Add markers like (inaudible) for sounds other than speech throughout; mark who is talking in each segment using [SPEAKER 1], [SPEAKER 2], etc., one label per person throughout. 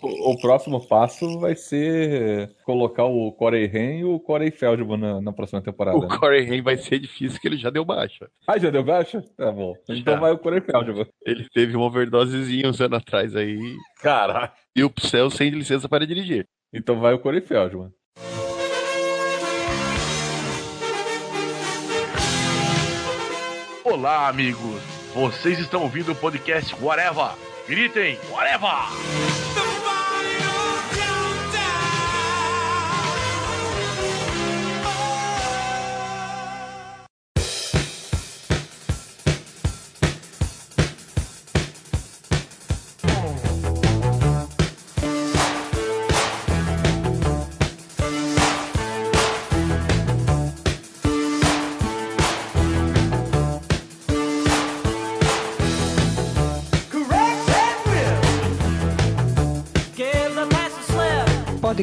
[SPEAKER 1] O, próximo passo vai ser colocar o Corey Haim e o Corey Feldman na, na próxima temporada.
[SPEAKER 2] O
[SPEAKER 1] né?
[SPEAKER 2] Corey Haim vai ser difícil, que ele já deu baixa.
[SPEAKER 1] Ah, já deu baixa? Tá bom. Então
[SPEAKER 2] Já.
[SPEAKER 1] vai o Corey Feldman.
[SPEAKER 2] Ele teve uma overdosezinha uns anos atrás aí.
[SPEAKER 1] Caraca.
[SPEAKER 2] E o céu sem licença para dirigir.
[SPEAKER 1] Então vai o Corey Feldman.
[SPEAKER 3] Olá, amigos. Vocês estão ouvindo o podcast Whatever. Gritem, Whatever!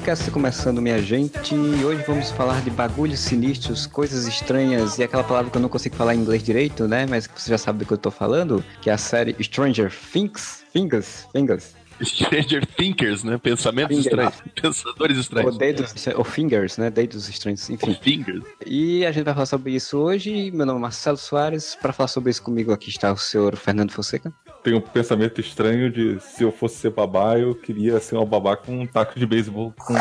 [SPEAKER 4] Podcast começando, minha gente. E hoje vamos falar de bagulhos sinistros, coisas estranhas e aquela palavra que eu não consigo falar em inglês direito, né? Mas você já sabe do que eu tô falando, que é a série Stranger Things. Fingers, Fingers.
[SPEAKER 2] Stranger Thinkers, né? Pensamentos
[SPEAKER 4] Fingers.
[SPEAKER 2] estranhos. (laughs) Pensadores
[SPEAKER 4] Ou
[SPEAKER 2] estranhos.
[SPEAKER 4] dedos, ou fingers, né? Dedos estranhos, enfim.
[SPEAKER 2] Fingers.
[SPEAKER 4] E a gente vai falar sobre isso hoje. Meu nome é Marcelo Soares. Para falar sobre isso comigo aqui está o senhor Fernando Fonseca.
[SPEAKER 1] Tem um pensamento estranho de se eu fosse ser babá, eu queria ser uma babá com um taco de beisebol com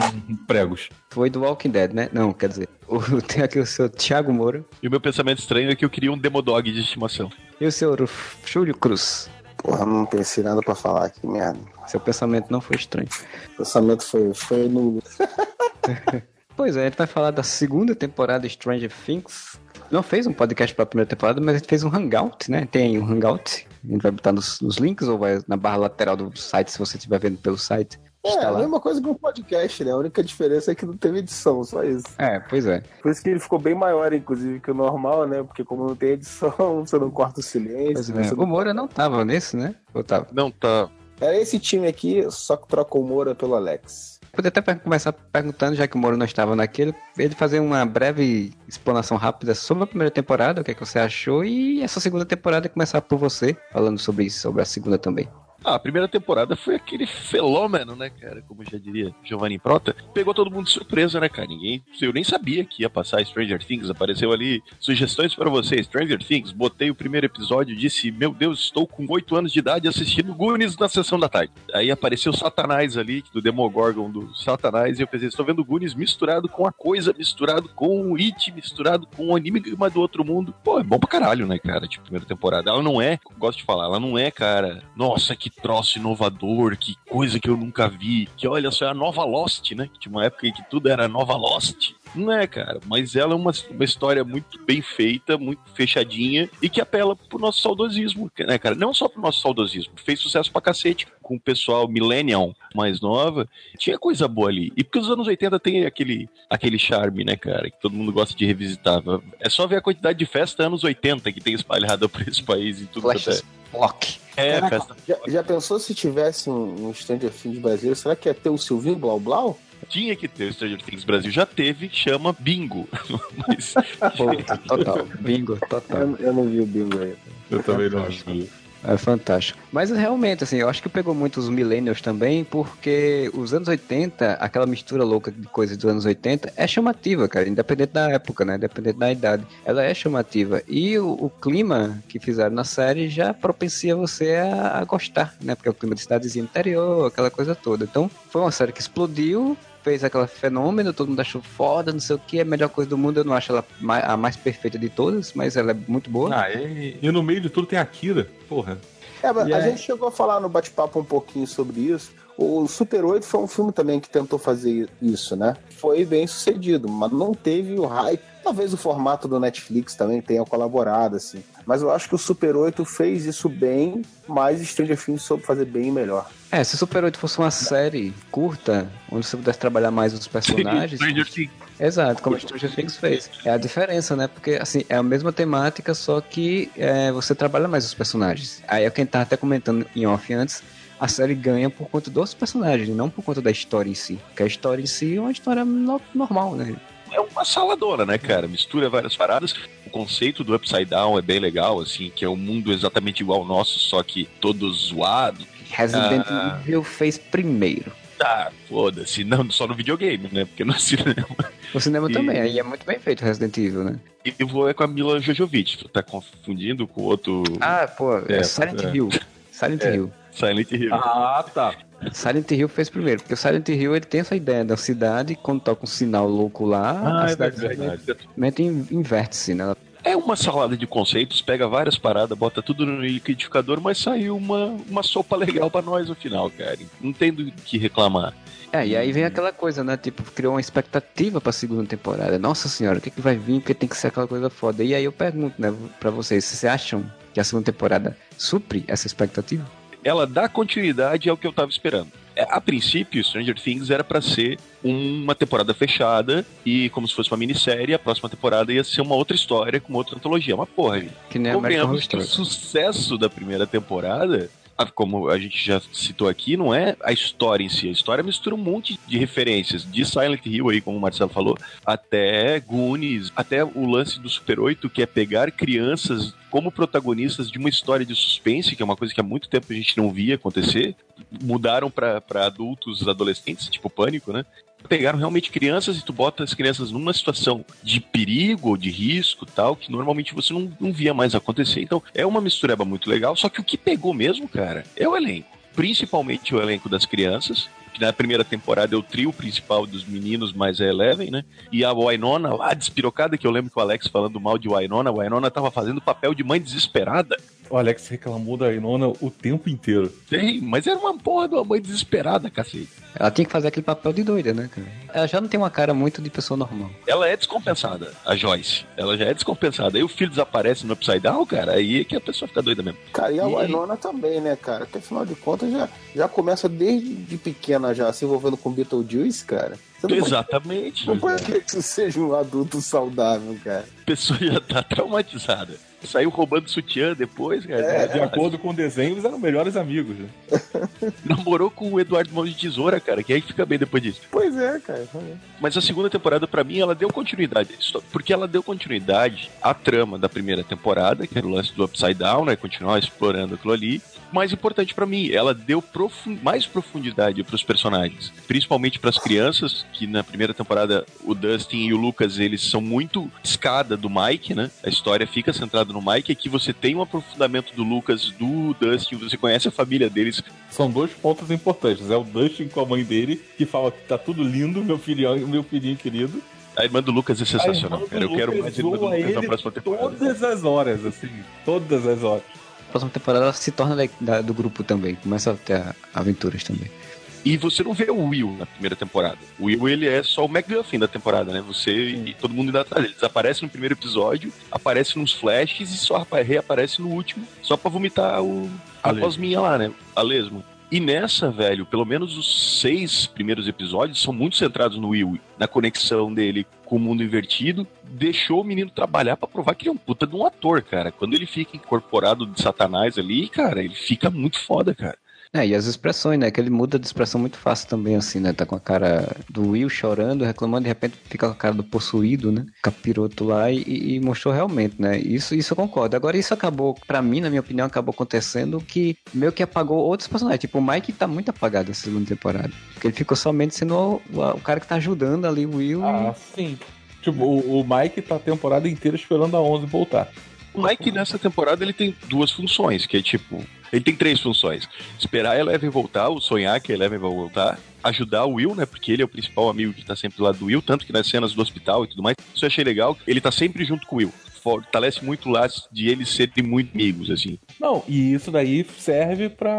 [SPEAKER 1] pregos.
[SPEAKER 4] Foi do Walking Dead, né? Não, quer dizer, o- (laughs) tem aqui o seu Thiago Moura
[SPEAKER 2] E o meu pensamento estranho é que eu queria um Demodog de estimação.
[SPEAKER 4] e o senhor Júlio Cruz.
[SPEAKER 5] Porra, não pensei nada pra falar aqui, merda.
[SPEAKER 4] Seu pensamento não foi estranho.
[SPEAKER 5] O pensamento foi, foi nulo. (laughs)
[SPEAKER 4] Pois é, a gente vai falar da segunda temporada de Stranger Things. Não fez um podcast para a primeira temporada, mas a gente fez um hangout, né? Tem um hangout. A gente vai botar nos, nos links ou vai na barra lateral do site, se você estiver vendo pelo site.
[SPEAKER 5] É, a mesma coisa que um podcast, né? A única diferença é que não teve edição, só isso.
[SPEAKER 4] É, pois é.
[SPEAKER 5] Por isso que ele ficou bem maior, inclusive, que o normal, né? Porque como não tem edição, (laughs) você não corta o silêncio.
[SPEAKER 4] Pois é.
[SPEAKER 5] você
[SPEAKER 4] O
[SPEAKER 5] não...
[SPEAKER 4] Moura não tava nesse, né? Ou tava?
[SPEAKER 2] Não tá.
[SPEAKER 5] Era esse time aqui, só que troca o Moura pelo Alex.
[SPEAKER 4] Podia até começar perguntando, já que o Moura não estava naquele, ele fazer uma breve explanação rápida sobre a primeira temporada, o que, é que você achou, e essa segunda temporada começar por você, falando sobre isso, sobre a segunda também.
[SPEAKER 2] Ah, a primeira temporada foi aquele fenômeno, né, cara? Como já diria Giovanni Prota. Pegou todo mundo de surpresa, né, cara? Ninguém. Eu nem sabia que ia passar Stranger Things. Apareceu ali sugestões para você. Stranger Things. Botei o primeiro episódio e disse: Meu Deus, estou com 8 anos de idade assistindo Goonies na sessão da tarde. Aí apareceu Satanás ali, do Demogorgon do Satanás. E eu pensei: Estou vendo Goonies misturado com a coisa, misturado com o It, misturado com o anime uma do outro mundo. Pô, é bom pra caralho, né, cara? Tipo, primeira temporada. Ela não é, gosto de falar, ela não é, cara. Nossa, que troço inovador, que coisa que eu nunca vi. Que olha só, é a nova Lost, né? Que tinha uma época em que tudo era nova Lost. Não é, cara, mas ela é uma, uma história muito bem feita, muito fechadinha e que apela pro nosso saudosismo, né, cara? Não só pro nosso saudosismo, fez sucesso pra cacete com o pessoal millennial mais nova. Tinha coisa boa ali. E porque os anos 80 tem aquele, aquele charme, né, cara, que todo mundo gosta de revisitar. É só ver a quantidade de festa anos 80 que tem espalhada por esse país e tudo quanto
[SPEAKER 4] Block.
[SPEAKER 2] é. É,
[SPEAKER 5] Caraca,
[SPEAKER 2] festa.
[SPEAKER 5] Já, já pensou se tivesse um, um Stranger Things brasileiro? Será que ia ter o Silvinho Blau Blau?
[SPEAKER 2] Tinha que ter o Stranger Things Brasil, já teve, chama Bingo. (laughs) Mas
[SPEAKER 4] Puta, total. Bingo, total.
[SPEAKER 5] Eu, eu não vi o bingo aí.
[SPEAKER 1] Eu também não acho.
[SPEAKER 4] É fantástico. Mas realmente, assim, eu acho que pegou muito os millennials também, porque os anos 80, aquela mistura louca de coisas dos anos 80, é chamativa, cara, independente da época, né? Independente da idade. Ela é chamativa. E o, o clima que fizeram na série já propicia você a, a gostar, né? Porque é o clima de cidadezinha interior, aquela coisa toda. Então, foi uma série que explodiu. Fez aquele fenômeno, todo mundo achou foda, não sei o que, é a melhor coisa do mundo. Eu não acho ela a mais perfeita de todas, mas ela é muito boa.
[SPEAKER 1] Ah, e, e no meio de tudo tem a Kira. Porra.
[SPEAKER 5] É, a
[SPEAKER 4] aí?
[SPEAKER 5] gente chegou a falar no bate-papo um pouquinho sobre isso. O Super 8 foi um filme também que tentou fazer isso, né? Foi bem sucedido, mas não teve o hype. Talvez o formato do Netflix também tenha colaborado, assim. Mas eu acho que o Super 8 fez isso bem, mas Stranger Things soube fazer bem melhor.
[SPEAKER 4] É, se Super 8 fosse uma série curta, onde você pudesse trabalhar mais os personagens.
[SPEAKER 2] Stranger Things.
[SPEAKER 4] Exato, como Stranger Things fez. É a diferença, né? Porque, assim, é a mesma temática, só que é, você trabalha mais os personagens. Aí é quem tá até comentando em off antes, a série ganha por conta dos personagens, não por conta da história em si. Porque a história em si é uma história no- normal, né?
[SPEAKER 2] é uma saladora, né, cara? Mistura várias paradas. O conceito do Upside Down é bem legal, assim, que é um mundo exatamente igual ao nosso, só que todo zoado,
[SPEAKER 4] Resident
[SPEAKER 2] Ah.
[SPEAKER 4] Evil fez primeiro.
[SPEAKER 2] Tá, foda-se. Não, só no videogame, né? Porque no (laughs) cinema.
[SPEAKER 4] O cinema
[SPEAKER 2] E-
[SPEAKER 4] também, aí é muito bem feito o Resident Evil, né?
[SPEAKER 2] E vou é com a Mila Jojovic. Tu tá confundindo com o outro
[SPEAKER 4] Ah, pô, é,
[SPEAKER 1] É,
[SPEAKER 4] Silent
[SPEAKER 1] é.
[SPEAKER 4] Hill. Silent
[SPEAKER 2] É.
[SPEAKER 4] Hill.
[SPEAKER 2] Silent Hill.
[SPEAKER 1] Ah, tá.
[SPEAKER 4] Silent Hill fez primeiro, porque o Silent Hill ele tem essa ideia da cidade, quando toca um sinal louco lá,
[SPEAKER 1] Ah,
[SPEAKER 4] a
[SPEAKER 1] é
[SPEAKER 4] cidade
[SPEAKER 1] verdade.
[SPEAKER 4] simplesmente in- inverte-se, né?
[SPEAKER 2] É uma salada de conceitos, pega várias paradas, bota tudo no liquidificador, mas saiu uma, uma sopa legal pra nós no final, cara. Não tem do que reclamar.
[SPEAKER 4] É, e aí vem aquela coisa, né? Tipo, criou uma expectativa pra segunda temporada. Nossa senhora, o que, que vai vir? Porque tem que ser aquela coisa foda. E aí eu pergunto, né, pra vocês, vocês acham que a segunda temporada supre essa expectativa?
[SPEAKER 2] Ela dá continuidade ao que eu tava esperando. É, A princípio, Stranger Things era pra ser uma temporada fechada e como se fosse uma minissérie, a próxima temporada ia ser uma outra história com uma outra antologia. Mas porra, gente,
[SPEAKER 4] Que nem a American Horror
[SPEAKER 2] o sucesso da primeira temporada, como a gente já citou aqui, não é a história em si. A história mistura um monte de referências, de Silent Hill aí, como o Marcelo falou, até Goonies, até o lance do Super 8, que é pegar crianças como protagonistas de uma história de suspense, que é uma coisa que há muito tempo a gente não via acontecer. Mudaram pra adultos, adolescentes, tipo Pânico, né? Pegaram realmente crianças e tu bota as crianças numa situação de perigo ou de risco tal, que normalmente você não, não via mais acontecer. Então é uma mistureba muito legal, só que o que pegou mesmo, cara, é o elenco. Principalmente o elenco das crianças, que na primeira temporada é o trio principal dos meninos, mais a Eleven, né? E a Wynonna lá, despirocada, que eu lembro que o Alex falando mal de Wynonna, a Wynonna tava fazendo papel de mãe desesperada.
[SPEAKER 1] O Alex reclamou da Inona o tempo inteiro.
[SPEAKER 2] Sim, mas era uma porra de uma mãe desesperada, cacete.
[SPEAKER 4] Ela tinha que fazer aquele papel de doida, né, cara? Ela já não tem uma cara muito de pessoa normal.
[SPEAKER 2] ela é descompensada, a Joyce. Ela já é descompensada. Aí o filho desaparece no Upside Down, cara, aí é que a pessoa fica doida mesmo.
[SPEAKER 5] Cara, e a
[SPEAKER 2] E-
[SPEAKER 5] Winona também, né, cara? Porque afinal de contas já, já começa desde de pequena já se envolvendo com Beetlejuice, cara. Você não
[SPEAKER 2] Exatamente.
[SPEAKER 5] Não pode que isso seja um adulto saudável, cara.
[SPEAKER 2] A pessoa já tá traumatizada. Saiu roubando sutiã depois, cara.
[SPEAKER 5] É,
[SPEAKER 1] De acordo com o desenho, eles eram melhores amigos. Né? (laughs)
[SPEAKER 2] Namorou com o Eduardo Mão de Tesoura, cara. Quem é que fica bem depois disso?
[SPEAKER 5] Pois é, cara.
[SPEAKER 2] Mas a segunda temporada, pra mim, ela deu continuidade. Porque ela deu continuidade à trama da primeira temporada, que era o lance do Upside Down, né? Continuar explorando aquilo ali. Mais importante pra mim, ela deu mais profundidade pros personagens. Principalmente pras crianças, que na primeira temporada o Dustin e o Lucas, eles são muito escada do Mike, né? A história fica centrada no Mike. Aqui você tem um aprofundamento do Lucas, do Dustin, você conhece a família deles.
[SPEAKER 1] São dois pontos importantes. É o Dustin com a mãe dele, que fala que tá tudo lindo, meu filhinho, meu filhinho querido.
[SPEAKER 2] A irmã do Lucas é sensacional, cara. Eu quero
[SPEAKER 1] Lucas
[SPEAKER 2] mais a irmã do Lucas na próxima temporada.
[SPEAKER 1] Todas as horas, assim. Todas as horas.
[SPEAKER 4] Próxima temporada ela se torna da- da- do grupo também. Começa a ter aventuras também.
[SPEAKER 2] E você não vê o Will na primeira temporada. O Will, ele é só o McGuffin da temporada, né? Você e todo mundo indo atrás. Ele desaparece no primeiro episódio, aparece nos flashes e só apa- reaparece no último, só pra vomitar o, a cosminha lá, né? A lesma. E nessa, velho, pelo menos os seis primeiros episódios são muito centrados no Will, na conexão dele com o mundo invertido. Deixou o menino trabalhar pra provar que ele é um puta de um ator, cara. Quando ele fica incorporado de Satanás ali, cara, ele fica muito foda, cara.
[SPEAKER 4] É, e as expressões, né? Que ele muda de expressão muito fácil também, assim, né? Tá com a cara do Will chorando, reclamando, de repente fica com a cara do possuído, né? Capiroto lá e, e mostrou realmente, né? Isso, isso eu concordo. Agora, isso acabou, pra mim, na minha opinião, acabou acontecendo que meio que apagou outros personagens. Tipo, o Mike tá muito apagado nessa segunda temporada. Porque ele ficou somente sendo o, o- o cara que tá ajudando ali o Will.
[SPEAKER 1] Ah, sim. Tipo, o, o Mike tá a temporada inteira esperando a 11 voltar.
[SPEAKER 2] O Mike nessa temporada ele tem duas funções, que é tipo, ele tem três funções: esperar a Eleven voltar, ou sonhar que a Eleven vai voltar, ajudar o Will, né? Porque ele é o principal amigo que tá sempre do lado do Will, tanto que nas cenas do hospital e tudo mais. Isso eu achei legal, ele tá sempre junto com o Will. Fortalece muito o laço de eles serem muito amigos, assim.
[SPEAKER 1] Não, e isso daí serve pra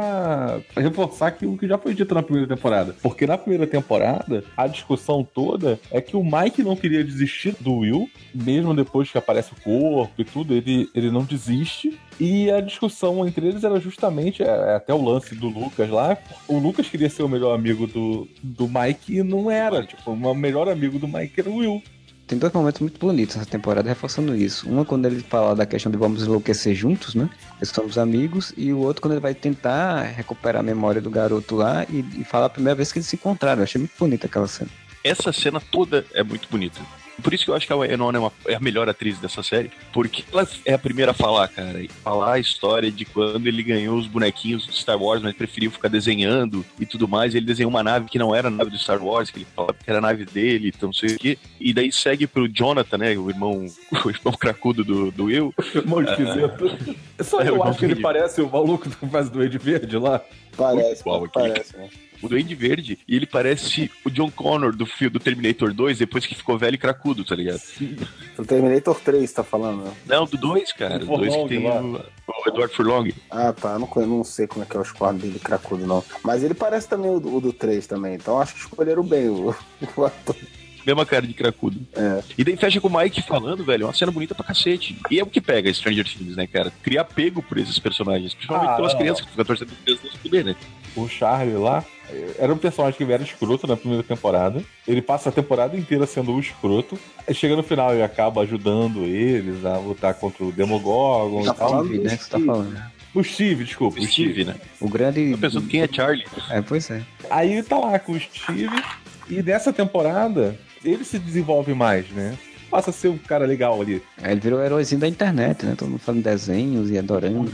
[SPEAKER 1] pra reforçar aquilo que já foi dito na primeira temporada. Porque na primeira temporada, a discussão toda é que o Mike não queria desistir do Will, mesmo depois que aparece o corpo e tudo, ele, ele não desiste. E a discussão entre eles era justamente é, é até o lance do Lucas lá. O Lucas queria ser o melhor amigo do, do Mike e não era. Tipo, o melhor amigo do Mike era o Will.
[SPEAKER 4] Tem dois momentos muito bonitos nessa temporada reforçando isso. Uma quando ele fala da questão de vamos enlouquecer juntos, né? Que somos amigos. E o outro quando ele vai tentar recuperar a memória do garoto lá e, e fala a primeira vez que eles se encontraram. Eu achei muito bonita aquela cena.
[SPEAKER 2] Essa cena toda é muito bonita. Por isso que eu acho que a Winona é, uma, é a melhor atriz dessa série, porque ela é a primeira a falar, cara, e falar a história de quando ele ganhou os bonequinhos do Star Wars, mas preferiu ficar desenhando e tudo mais. Ele desenhou uma nave que não era a nave do Star Wars, que ele falava que era a nave dele, então não sei o quê. E daí segue pro Jonathan, né, o irmão, (laughs) o irmão cracudo do, do Will. (laughs)
[SPEAKER 1] Irmão esquisito. Só (laughs)
[SPEAKER 2] É,
[SPEAKER 1] eu
[SPEAKER 2] o
[SPEAKER 1] acho que ele parece o maluco que faz do Ed Verde lá.
[SPEAKER 5] Parece, parece, né?
[SPEAKER 2] O Duende Verde, e ele parece o John Connor do filme do Terminator 2, depois que ficou velho e cracudo, tá ligado?
[SPEAKER 5] O Terminator 3, tá falando, né?
[SPEAKER 2] Não, do 2, cara. Do 2 que tem o, o Edward Furlong.
[SPEAKER 5] Ah, tá. Eu não, não sei como é que é o squad dele cracudo, não. Mas ele parece também o, do- o do 3 também. Então acho que escolheram bem o, (laughs) o ator.
[SPEAKER 2] Mesma cara de cracudo.
[SPEAKER 5] É.
[SPEAKER 2] E daí fecha com o Mike falando, velho, uma cena bonita pra cacete. E é o que pega Stranger Things, né, cara? Criar apego por esses personagens. Principalmente
[SPEAKER 1] Ah,
[SPEAKER 2] pelas
[SPEAKER 1] não.
[SPEAKER 2] crianças que ficam torcendo crianças não se fuder, né?
[SPEAKER 1] O Charlie lá era um personagem que era escroto na primeira temporada. Ele passa a temporada inteira sendo o escroto. Aí chega no final ele acaba ajudando eles a lutar contra o Demogorgon
[SPEAKER 5] Tá
[SPEAKER 1] e tal.
[SPEAKER 4] Steve, né, que você tá
[SPEAKER 5] Steve.
[SPEAKER 4] falando.
[SPEAKER 1] O Steve, desculpa.
[SPEAKER 2] O Steve, né?
[SPEAKER 4] O grande.
[SPEAKER 2] Tô pensando quem é Charlie.
[SPEAKER 4] É, pois é.
[SPEAKER 1] Aí ele tá lá com o Steve. E nessa temporada ele se desenvolve mais, né? Passa a ser um cara legal ali.
[SPEAKER 4] Aí Ele virou o heróizinho da internet, né? Todo mundo falando desenhos e adorando.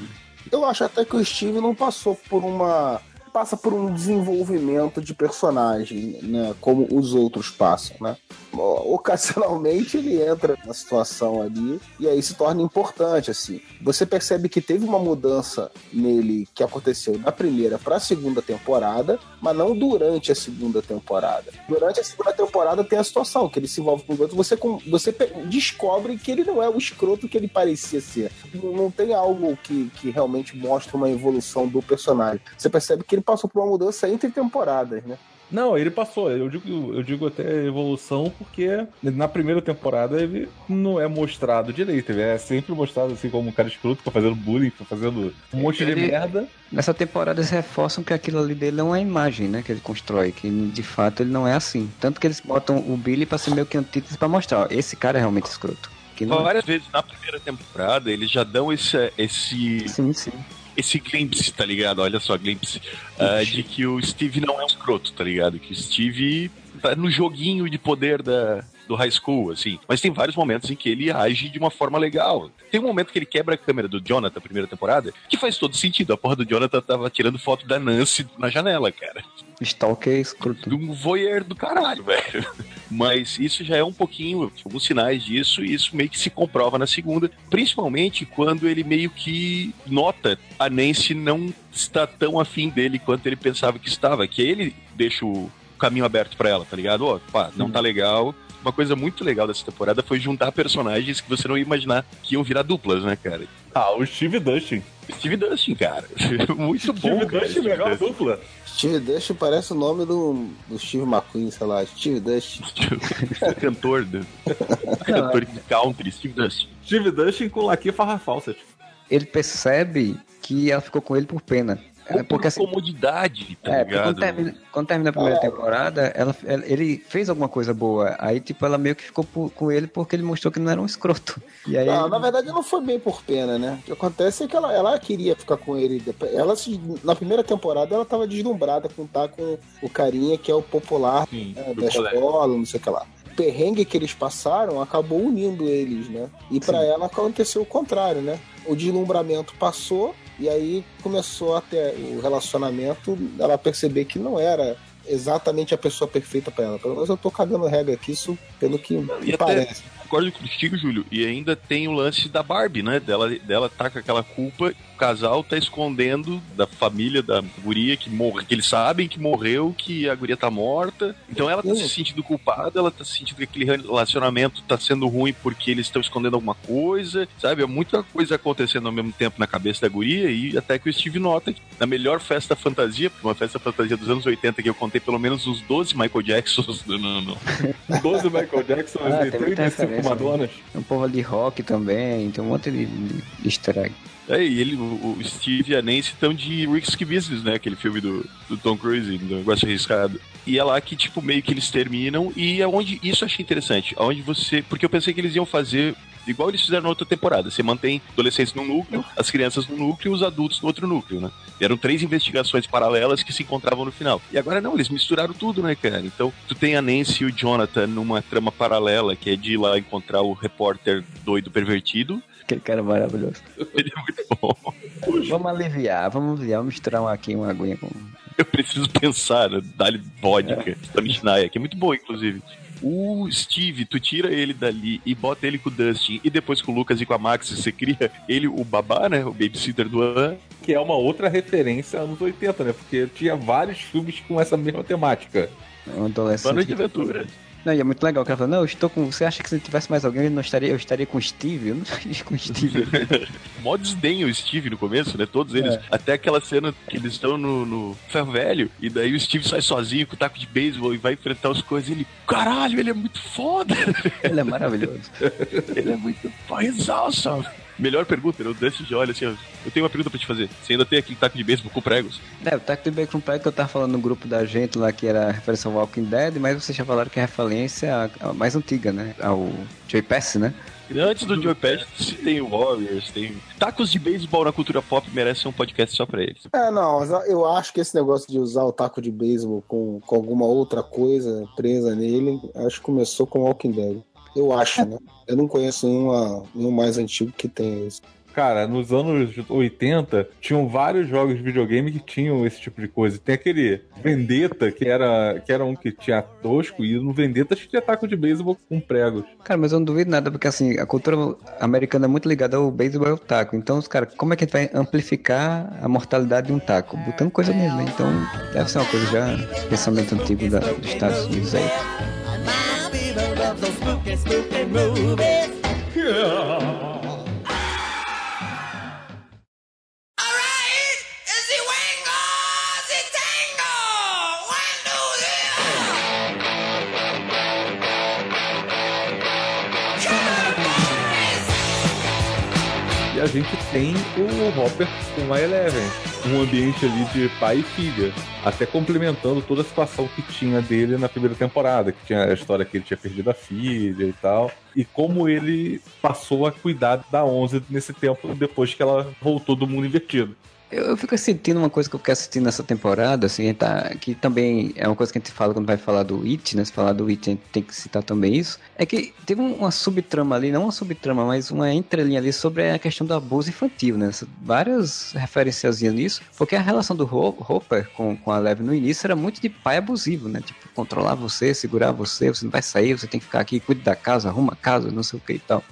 [SPEAKER 5] Eu acho até que o Steve não passou por uma. Passa por um desenvolvimento de personagem, né? Como os outros passam, né? (laughs) Ocasionalmente ele entra na situação ali e aí se torna importante, assim. Você percebe que teve uma mudança nele que aconteceu da primeira para a segunda temporada, mas não durante a segunda temporada. Durante a segunda temporada tem a situação que ele se envolve com os outros, você, você descobre que ele não é o escroto que ele parecia ser. Não, não tem algo que, que realmente mostra uma evolução do personagem. Você percebe que ele passou por uma mudança entre temporadas, né?
[SPEAKER 1] Não, ele passou. Eu digo, eu digo até evolução porque na primeira temporada ele não é mostrado direito. Ele é sempre mostrado assim como um cara escroto, fica fazendo bullying, fica fazendo um monte de
[SPEAKER 4] Ele-
[SPEAKER 1] merda.
[SPEAKER 4] Nessa temporada eles reforçam que aquilo ali dele é uma imagem, né? Que ele constrói, que de fato ele não é assim. Tanto que eles botam o Billy pra ser meio que antítese pra mostrar, ó, esse cara é realmente escroto. Que não é.
[SPEAKER 2] Várias vezes na primeira temporada eles já dão esse, esse,
[SPEAKER 4] Sim, sim.
[SPEAKER 2] Esse glimpse, tá ligado? Olha só, glimpse. ah, de que o Steve não é um escroto, tá ligado? Que o Steve tá no joguinho de poder da, do high school, assim. Mas tem vários momentos em que ele age de uma forma legal. Tem um momento que ele quebra a câmera do Jonathan, primeira temporada, que faz todo sentido. A porra do Jonathan tava tirando foto da Nancy na janela, cara.
[SPEAKER 4] Stalker é escroto.
[SPEAKER 2] De um voyeur do caralho, (laughs) velho. Mas isso já é um pouquinho, alguns sinais disso, e isso meio que se comprova na segunda. Principalmente quando ele meio que nota a Nancy não está tão afim dele quanto ele pensava que estava. Que ele deixa o caminho aberto pra ela, tá ligado? Ó, pá, não tá legal. Uma coisa muito legal dessa temporada foi juntar personagens que você não ia imaginar que iam virar duplas, né, cara?
[SPEAKER 1] Ah, o Steve Dustin.
[SPEAKER 2] Steve Dustin, cara. (laughs) Muito bom,
[SPEAKER 1] Steve
[SPEAKER 2] cara.
[SPEAKER 1] Dustin, melhor dupla.
[SPEAKER 5] Steve Dust parece o nome do, do Steve McQueen, sei lá. Steve Dust. (laughs)
[SPEAKER 2] cantor, do... cantor de country, Steve Dustin.
[SPEAKER 1] Steve Dustin com Laquia Farra Fawcett.
[SPEAKER 4] Ele percebe que ela ficou com ele por pena. É, porque assim,
[SPEAKER 2] comodidade, tá
[SPEAKER 4] É, porque
[SPEAKER 2] ligado?
[SPEAKER 4] quando termina, quando termina a primeira temporada, ela, ela- ele fez alguma coisa boa. Aí, tipo, ela meio que ficou por- com ele porque ele mostrou que não era um escroto. E aí.
[SPEAKER 5] Não, na verdade não foi bem por pena, né? O que acontece é que ela, ela queria ficar com ele. Ela se- na primeira temporada ela tava deslumbrada com estar com o carinha que é o popular
[SPEAKER 1] Sim,
[SPEAKER 5] né, da
[SPEAKER 1] colégio.
[SPEAKER 5] escola, não sei o que lá. O perrengue que eles passaram acabou unindo eles, né? E pra ela aconteceu o contrário, né? O deslumbramento passou e aí começou a ter o relacionamento, ela perceber que não era exatamente a pessoa perfeita pra ela. Pelo menos eu tô cagando regra aqui, isso pelo que me
[SPEAKER 2] E até-
[SPEAKER 5] parece.
[SPEAKER 2] Concordo contigo, Júlio. E ainda tem o lance da Barbie, né? Dela, dela tá com aquela culpa. O casal tá escondendo da família da guria que morre, que eles sabem que morreu, que a guria tá morta. Então ela tá se sentindo culpada, ela tá se sentindo que aquele relacionamento tá sendo ruim porque eles estão escondendo alguma coisa, sabe? É muita coisa acontecendo ao mesmo tempo na cabeça da guria e até que o Steve nota que na melhor festa fantasia, uma festa fantasia dos anos 80 que eu contei pelo menos uns 12 Michael Jacksons no, no, no,
[SPEAKER 1] 12 Michael Jackson
[SPEAKER 4] Ah,
[SPEAKER 1] e
[SPEAKER 4] tem muita
[SPEAKER 1] 35 Madonas.
[SPEAKER 4] Tem um povo de rock também, tem um monte de, de easter egg.
[SPEAKER 2] É, e ele, o, o Steve e a Nancy estão de Risky Business, né? Aquele filme do, do Tom Cruise, do negócio arriscado. E é lá que, tipo, meio que eles terminam. E é onde. Isso eu achei interessante. Onde você. Porque eu pensei que eles iam fazer Igual eles fizeram na outra temporada. Você mantém adolescentes no núcleo, as crianças no núcleo e os adultos no outro núcleo, né? Eram três investigações paralelas que se encontravam no final. E agora não, eles misturaram tudo, né, cara? Então, tu tem a Nancy e o Jonathan numa trama paralela, que é de ir lá encontrar o repórter doido pervertido.
[SPEAKER 4] Aquele cara maravilhoso. (laughs)
[SPEAKER 2] Ele é muito bom.
[SPEAKER 4] Vamos aliviar, vamos aliviar, vamos misturar aqui uma aguinha com.
[SPEAKER 2] Eu preciso pensar, né? Dá-lhe vodka, Mishnaya, que é muito boa, inclusive. O Steve, tu tira ele dali e bota ele com o Dustin, e depois com o Lucas e com a Max, você cria ele, o babá, né? O babysitter do An.
[SPEAKER 1] Que é uma outra referência anos 80, né? Porque tinha vários filmes com essa mesma temática.
[SPEAKER 4] Um adolescente.
[SPEAKER 2] Banda de aventura.
[SPEAKER 4] Não, e é muito legal. O cara fala, não, eu estou com. Você acha que se tivesse mais alguém, eu não estaria, eu estaria com o Steve? Eu não estaria com o Steve. (laughs)
[SPEAKER 2] Mó desdenha o Steve no começo, né? Todos eles.
[SPEAKER 4] É.
[SPEAKER 2] Até aquela cena que eles estão no, no ferro velho, e daí o Steve sai sozinho com o taco de beisebol e vai enfrentar os coisas. E ele, caralho, ele é muito foda.
[SPEAKER 4] Ele é maravilhoso. (laughs)
[SPEAKER 2] ele é muito awesome. Melhor pergunta, o Dustin já olha assim, ó, eu tenho uma pergunta pra te fazer. Você ainda tem aquele taco de beisebol com pregos?
[SPEAKER 4] É, o Taco de Bacon Prego que eu tava falando no grupo da gente lá, que era a referência ao Walking Dead, mas vocês já falaram que é a referência mais antiga, né? Ao Joey Pass, né?
[SPEAKER 2] Antes do Joe Pesci, tem o Warriors, tem... Tacos de beisebol na cultura pop merecem um podcast só pra eles.
[SPEAKER 5] É, não, mas eu acho que esse negócio de usar o taco de beisebol com, com alguma outra coisa presa nele, acho que começou com Walking Dead. Eu acho, né? Eu não conheço nenhuma, nenhum mais antigo que tenha isso.
[SPEAKER 1] Cara, nos anos 80, tinham vários jogos de videogame que tinham esse tipo de coisa. Tem aquele Vendetta, que era, que era um que tinha tosco, e no Vendetta tinha taco de beisebol com pregos.
[SPEAKER 4] Cara, mas eu não duvido nada, porque assim, a cultura americana é muito ligada ao beisebol e ao taco. Então, os caras, como é que a gente vai amplificar a mortalidade de um taco? Botando coisa nele, né? Então, deve ser uma coisa já, pensamento antigo da, dos Estados Unidos aí.
[SPEAKER 6] Love those spooky, spooky movies. Alright,
[SPEAKER 1] a gente tem o Hopper com a Eleven. Um ambiente ali de pai e filha. Até complementando toda a situação que tinha dele na primeira temporada. Que tinha a história que ele tinha perdido a filha e tal. E como ele passou a cuidar da Onze nesse tempo, depois que ela voltou do mundo invertido.
[SPEAKER 4] Eu, eu fico sentindo uma coisa que eu quero assistir nessa temporada, assim, tá, que também é uma coisa que a gente fala quando vai falar do It, né? Se falar do It, a gente tem que citar também isso. É que teve um- uma subtrama ali, não uma subtrama, mas uma entrelinha ali sobre a questão do abuso infantil, né? Várias referenciazinhas nisso, porque a relação do Ho- Hopper com, com a Leve no início era muito de pai abusivo, né? Tipo, controlar você, segurar você, você não vai sair, você tem que ficar aqui, cuida da casa, arruma a casa, não sei o que e tal.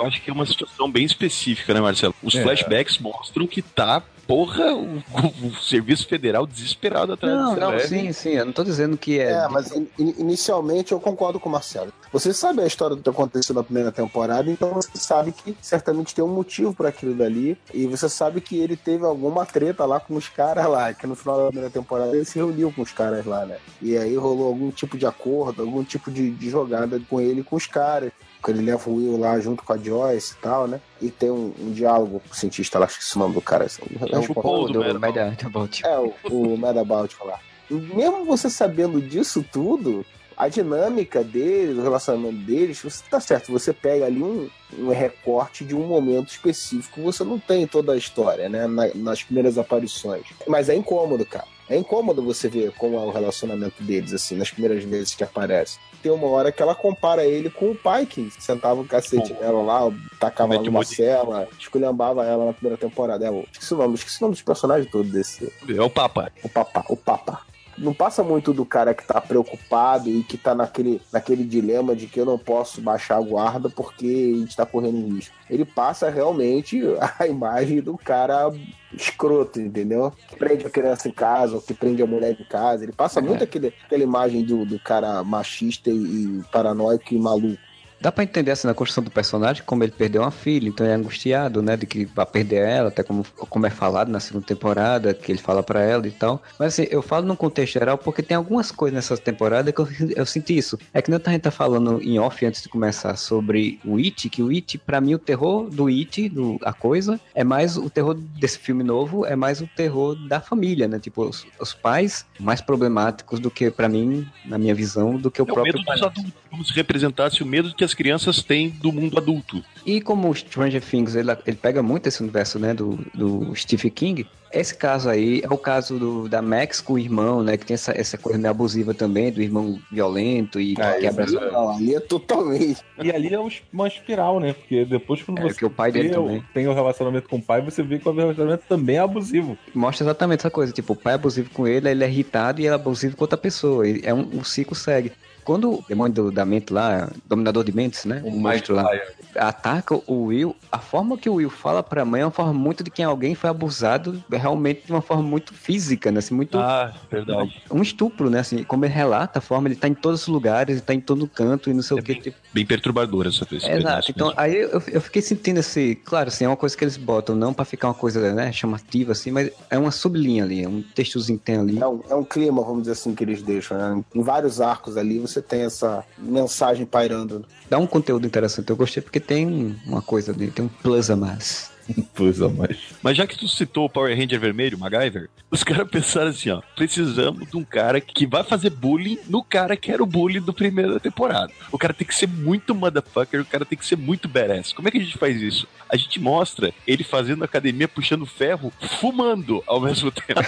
[SPEAKER 2] Eu acho que é uma situação bem específica, né, Marcelo? Os
[SPEAKER 1] É.
[SPEAKER 2] flashbacks mostram que tá, porra, o, o Serviço Federal desesperado atrás
[SPEAKER 4] Não,
[SPEAKER 2] dessa
[SPEAKER 4] não,
[SPEAKER 2] leve.
[SPEAKER 4] sim, sim, eu não tô dizendo que é.
[SPEAKER 5] É, mas in- in- inicialmente eu concordo com o Marcelo. Você sabe a história do que aconteceu na primeira temporada, então você sabe que certamente tem um motivo para aquilo dali. E você sabe que ele teve alguma treta lá com os caras lá, que no final da primeira temporada ele se reuniu com os caras lá, né? E aí rolou algum tipo de acordo, algum tipo de, de jogada com ele e com os caras. Que ele leva o Will lá junto com a Joyce e tal, né? E tem um, um diálogo com o cientista lá, acho que esse é o nome do cara. assim,
[SPEAKER 2] É o Paul do
[SPEAKER 4] do.
[SPEAKER 2] Madaball.
[SPEAKER 5] é, o, o (laughs) Madabout falar. Mesmo você sabendo disso tudo, a dinâmica deles, o relacionamento deles, você tá certo, você pega ali um, um recorte de um momento específico, você não tem toda a história, né? na- nas primeiras aparições. Mas é incômodo, cara. É incômodo você ver como é o relacionamento deles, assim, nas primeiras vezes que aparece. Tem uma hora que ela compara ele com o pai que sentava o cacete
[SPEAKER 2] Bom.
[SPEAKER 5] nela lá, tacava ela
[SPEAKER 2] um
[SPEAKER 5] numa cela, esculhambava ela na primeira temporada. É, esqueci o nome, esqueci o nome dos personagens todos desse,
[SPEAKER 2] É o Papa.
[SPEAKER 5] o papá, o papa. Não passa muito do cara que tá preocupado e que tá naquele, naquele dilema de que eu não posso baixar a guarda porque a gente tá correndo risco. Ele passa realmente a (laughs) imagem do cara escroto, entendeu? Que prende a criança em casa, ou que prende a mulher em casa. Ele passa muito aquele, aquela imagem do, do cara machista e, e paranoico e maluco.
[SPEAKER 4] Dá pra entender assim na construção do personagem, como ele perdeu uma filha, então é angustiado, né, de que vai perder ela, até como, como é falado na segunda temporada, que ele fala pra ela e tal. Mas assim, eu falo num contexto geral porque tem algumas coisas nessa temporada que eu, eu senti isso. É que nem a gente tá falando em off antes de começar sobre o It, que o It, pra mim, o terror do It, do, a coisa, é mais o terror desse filme novo, é mais o terror da família, né? Tipo, os, os pais mais problemáticos do que, pra mim, na minha visão, do que o
[SPEAKER 2] É o
[SPEAKER 4] próprio
[SPEAKER 2] medo
[SPEAKER 4] pai.
[SPEAKER 2] dos adultos. Como se representasse o medo que as as crianças têm do mundo adulto.
[SPEAKER 4] E como o Stranger Things, ele, ele pega muito esse universo, né, do, do Stephen King, esse caso aí é o caso do, da Max com o irmão, né, que tem essa, essa coisa meio abusiva também, do irmão violento e que
[SPEAKER 1] Ah,
[SPEAKER 4] quebra.
[SPEAKER 5] Não, ali é totalmente.
[SPEAKER 1] E ali é um- uma espiral, né? Porque depois quando
[SPEAKER 4] É,
[SPEAKER 1] você
[SPEAKER 4] porque o pai dele
[SPEAKER 1] tem o relacionamento com o pai, você vê que o relacionamento também é abusivo.
[SPEAKER 4] Mostra exatamente essa coisa, tipo, o pai é abusivo com ele, ele é irritado e ele é abusivo com outra pessoa. É um, o ciclo segue. Quando o demônio do- da mente lá, dominador de mentes, né? O monstro lá, ataca o Will, a forma que o Will fala pra mãe é uma forma muito de que alguém foi abusado realmente de uma forma muito física, né? Assim, muito.
[SPEAKER 2] Ah, verdade.
[SPEAKER 4] Um estupro, né? Assim, como ele relata a forma, ele tá em todos os lugares, ele tá em todo canto e não sei
[SPEAKER 2] É
[SPEAKER 4] o que.
[SPEAKER 2] bem, bem perturbadora essa esse
[SPEAKER 4] Exato. Então,
[SPEAKER 2] mesmo.
[SPEAKER 4] aí eu, eu fiquei sentindo esse. Claro, assim, é uma coisa que eles botam, não pra ficar uma coisa né, chamativa, assim, mas é uma sublinha ali, é um textozinho que tem ali.
[SPEAKER 5] É um, é um clima, vamos dizer assim, que eles deixam. Né? Em vários arcos ali você tem essa mensagem pairando.
[SPEAKER 4] Dá um conteúdo interessante. Eu gostei porque tem uma coisa ali, tem um plus a mais.
[SPEAKER 1] Pois é, mas.
[SPEAKER 2] Mas já que tu citou o Power Ranger vermelho, MacGyver, os (laughs) caras pensaram assim, ó, precisamos de um cara que vai fazer bullying no cara que era o bully do primeira temporada. O cara tem que ser muito motherfucker, o cara tem que ser muito badass. Como é que a gente faz isso? A gente mostra ele fazendo academia, puxando ferro, fumando ao mesmo (laughs) tempo.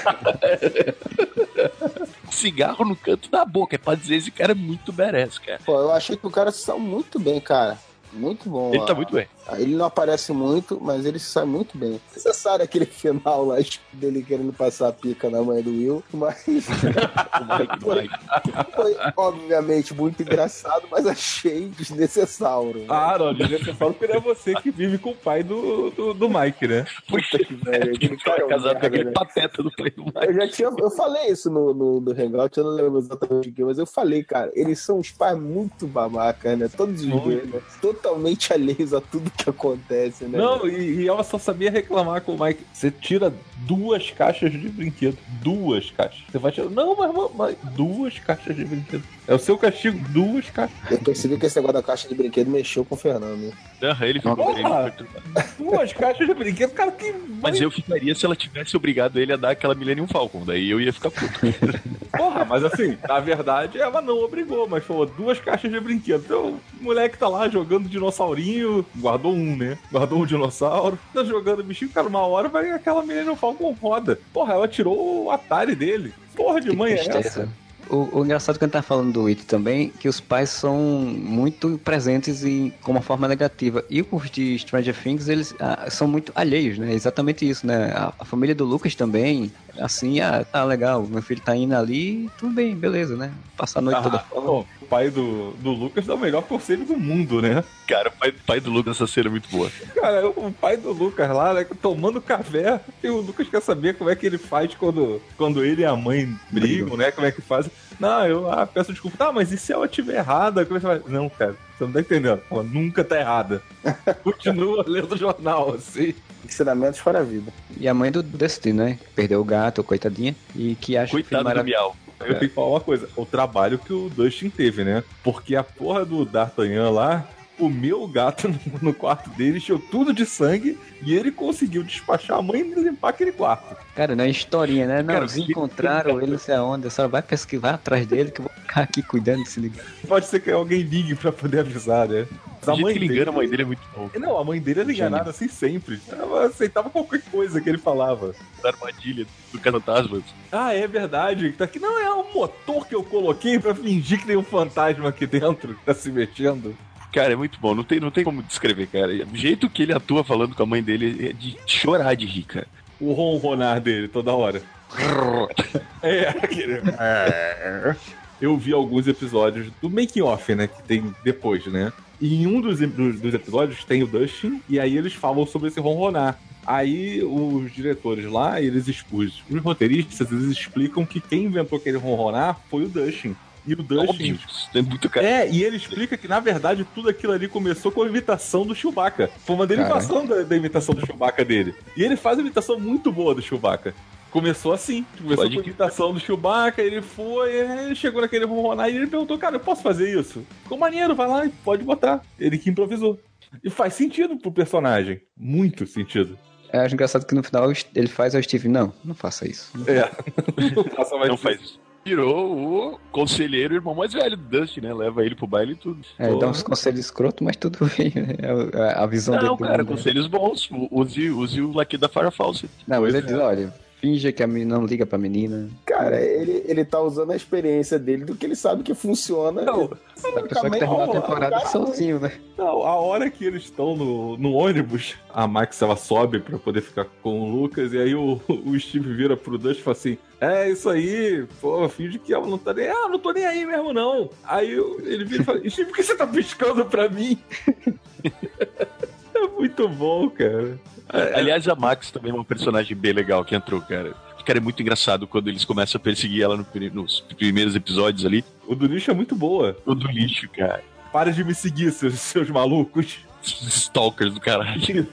[SPEAKER 2] Cigarro no canto da boca, é pra dizer esse cara é muito badass, cara.
[SPEAKER 5] Pô, eu achei que o cara se saiu muito bem, cara. Muito bom.
[SPEAKER 2] Ele tá
[SPEAKER 5] Ah,
[SPEAKER 2] muito bem.
[SPEAKER 5] Ele não aparece muito, mas ele sai muito bem. Necessário aquele (laughs) final lá dele querendo passar a pica na mãe do Will, mas
[SPEAKER 2] O Mike, o Mike.
[SPEAKER 5] foi obviamente muito engraçado, mas achei desnecessário.
[SPEAKER 1] Ah, não, desnecessário porque é você que vive com o pai do, do, do Mike, né?
[SPEAKER 5] Puta que velho. (laughs)
[SPEAKER 2] Cara é
[SPEAKER 5] é
[SPEAKER 2] casado com aquele
[SPEAKER 5] né?
[SPEAKER 2] pateta do pai do Mike.
[SPEAKER 5] Eu já tinha, eu falei isso no, no, no Hangout, eu não lembro exatamente o que, mas eu falei, cara, eles são uns pais muito babacas, né? Todos os dois, né? Totalmente alheios a tudo que acontece, né?
[SPEAKER 1] Não, e, e ela só sabia reclamar com o Mike. Você tira duas caixas de brinquedo. Duas caixas. Você vai tirar. Não, mas, mas- duas caixas de brinquedo. É o seu castigo, duas caixas.
[SPEAKER 5] Eu percebi que esse negócio da caixa de brinquedo mexeu com o Fernando.
[SPEAKER 2] Aham, ele ficou
[SPEAKER 1] Porra! Duas caixas de brinquedo, cara, que.
[SPEAKER 2] Mas eu ficaria se ela tivesse obrigado ele a dar aquela Millennium Falcon. Daí eu ia ficar puto. (laughs)
[SPEAKER 1] Porra, mas assim, na verdade ela não obrigou, mas falou duas caixas de brinquedo. Então o moleque tá lá jogando dinossaurinho, guardou um, né? Guardou um dinossauro, tá jogando bichinho, cara, uma hora vai aquela menina Falcon roda. Porra, ela tirou o Atari dele. Porra de mãe é essa?
[SPEAKER 4] O, o engraçado que a gente tá falando do It também, que os pais são muito presentes em, com uma forma negativa. E os de Stranger Things, eles ah, são muito alheios, né? Exatamente isso, né? A, a família do Lucas também, assim, ah, tá legal, meu filho tá indo ali, tudo bem, beleza, né? Passar a noite toda
[SPEAKER 1] Ah,
[SPEAKER 4] fora.
[SPEAKER 1] bom, o pai do, do Lucas dá o melhor conselho do mundo, né?
[SPEAKER 2] Cara, o pai, pai do Lucas, essa cena é muito boa.
[SPEAKER 1] Cara, o pai do Lucas lá, né, tomando café, e o Lucas quer saber como é que ele faz quando, quando ele e a mãe brigam, né? Como é que faz. Não, eu ah, peço desculpa. Tá, mas e se ela estiver errada? Como é que você vai? Não, cara, você não tá entendendo. Ela nunca tá errada. (laughs) Continua lendo o jornal, assim.
[SPEAKER 5] Ensinamentos para a vida.
[SPEAKER 4] E a mãe do Destino, né? Perdeu o gato, coitadinha, e que acha que
[SPEAKER 2] Coitado do
[SPEAKER 4] maravilhoso.
[SPEAKER 2] Miau.
[SPEAKER 1] Eu tenho que falar uma coisa: o trabalho que o Dustin teve, né? Porque a porra do D'Artagnan lá. O meu gato no- no quarto dele encheu tudo de sangue e ele conseguiu despachar a mãe e limpar aquele quarto.
[SPEAKER 4] Cara, não é historinha, né? Não,
[SPEAKER 2] Cara,
[SPEAKER 4] eles
[SPEAKER 2] que-
[SPEAKER 4] encontraram ele não sei aonde. Senhora vai pesquisar atrás dele que eu vou ficar aqui cuidando desse negócio.
[SPEAKER 1] Pode ser que alguém ligue pra poder avisar, né?
[SPEAKER 2] A mãe que ele engana, a mãe dele é muito bom.
[SPEAKER 1] Não, a mãe dele era enganada assim sempre. Ela aceitava qualquer coisa que ele falava.
[SPEAKER 2] Da armadilha do Fantasmas.
[SPEAKER 1] Ah, é verdade. Tá aqui. Não, é um motor que eu coloquei pra fingir que tem um fantasma aqui dentro que tá se mexendo.
[SPEAKER 2] Cara, é muito bom. Não tem, não tem como descrever, cara. O jeito que ele atua falando com a mãe dele é de chorar de rir, cara.
[SPEAKER 1] O ronronar dele toda hora. (laughs) É, aquele. Eu vi alguns episódios do making off, né? Que tem depois, né? E em um dos, dos, dos episódios tem o Dustin, e aí eles falam sobre esse ronronar. Aí os diretores lá, eles os, os roteiristas, eles explicam que quem inventou aquele ronronar foi o Dustin. E o Dustin.
[SPEAKER 2] Tem muito cara.
[SPEAKER 1] É, e ele explica que, na verdade, tudo aquilo ali começou com a imitação do Chewbacca. Foi uma derivação da, da imitação do Chewbacca dele. E ele faz uma imitação muito boa do Chewbacca. Começou assim, começou
[SPEAKER 2] Pode
[SPEAKER 1] com a
[SPEAKER 2] que-
[SPEAKER 1] imitação do Chewbacca, ele foi, ele chegou naquele ronronar e ele perguntou, cara, eu posso fazer isso? Ficou maneiro, vai lá e pode botar. Ele que improvisou. E faz sentido pro personagem. Muito sentido.
[SPEAKER 4] Eu acho engraçado que no final ele faz ao Steve, não, não faça isso.
[SPEAKER 1] É. (laughs) Não faça mais
[SPEAKER 2] Não
[SPEAKER 1] isso.
[SPEAKER 2] faz isso. Virou o conselheiro irmão mais velho do Dusty, né? Leva ele pro baile e tudo.
[SPEAKER 4] É,
[SPEAKER 2] Pô.
[SPEAKER 4] dá uns conselhos escroto, mas tudo (laughs) bem, né? É a- a visão
[SPEAKER 2] Não,
[SPEAKER 4] dele. do
[SPEAKER 2] cara,
[SPEAKER 4] mundo.
[SPEAKER 2] conselhos bons. Use, use o Lucky da Fawcett.
[SPEAKER 4] Não, ele diz, olha, finja que a menina não liga pra menina.
[SPEAKER 5] Cara, ele, ele tá usando a experiência dele do que ele sabe que funciona.
[SPEAKER 1] Não,
[SPEAKER 4] A pessoa que terminou a temporada
[SPEAKER 5] cara,
[SPEAKER 4] sozinho, né?
[SPEAKER 1] Não, a hora que eles estão no, no ônibus, a Max ela sobe pra poder ficar com o Lucas, e aí o, o Steve vira pro Dust e fala assim: É isso aí, pô, finge que ela não tá nem. Ah, não tô nem aí mesmo, não. Aí ele vira e fala: Steve, por que você tá piscando pra mim? (laughs) muito bom, cara.
[SPEAKER 2] Aliás, a Max também é um personagem bem legal que entrou, cara. Cara, é muito engraçado quando eles começam a perseguir ela no nos primeiros episódios ali.
[SPEAKER 1] o do lixo é muito boa.
[SPEAKER 2] O do lixo, cara.
[SPEAKER 1] Para de me seguir, seus, seus malucos.
[SPEAKER 2] Stalkers do caralho.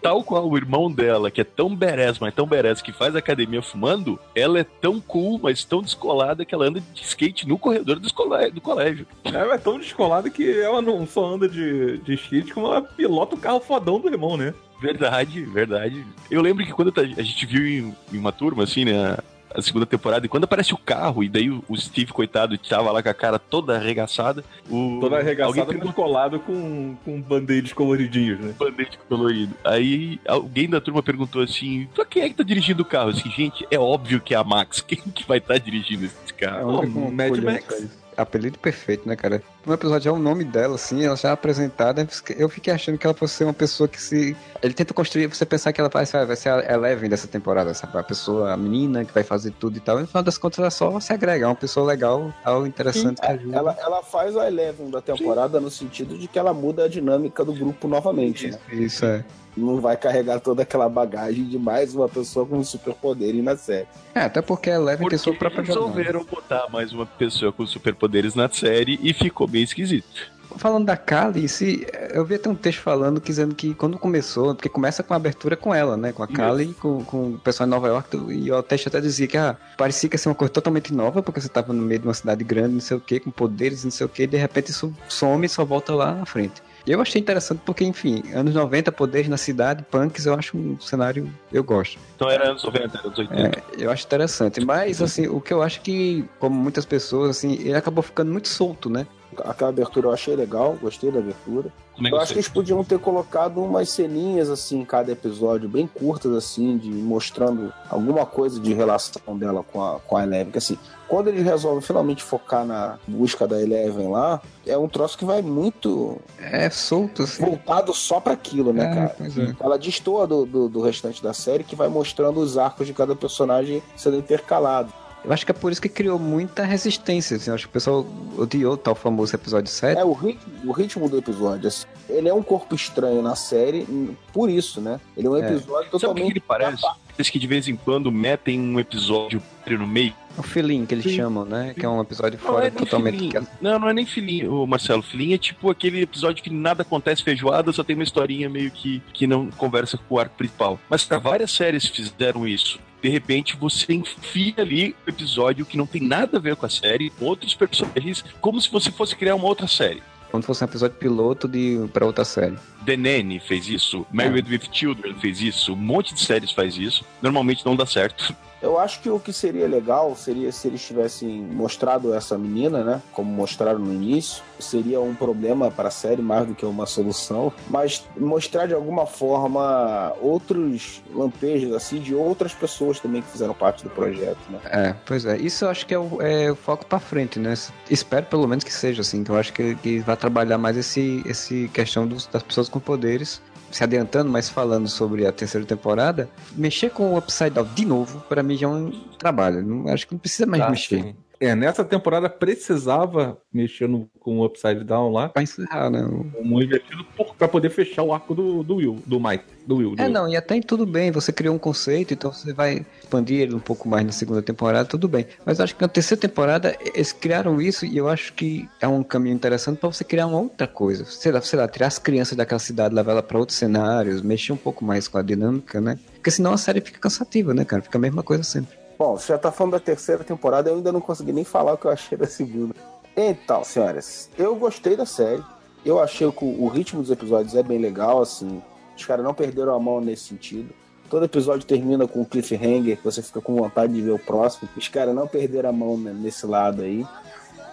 [SPEAKER 2] Tal qual o irmão dela, que é tão badass, mas tão badass, que faz academia fumando, ela é tão cool, mas tão descolada que ela anda de skate no corredor do, do colégio.
[SPEAKER 1] Ela é tão descolada que ela não só anda de, de skate, como ela pilota o carro fodão do irmão, né?
[SPEAKER 2] Verdade, verdade. Eu lembro que quando a gente viu em uma turma, assim, né? A segunda temporada, e quando aparece o carro, e daí o Steve, coitado, tava lá com a cara toda arregaçada. O...
[SPEAKER 1] Toda arregaçada,
[SPEAKER 2] Alguém perguntou
[SPEAKER 1] colado com, com band-aids coloridinhos, né?
[SPEAKER 2] band-aid colorido. Aí alguém da turma perguntou assim: pra quem é que tá dirigindo o carro? Assim, gente, é óbvio que é a Max. (laughs) Quem que vai estar dirigindo esse
[SPEAKER 4] É
[SPEAKER 2] carro?
[SPEAKER 4] com
[SPEAKER 1] Mad Max.
[SPEAKER 4] Apelido perfeito, né, cara? No episódio é o nome dela, assim, ela já é apresentada. Eu fiquei achando que ela fosse ser uma pessoa que se. Ele tenta construir, você pensar que ela vai ser, vai ser a Eleven dessa temporada, sabe? A pessoa, a menina que vai fazer tudo e tal. E no final das contas, ela só se agrega, é uma pessoa legal, tal, interessante que ajuda.
[SPEAKER 5] Ela, ela faz a Eleven da temporada no sentido de que ela muda a dinâmica do grupo novamente, né?
[SPEAKER 4] Isso é.
[SPEAKER 5] Não vai carregar toda aquela bagagem de mais uma pessoa com superpoder na série.
[SPEAKER 4] É, até porque a Eleven
[SPEAKER 2] Porque
[SPEAKER 4] tem sua própria jornada.
[SPEAKER 2] resolveram botar mais uma pessoa com superpoderes na série e ficou meio esquisito.
[SPEAKER 4] Falando da Kali, se, eu vi até um texto falando, dizendo que quando começou, porque começa com a abertura com ela, né? Com a Kali, com, com o pessoal em Nova York, e o texto até dizia que ah, parecia que ia ser uma coisa totalmente nova, porque você tava no meio de uma cidade grande, não sei o que, com poderes, não sei o que, e de repente isso some e só volta lá na frente. E eu achei interessante porque, enfim, anos 90, poderes na cidade, punks, eu acho um cenário, eu gosto.
[SPEAKER 2] Então era anos 90, anos 80.
[SPEAKER 4] É, eu acho interessante. Mas, assim, o que eu acho que, como muitas pessoas, assim, ele acabou ficando muito solto, né?
[SPEAKER 5] Aquela abertura eu achei legal, gostei da abertura.
[SPEAKER 2] Como é que
[SPEAKER 5] Eu acho que eles podiam ter colocado umas ceninhas assim em cada episódio, bem curtas assim, de mostrando alguma coisa de relação dela com a, com a Eleven. Que assim, quando eles resolvem finalmente focar na busca da Eleven lá, é um troço que vai muito
[SPEAKER 4] É solto, assim.
[SPEAKER 5] voltado só pra aquilo, né,
[SPEAKER 4] É,
[SPEAKER 5] cara?
[SPEAKER 4] pois é.
[SPEAKER 5] Ela destoa do, do, do restante da série, que vai mostrando os arcos de cada personagem sendo intercalado.
[SPEAKER 4] Eu acho que é por isso que criou muita resistência. Assim. Eu acho que o pessoal odiou tal famoso episódio 7.
[SPEAKER 5] É o ritmo, o ritmo do episódio. assim. ele é um corpo estranho na série, por isso, né? Ele é um
[SPEAKER 4] É.
[SPEAKER 5] episódio
[SPEAKER 2] Sabe o que
[SPEAKER 5] totalmente.
[SPEAKER 2] ele parece? Parece que de vez em quando metem um episódio no meio.
[SPEAKER 4] O feeling que eles
[SPEAKER 2] Sim.
[SPEAKER 4] chamam, né? Que é um episódio
[SPEAKER 2] Não
[SPEAKER 4] fora
[SPEAKER 2] é
[SPEAKER 4] totalmente.
[SPEAKER 2] filinho. Não, não é nem filinho, ô Marcelo. Filinho é tipo aquele episódio que nada acontece feijoada, só tem uma historinha meio que, que não conversa com o arco principal. Mas pra várias séries fizeram isso. De repente você enfia ali um episódio que não tem nada a ver com a série, outros personagens, como se você fosse criar uma outra série.
[SPEAKER 4] Como se fosse um episódio piloto de pra outra série.
[SPEAKER 2] The Nanny fez isso, Married with Children fez isso, um monte de séries faz isso. Normalmente não dá certo.
[SPEAKER 5] Eu acho que o que seria legal seria se eles tivessem mostrado essa menina, né? Como mostraram no início. Seria um problema para a série mais do que uma solução. Mas mostrar de alguma forma outros lampejos, assim, de outras pessoas também que fizeram parte do projeto, né?
[SPEAKER 4] É, pois é. Isso eu acho que é o, é o foco pra frente, né? Espero pelo menos que seja assim. Que eu acho que, que vai trabalhar mais esse, esse questão dos- das pessoas com poderes. Se adiantando, mas falando sobre a terceira temporada, mexer com o Upside Down de novo, pra mim já é um trabalho. Não, acho que não precisa mais
[SPEAKER 1] Tá,
[SPEAKER 4] mexer.
[SPEAKER 1] sim. É, nessa temporada precisava mexer no, com o Upside Down lá,
[SPEAKER 4] Pra encerrar, né?
[SPEAKER 1] Como invertido, por- pra poder fechar o arco do, do Will, do Mike, do Will. do
[SPEAKER 4] É,
[SPEAKER 1] Will.
[SPEAKER 4] não, e até tudo bem, você criou um conceito, então você vai expandir ele um pouco mais na segunda temporada, tudo bem. Mas eu acho que na terceira temporada eles criaram isso e eu acho que é um caminho interessante pra você criar uma outra coisa. Sei lá, sei lá, tirar as crianças daquela cidade, levar ela pra outros cenários, mexer um pouco mais com a dinâmica, né? Porque senão a série fica cansativa, né, cara? Fica a mesma coisa sempre.
[SPEAKER 5] Bom, você já tá falando da terceira temporada, eu ainda não consegui nem falar o que eu achei da segunda. Então, senhoras, eu gostei da série. Eu achei que o ritmo dos episódios é bem legal, assim. Os caras não perderam a mão nesse sentido. Todo episódio termina com um cliffhanger, você fica com vontade de ver o próximo. Os caras não perderam a mão nesse lado aí.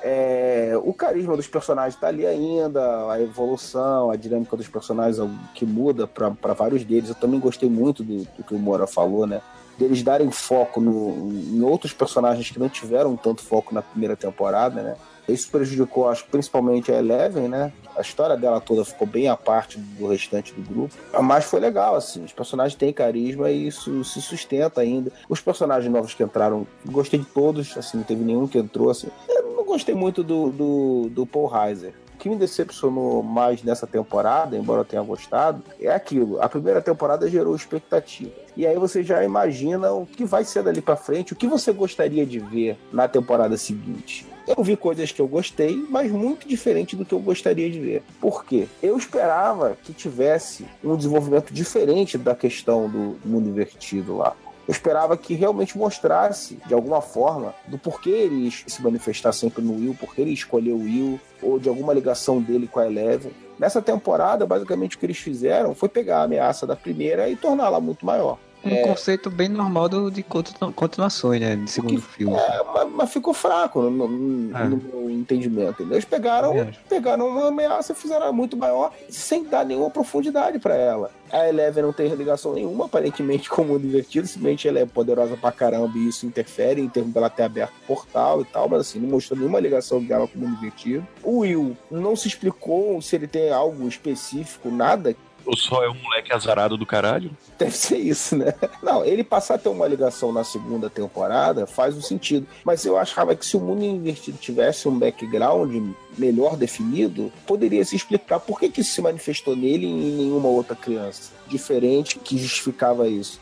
[SPEAKER 5] É, o carisma dos personagens tá ali ainda, a evolução, a dinâmica dos personagens que muda para vários deles. Eu também gostei muito do, do que o Mora falou, né? Deles darem foco no, em outros personagens que não tiveram tanto foco na primeira temporada, né? Isso prejudicou, acho, principalmente a Eleven, né? A história dela toda ficou bem à parte do restante do grupo. Mas foi legal, assim. Os personagens têm carisma e isso se sustenta ainda. Os personagens novos que entraram, gostei de todos, assim, não teve nenhum que entrou, assim. Eu não gostei muito do, do, do Paul Reiser. Que me decepcionou mais nessa temporada, embora eu tenha gostado, é aquilo. A primeira temporada gerou expectativa. E aí você já imagina o que vai ser dali para frente, o que você gostaria de ver na temporada seguinte. Eu vi coisas que eu gostei, mas muito diferente do que eu gostaria de ver. Por quê? Eu esperava que tivesse um desenvolvimento diferente da questão do mundo invertido lá. Eu esperava que realmente mostrasse, de alguma forma, do porquê ele se manifestar sempre no Will, porquê ele escolheu o Will, ou de alguma ligação dele com a Eleven. Nessa temporada, basicamente, o que eles fizeram foi pegar a ameaça da primeira e torná-la muito maior.
[SPEAKER 4] Um
[SPEAKER 5] É.
[SPEAKER 4] conceito bem normal do, de continu- continuações, né? De segundo filme.
[SPEAKER 5] É, mas, mas ficou fraco no, no-
[SPEAKER 4] É.
[SPEAKER 5] no meu entendimento. Eles pegaram, pegaram uma ameaça e fizeram ela muito maior sem dar nenhuma profundidade pra ela. A Eleven não tem ligação nenhuma, aparentemente, (laughs) com o mundo invertido. Simplesmente ela é poderosa pra caramba e isso interfere em termos dela ter aberto o portal e tal, mas assim, não mostrou nenhuma ligação dela com o mundo invertido. O Will não se explicou se ele tem algo específico, nada
[SPEAKER 2] Ou só é um moleque azarado do caralho?
[SPEAKER 5] Deve ser isso, né? Não, ele passar a ter uma ligação na segunda temporada faz um sentido. Mas eu achava que se o mundo invertido tivesse um background melhor definido, poderia se explicar por que, que isso se manifestou nele e em nenhuma outra criança. Diferente que justificava isso.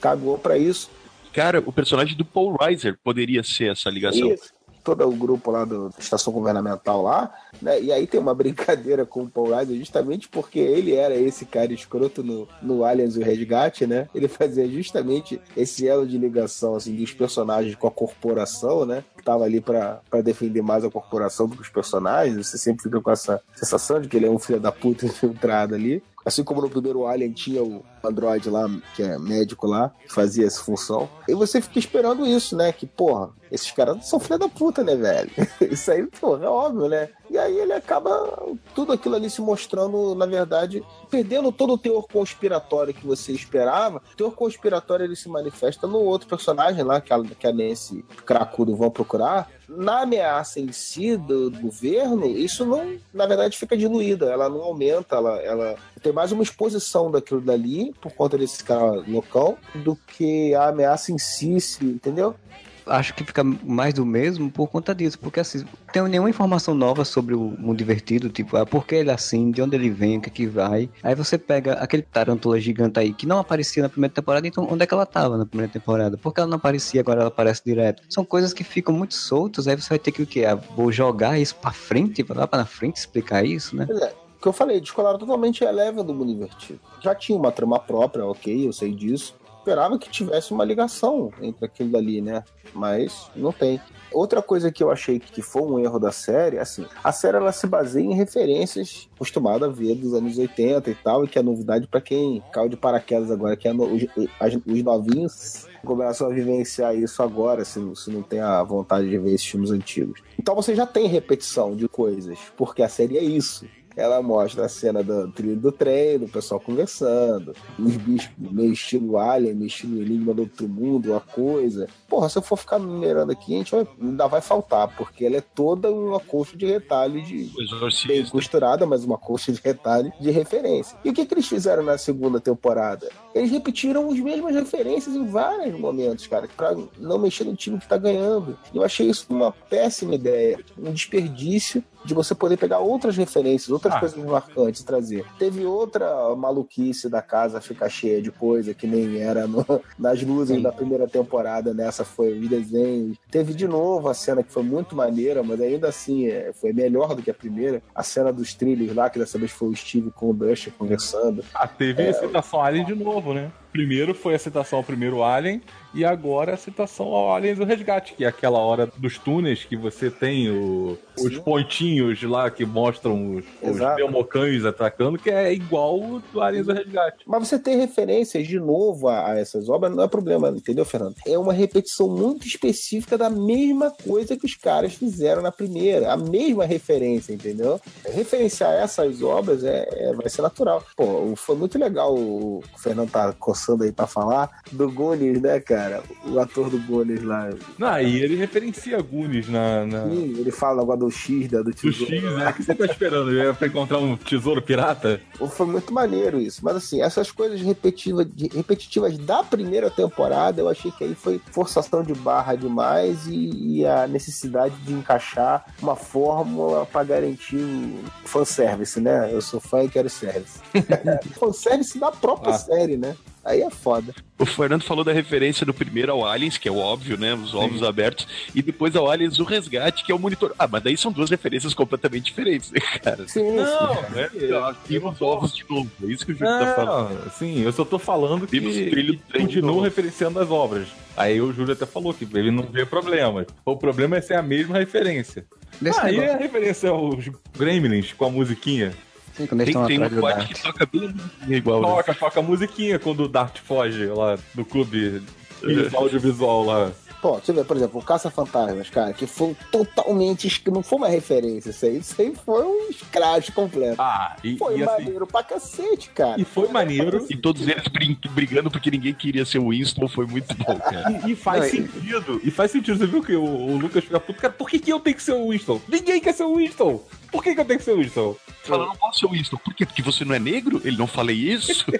[SPEAKER 5] Cagou pra isso.
[SPEAKER 2] Cara, o personagem do Paul Reiser poderia ser essa ligação.
[SPEAKER 5] Isso. Todo o grupo lá da estação governamental lá, né? E aí tem uma (laughs) brincadeira com o Paul Reiser justamente porque ele era esse cara escroto no, no Aliens e o Resgate, né? Ele fazia justamente esse elo de ligação, assim, dos personagens com a corporação, né? Tava ali pra defender mais a corporação do que os personagens. Você sempre fica com essa sensação de que ele é um filho da puta (laughs) infiltrado ali. Assim como no primeiro Alien tinha o Android lá, que é médico lá, que fazia essa função. E você fica esperando isso, né? Que, porra, esses caras são filha da puta, né, velho? (laughs) Isso aí, porra, é óbvio, né? E aí ele acaba tudo aquilo ali se mostrando, na verdade, perdendo todo o teor conspiratório que você esperava. O teor conspiratório ele se manifesta no outro personagem lá, que a, que a Nancy Cracudo vão procurar. Na ameaça em si do governo, isso não, na verdade, fica diluída. Ela não aumenta, ela, ela tem mais uma exposição daquilo dali, por conta desse cara loucão, do que a ameaça em si, entendeu?
[SPEAKER 4] Acho que fica mais do mesmo por conta disso, porque assim, não tem nenhuma informação nova sobre o mundo divertido, tipo, ah, por que ele é assim, de onde ele vem, o que que vai. Aí você pega aquele tarântula gigante aí que não aparecia na primeira temporada, então onde é que ela tava na primeira temporada? Por que ela não aparecia, agora ela aparece direto? São coisas que ficam muito soltas, aí você vai ter que o quê? Ah, vou jogar isso pra frente, lá pra na frente explicar isso, né?
[SPEAKER 5] Pois é, que eu falei, descolaram totalmente a Eleven do mundo invertido. Já tinha uma trama própria, ok, eu sei disso. Esperava que tivesse uma ligação entre aquilo dali, né? Mas não tem. Outra coisa que eu achei que foi um erro da série, assim, a série ela se baseia em referências acostumada a ver dos anos 80 e tal, e que é novidade pra quem caiu de paraquedas agora, que é no- os, os novinhos começam a vivenciar isso agora, se, se não tem a vontade de ver esses filmes antigos. Então você já tem repetição de coisas, porque a série é isso. Ela mostra a cena do trilho do trem, do pessoal conversando, os bichos meio estilo Alien, meio estilo Enigma do Outro Mundo, uma coisa. Porra, se eu for ficar numerando aqui, a gente vai, ainda vai faltar, porque ela é toda uma colcha de retalho de,
[SPEAKER 2] O
[SPEAKER 5] bem costurada, mas uma colcha de retalho de referência. E o que, que eles fizeram na segunda temporada? Eles repetiram as mesmas referências em vários momentos, cara, pra não mexer no time que tá ganhando. Eu achei isso uma péssima ideia, um desperdício de você poder pegar outras referências, outras
[SPEAKER 1] Ah.
[SPEAKER 5] coisas marcantes e trazer. Teve outra maluquice da casa ficar cheia de coisa que nem era no- (laughs) nas luzes
[SPEAKER 4] Sim.
[SPEAKER 5] da primeira temporada, nessa foi os desenhos. Teve de novo a cena que foi muito maneira, mas ainda assim é, foi melhor do que a primeira. A cena dos trilhos lá, que dessa vez foi o Steve com o Dustin conversando.
[SPEAKER 1] Ah, teve citação Alien de novo, né? Primeiro foi a citação ao primeiro Alien, e agora a citação ao Aliens do Resgate, que é aquela hora dos túneis que você tem o- os pontinhos lá que mostram os, os democães atacando, que é igual o do Aliens do Resgate.
[SPEAKER 5] Mas você ter referências de novo a, a essas obras não é problema, entendeu, Fernando? É uma repetição muito específica da mesma coisa que os caras fizeram na primeira, a mesma referência, entendeu? Referenciar essas obras é, é- vai ser natural. Pô, foi muito legal o, o Fernando tá coçando aí pra falar do Goonies, né, cara? O ator do Goonies lá.
[SPEAKER 1] Não, e ele referencia Goonies na. na...
[SPEAKER 5] Sim, ele fala agora do X, da, do
[SPEAKER 1] Do
[SPEAKER 5] tesouro.
[SPEAKER 1] X, né? O que você tá esperando? Ele pra encontrar um tesouro pirata?
[SPEAKER 5] Foi muito maneiro isso. Mas assim, essas coisas repetitivas, repetitivas da primeira temporada, eu achei que aí foi forçação de barra demais e, e a necessidade de encaixar uma fórmula para garantir o fanservice, né? Eu sou fã e quero service. (laughs) fanservice da própria
[SPEAKER 1] Ah.
[SPEAKER 5] série, né? Aí é foda.
[SPEAKER 2] O Fernando falou da referência do primeiro ao Aliens, que é o óbvio, né? Os ovos abertos, e depois ao Aliens o Resgate, que é o monitor. Ah, mas daí são duas referências completamente diferentes, né, cara?
[SPEAKER 5] Sim,
[SPEAKER 1] Não,
[SPEAKER 5] sim.
[SPEAKER 1] né?
[SPEAKER 2] E os ovos de novo, é isso que o Júlio tá falando.
[SPEAKER 1] Sim, eu só tô falando que
[SPEAKER 2] de
[SPEAKER 1] continua
[SPEAKER 2] novo.
[SPEAKER 1] referenciando as obras. Aí o Júlio até falou que ele não vê problema. O problema é ser a mesma referência.
[SPEAKER 4] Desse
[SPEAKER 1] Aí
[SPEAKER 4] negócio,
[SPEAKER 1] a referência aos Gremlins com a musiquinha.
[SPEAKER 2] Tem, tem um
[SPEAKER 4] do
[SPEAKER 2] quad
[SPEAKER 4] Dart.
[SPEAKER 2] que toca bem musiquinha igual, né?
[SPEAKER 1] Toca, toca a musiquinha quando o Dart foge lá do clube audiovisual lá.
[SPEAKER 5] Pô, eu ver, por exemplo, o Caça-Fantasmas, cara, que foi totalmente. Não foi uma referência, isso aí. Isso aí foi um scratch completo.
[SPEAKER 1] Ah, e,
[SPEAKER 5] Foi
[SPEAKER 1] e assim,
[SPEAKER 5] maneiro pra cacete, cara.
[SPEAKER 1] e foi maneiro.
[SPEAKER 2] E todos eles brin- brigando porque ninguém queria ser o Winston, foi muito bom, cara.
[SPEAKER 1] E, e faz
[SPEAKER 4] Não, e-
[SPEAKER 1] sentido. E faz sentido. Você viu que o, o Lucas fica puto. Cara, por que, que eu tenho que ser o Winston? Ninguém quer ser o Winston. Por que, que eu tenho que ser o Winston?
[SPEAKER 2] Fala, não posso ser o Winston. Por quê? Porque você não é negro? Ele não falei isso? (laughs)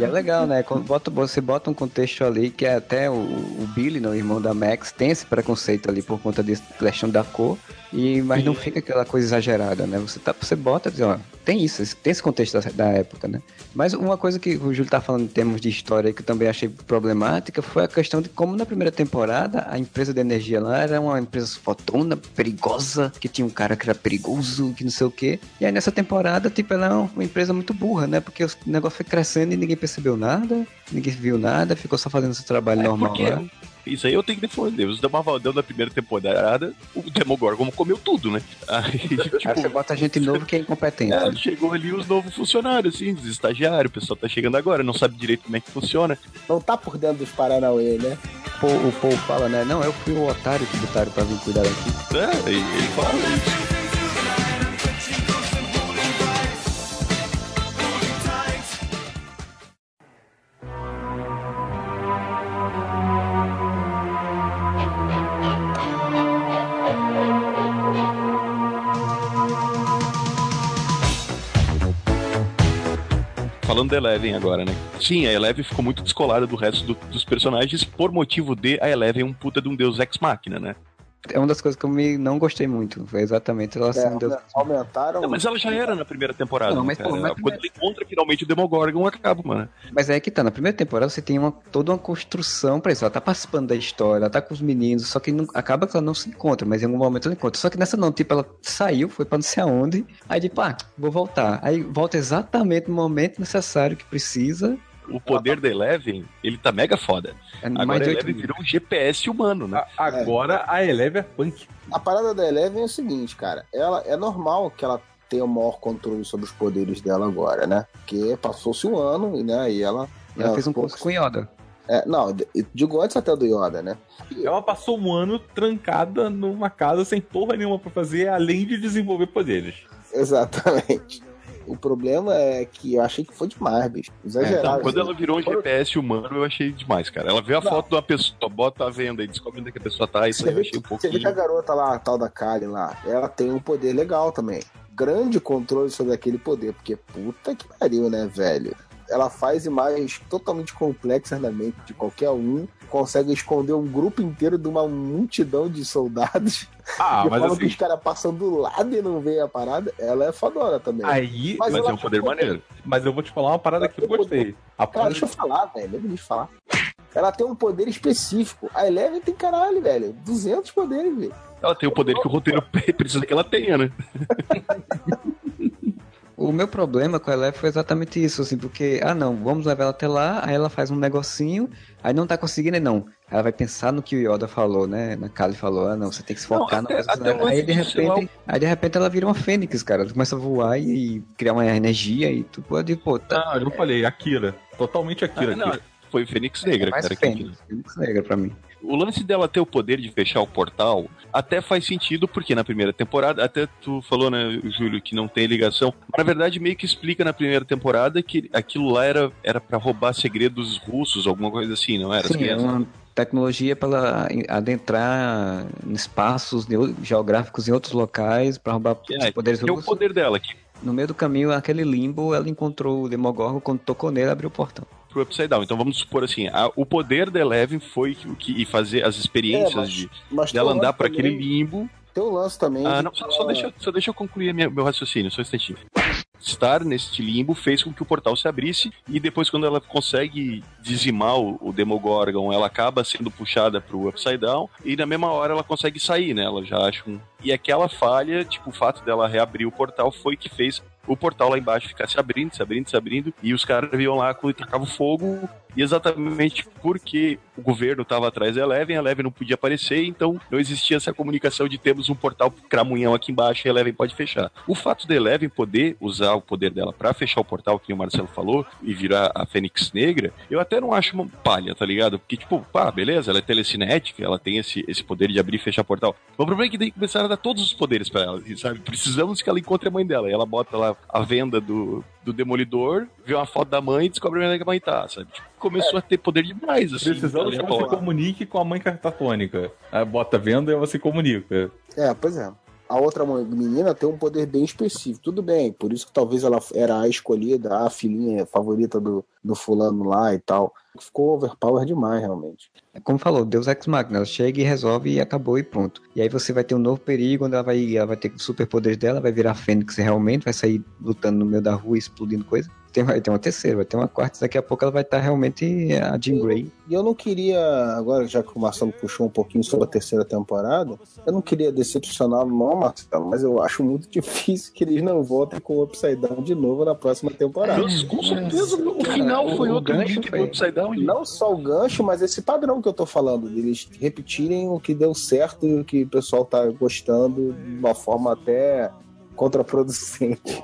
[SPEAKER 4] E é legal, né? Bota- você bota um contexto ali que é até o, o Billy, né, o irmão da Max, tem esse preconceito ali por conta dessa questão da cor, e, mas não fica aquela coisa exagerada, né? Você, tá, você bota, diz, ó, tem isso, tem esse contexto da, da época, né? Mas uma coisa que o Júlio tá falando em termos de história que eu também achei problemática foi a questão de como na primeira temporada a empresa de energia lá era uma empresa fotona, perigosa, que tinha um cara que era perigoso, que não sei o quê. E aí nessa temporada, tipo, ela é uma empresa muito burra, né? Porque o negócio foi crescendo e ninguém percebeu nada, ninguém viu nada, ficou só fazendo seu trabalho normal
[SPEAKER 2] porque-
[SPEAKER 4] lá.
[SPEAKER 2] Isso aí eu tenho que defender. Os Damavaldão da primeira temporada, o Demogorgon comeu tudo, né? Aí, (laughs) tipo,
[SPEAKER 4] Aí você bota gente novo que é incompetente.
[SPEAKER 2] é, chegou ali os novos funcionários, assim, os estagiários, o pessoal tá chegando agora, não sabe direito como é que funciona.
[SPEAKER 5] Não tá por dentro dos Paranauê, né?
[SPEAKER 4] O povo fala, né? Não, eu fui o otário que botaram pra vir cuidar daqui.
[SPEAKER 2] É, ele fala isso. Falando da Eleven agora, né? Sim, a Eleven ficou muito descolada do resto do- dos personagens por motivo de a Eleven é um puta de um deus ex-máquina, né?
[SPEAKER 4] É uma das coisas que eu me não gostei muito. Foi exatamente ela
[SPEAKER 5] É,
[SPEAKER 4] sendo Deus.
[SPEAKER 5] aumentaram.
[SPEAKER 2] Não, mas ela já era na primeira temporada.
[SPEAKER 4] Não,
[SPEAKER 2] né,
[SPEAKER 4] mas,
[SPEAKER 2] cara?
[SPEAKER 4] pô, mas
[SPEAKER 2] Quando ele encontra finalmente o Demogorgon, acaba, mano.
[SPEAKER 4] Mas é que tá, na primeira temporada você tem uma, toda uma construção pra isso. Ela tá participando da história, ela tá com os meninos, só que não- acaba que ela não se encontra, mas em algum momento ela encontra. Só que nessa não, tipo, ela saiu, foi pra não sei aonde, aí tipo, ah, vou voltar. Aí volta exatamente no momento necessário que precisa.
[SPEAKER 2] O poder da Eleven, ele tá mega foda.
[SPEAKER 4] É
[SPEAKER 2] Agora a Eleven
[SPEAKER 4] mil.
[SPEAKER 2] virou um GPS humano, né?
[SPEAKER 1] A- agora a Eleve é punk.
[SPEAKER 5] A parada da Eleven é o seguinte, cara. Ela é normal que ela tenha o maior controle sobre os poderes dela agora, né? Porque passou-se um ano e, né, e ela.
[SPEAKER 4] Ela
[SPEAKER 5] né,
[SPEAKER 4] fez um
[SPEAKER 5] poucos-
[SPEAKER 4] com Yoda.
[SPEAKER 5] É, não, digo antes até do Yoda, né?
[SPEAKER 1] Ela passou um ano trancada numa casa sem porra nenhuma pra fazer, além de desenvolver poderes.
[SPEAKER 5] Exatamente. O problema é que eu achei que foi demais, bicho. Exagerado.
[SPEAKER 2] Então, quando ela virou um GPS humano, eu achei demais, cara. Ela vê a
[SPEAKER 5] Não.
[SPEAKER 2] foto de uma pessoa, bota a venda e descobre onde é que a pessoa tá, isso aí eu achei um
[SPEAKER 5] você vê que a
[SPEAKER 2] pouquinho.
[SPEAKER 5] garota lá, a tal da Kali lá, ela tem um poder legal também. Grande controle sobre aquele poder, porque puta que pariu, né, velho? Ela faz imagens totalmente complexas na mente de qualquer um, consegue esconder um grupo inteiro de uma multidão de soldados.
[SPEAKER 1] Ah, mas
[SPEAKER 5] forma que
[SPEAKER 1] assim,
[SPEAKER 5] os caras passam do lado e não veem a parada. Ela é fodona também.
[SPEAKER 1] aí.
[SPEAKER 5] Mas
[SPEAKER 2] Mas
[SPEAKER 5] ela
[SPEAKER 2] é um poder maneiro.
[SPEAKER 1] Mas eu vou te falar uma parada que eu gostei. A
[SPEAKER 5] Cara,
[SPEAKER 1] parada
[SPEAKER 5] deixa eu falar, velho. Deixa eu falar. Ela tem um poder específico. A Eleven tem caralho, velho. 200 poderes, velho.
[SPEAKER 2] Ela tem o poder que o roteiro (laughs) precisa que ela tenha, né? (laughs)
[SPEAKER 4] O meu problema com a Eleven foi exatamente isso, assim, porque, ah não, vamos levar ela até lá, aí ela faz um negocinho, aí não tá conseguindo, não. Ela vai pensar no que o Yoda falou, né? Na Kali falou, ah não, você tem que se focar
[SPEAKER 2] Não,
[SPEAKER 4] na (laughs) coisa.
[SPEAKER 2] até o
[SPEAKER 4] aí de repente, aí de repente ela vira uma fênix, cara. Ela começa a voar e, criar uma energia e tu pode, pô, tá.
[SPEAKER 1] Ah, eu falei, Akira. Totalmente Akira.
[SPEAKER 2] Ah, não,
[SPEAKER 1] Akira.
[SPEAKER 2] foi Fênix Negra,
[SPEAKER 4] mais
[SPEAKER 2] cara. que-
[SPEAKER 4] fênix, fênix negra pra mim.
[SPEAKER 2] O lance dela ter o poder de fechar o portal até faz sentido, porque na primeira temporada, até tu falou, né, Júlio, que não tem ligação, mas na verdade meio que explica na primeira temporada que aquilo lá era, era para roubar segredos russos, alguma coisa assim, não era?
[SPEAKER 4] Sim, é
[SPEAKER 2] crianças-
[SPEAKER 4] uma tecnologia para ela adentrar em espaços geográficos em outros locais para roubar os
[SPEAKER 2] É,
[SPEAKER 4] poderes
[SPEAKER 2] que é o
[SPEAKER 4] russos.
[SPEAKER 2] poder dela, que
[SPEAKER 4] No meio do caminho, aquele limbo, ela encontrou o Demogorgon, quando tocou nele, abriu o portão.
[SPEAKER 2] Pro Upside Down. Então vamos supor assim, a- o poder da Eleven foi o que e fazer as experiências
[SPEAKER 5] É, mas-
[SPEAKER 2] de
[SPEAKER 5] Mas
[SPEAKER 2] dela andar
[SPEAKER 5] também-
[SPEAKER 2] aquele limbo
[SPEAKER 5] Tem um lance também.
[SPEAKER 2] Ah, não, só, só deixa, só deixa eu concluir minha- meu raciocínio, só um instantinho. Estar neste limbo fez com que o portal se abrisse e depois, quando ela consegue dizimar o, o Demogorgon, ela acaba sendo puxada pro Upside Down e na mesma hora ela consegue sair, né? Ela já acha um. E aquela falha, tipo, o fato dela reabrir o portal foi que fez o portal lá embaixo ficar se abrindo, se abrindo, se abrindo, e os caras iam lá e tacavam fogo, e exatamente porque o governo estava atrás da Eleven, a Eleven não podia aparecer, então não existia essa comunicação de termos um portal cramunhão aqui embaixo e a Eleven pode fechar. O fato da Eleven poder usar o poder dela para fechar o portal, que o Marcelo falou, e virar a Fênix Negra, eu até não acho uma palha, tá ligado? Porque, tipo, pá, beleza, ela é telecinética, ela tem esse, esse poder de abrir e fechar portal. Mas o problema é que daí começaram a dar todos os poderes para ela, sabe? Precisamos que ela encontre a mãe dela. E ela bota lá a venda do, do Demolidor, vê uma foto da mãe e descobre onde é que a mãe tá, sabe? Tipo, começou a ter poder demais, assim.
[SPEAKER 1] Precisamos que você comunique com a mãe cartatônica. Aí bota a venda e você comunica.
[SPEAKER 5] É, pois é. A outra menina tem um poder bem específico. Tudo bem, por isso que talvez ela era a escolhida, a filhinha favorita do, do fulano lá e tal. Ficou overpower demais, realmente.
[SPEAKER 4] É Como falou, Deus Ex Machina, ela chega e resolve e acabou e pronto. E aí você vai ter um novo perigo, onde ela vai, ela vai ter os superpoderes dela, vai virar Fênix realmente, vai sair lutando no meio da rua, explodindo coisa. Tem, vai ter uma terceira, vai ter uma quarta, daqui a pouco ela vai estar realmente a Jean Grey.
[SPEAKER 5] E eu não queria, agora já que o Marcelo puxou um pouquinho sobre a terceira temporada, eu não queria decepcionar não, Marcelo, mas eu acho muito (laughs) difícil que eles não voltem com o Upside Down de novo na próxima temporada.
[SPEAKER 2] Com certeza, o
[SPEAKER 4] Cara,
[SPEAKER 2] final
[SPEAKER 4] o-
[SPEAKER 2] foi
[SPEAKER 4] o gancho
[SPEAKER 2] link
[SPEAKER 4] foi-
[SPEAKER 2] do Upside Gente.
[SPEAKER 5] Não só o gancho, mas esse padrão que eu tô falando, deles repetirem o que deu certo e o que o pessoal tá gostando de uma forma até contraproducente.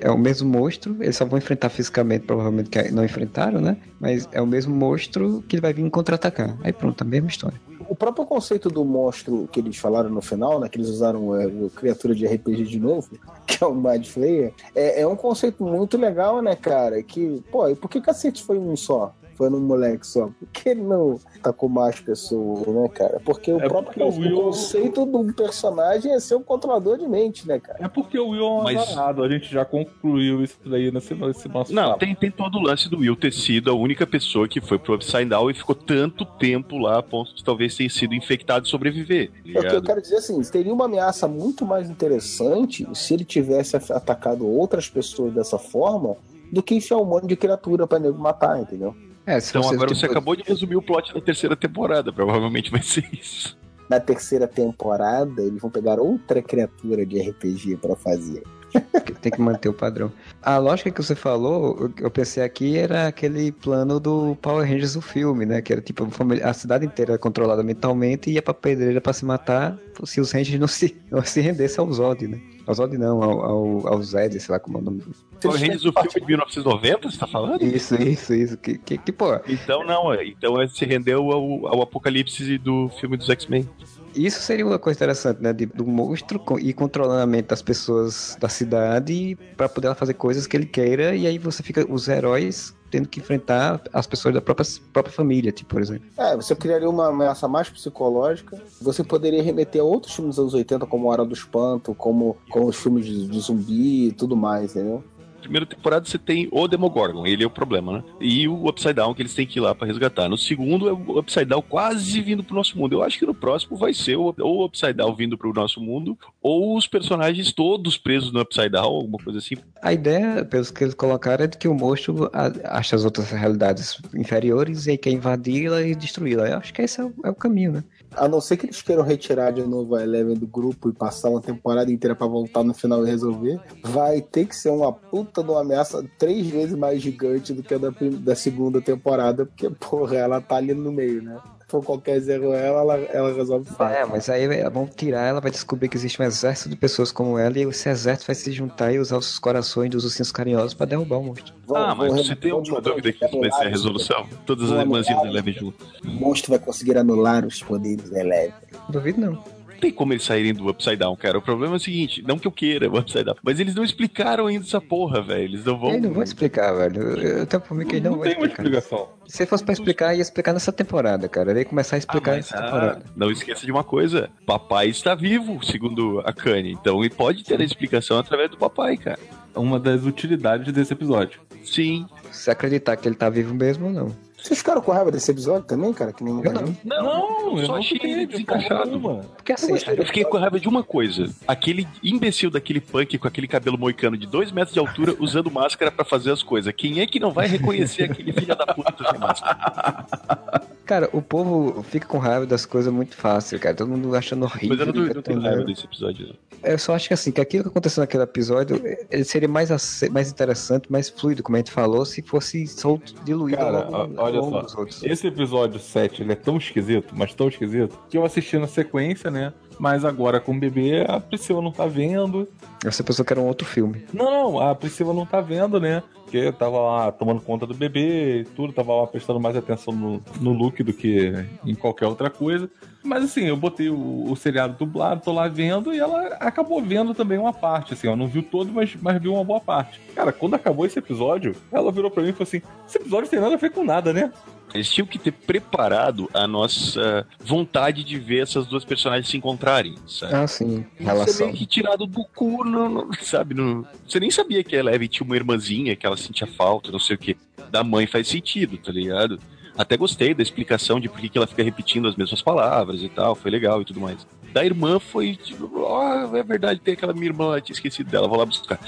[SPEAKER 4] É o mesmo monstro, eles só vão enfrentar fisicamente, provavelmente que não enfrentaram, né? Mas é o mesmo monstro que vai vir contra-atacar. Aí pronto, a mesma história.
[SPEAKER 5] O próprio conceito do monstro que eles falaram no final, né? Que eles usaram é, o criatura de RPG de novo, (laughs) que é o Mind Flayer, é, é um conceito muito legal, né, cara? Que, pô, e por que cacete foi um só? Foi num moleque só? Por que ele não tá com mais pessoas, né, cara? Porque o
[SPEAKER 1] É
[SPEAKER 5] próprio
[SPEAKER 1] porque o Will-
[SPEAKER 5] o conceito do personagem é ser um controlador de mente, né, cara?
[SPEAKER 1] É porque o Will é um
[SPEAKER 2] Mas-
[SPEAKER 1] azarado. A gente já concluiu isso daí nesse, nesse nosso
[SPEAKER 2] Não, tem, tem todo o lance do Will ter sido a única pessoa que foi pro Upside Down e ficou tanto tempo lá a ponto de talvez ter sido infectado e sobreviver. tá
[SPEAKER 5] É o que eu quero dizer assim, teria uma ameaça muito mais interessante se ele tivesse atacado outras pessoas dessa forma do que enfiar um monte de criatura pra nego matar, entendeu?
[SPEAKER 4] É, se
[SPEAKER 2] Então agora
[SPEAKER 4] tipo,
[SPEAKER 2] você acabou de resumir o plot da terceira temporada, provavelmente vai ser isso.
[SPEAKER 5] Na terceira temporada, eles vão pegar outra criatura de RPG pra fazer. (laughs)
[SPEAKER 4] Tem que manter o padrão. A lógica que você falou, eu- pensei aqui, era aquele plano do Power Rangers do filme, né? Que era tipo, a família- a cidade inteira controlada mentalmente e ia pra pedreira pra se matar se os Rangers não se, (laughs) não se rendessem ao Zod, né? Ao Zod não, ao, ao, ao Zed, sei lá como é o nome.
[SPEAKER 2] Power Rangers do filme de 1990, você tá falando?
[SPEAKER 4] Isso, isso, isso. Que, que, que pô,
[SPEAKER 2] Então não, é- então se rendeu ao, ao apocalipse do filme dos X-Men.
[SPEAKER 4] Isso seria uma coisa interessante, né? De, do monstro ir controlando a mente das pessoas da cidade pra poder fazer coisas que ele queira, e aí você fica, os heróis tendo que enfrentar as pessoas da própria, própria família, tipo, por exemplo.
[SPEAKER 5] É, você criaria uma ameaça mais psicológica. Você poderia remeter a outros filmes dos anos 80, como Hora do Espanto, como, como os filmes de, de zumbi e tudo mais, entendeu?
[SPEAKER 2] Primeira temporada você tem o Demogorgon, ele é o problema, né? E o Upside Down que eles têm que ir lá pra resgatar. No segundo é o Upside Down quase vindo pro nosso mundo. Eu acho que no próximo vai ser ou o Upside Down vindo pro nosso mundo, ou os personagens todos presos no Upside Down, alguma coisa assim.
[SPEAKER 4] A ideia, pelos que eles colocaram, é de que o monstro acha as outras realidades inferiores e quer invadi-la e destruí-la. Eu acho que esse é o, é o caminho, né?
[SPEAKER 5] A não ser que eles queiram retirar de novo a Eleven do grupo e passar uma temporada inteira pra voltar no final e resolver, vai ter que ser uma puta de uma ameaça três vezes mais gigante do que a da, da segunda temporada, porque, porra, ela tá ali no meio, né? Se for qualquer zero ela, ela, ela resolve fácil.
[SPEAKER 4] É, mas aí vão tirar, ela vai descobrir que existe um exército de pessoas como ela e esse exército vai se juntar e usar os corações dos ursinhos carinhosos pra derrubar o monstro.
[SPEAKER 5] Vão-
[SPEAKER 2] Ah, mas você tem alguma dúvida que isso vai ser a resolução? Todas as irmãzinhas da. Eleven junto.
[SPEAKER 5] O monstro vai conseguir anular os poderes da Eleven.
[SPEAKER 4] Duvido. Não
[SPEAKER 2] tem como eles saírem do Upside Down, cara. O problema é o seguinte, não que eu queira o Upside Down, mas eles não explicaram ainda essa porra, velho. Eles não vão...
[SPEAKER 4] Eles não vão explicar, velho. Eu, tenho por mim que eles não,
[SPEAKER 1] Não
[SPEAKER 4] vão
[SPEAKER 1] tem uma
[SPEAKER 4] explicar.
[SPEAKER 1] explicação.
[SPEAKER 4] Se fosse pra explicar, ia explicar nessa temporada, cara. Ia começar a
[SPEAKER 2] Ah,
[SPEAKER 4] explicar
[SPEAKER 2] mas,
[SPEAKER 4] nessa
[SPEAKER 2] ah,
[SPEAKER 4] temporada.
[SPEAKER 2] não esqueça de uma coisa: papai está vivo, segundo a Kanye. Então ele pode ter a explicação através do papai, cara.
[SPEAKER 1] Uma das utilidades desse episódio.
[SPEAKER 2] Sim.
[SPEAKER 4] Se acreditar que ele tá vivo mesmo ou não.
[SPEAKER 5] Vocês ficaram com raiva desse episódio também, cara? Que nem
[SPEAKER 4] Eu não.
[SPEAKER 2] Não, eu só achei ele desencaixado.
[SPEAKER 1] mano.
[SPEAKER 4] Porque assim,
[SPEAKER 2] Eu fiquei com raiva de uma coisa. Aquele imbecil daquele punk com aquele cabelo moicano de dois metros de altura (laughs) usando máscara pra fazer as coisas. Quem é que não vai reconhecer aquele filho da puta sem máscara? (laughs)
[SPEAKER 4] cara, o povo fica com raiva das coisas muito fácil, cara. Todo mundo achando horrível.
[SPEAKER 2] Mas eu não, tô- não tenho raiva desse episódio.
[SPEAKER 4] Eu só acho que assim, que aquilo que aconteceu naquele episódio, ele seria mais, mais interessante, mais fluido, como a gente falou, se fosse solto, diluído
[SPEAKER 1] Cara, ó- olha
[SPEAKER 4] ao longo
[SPEAKER 1] só.
[SPEAKER 4] dos outros.
[SPEAKER 1] Esse episódio 7, ele é tão esquisito, mas tão esquisito, que eu assisti na sequência, né? Mas agora com o bebê, a Priscila não tá vendo.
[SPEAKER 4] Você pensou que era um outro filme.
[SPEAKER 1] Não, não, a Priscila não tá vendo, né? Porque tava lá tomando conta do bebê e tudo, tava lá prestando mais atenção no, no look do que em qualquer outra coisa. Mas assim, eu botei o, o seriado dublado, tô lá vendo e ela acabou vendo também uma parte, assim, ó. Não viu todo, mas, mas viu uma boa parte. Cara, quando acabou esse episódio, ela virou pra mim e falou assim: esse episódio tem nada a ver com nada, né?
[SPEAKER 2] Eles tinham que ter preparado a nossa vontade de ver essas duas personagens se encontrarem, sabe?
[SPEAKER 4] Ah, sim.
[SPEAKER 2] Isso é
[SPEAKER 4] Relação.
[SPEAKER 2] meio que tirado do cu, no- sabe? No... Você nem sabia que a Eleven tinha uma irmãzinha, que ela sentia falta, não sei o que. Da mãe faz sentido, tá ligado? Até gostei da explicação de por que que ela fica repetindo as mesmas palavras e tal, foi legal e tudo mais. Da irmã foi tipo, ó, é verdade, tem aquela minha irmã, eu tinha esquecido dela, vou lá buscar.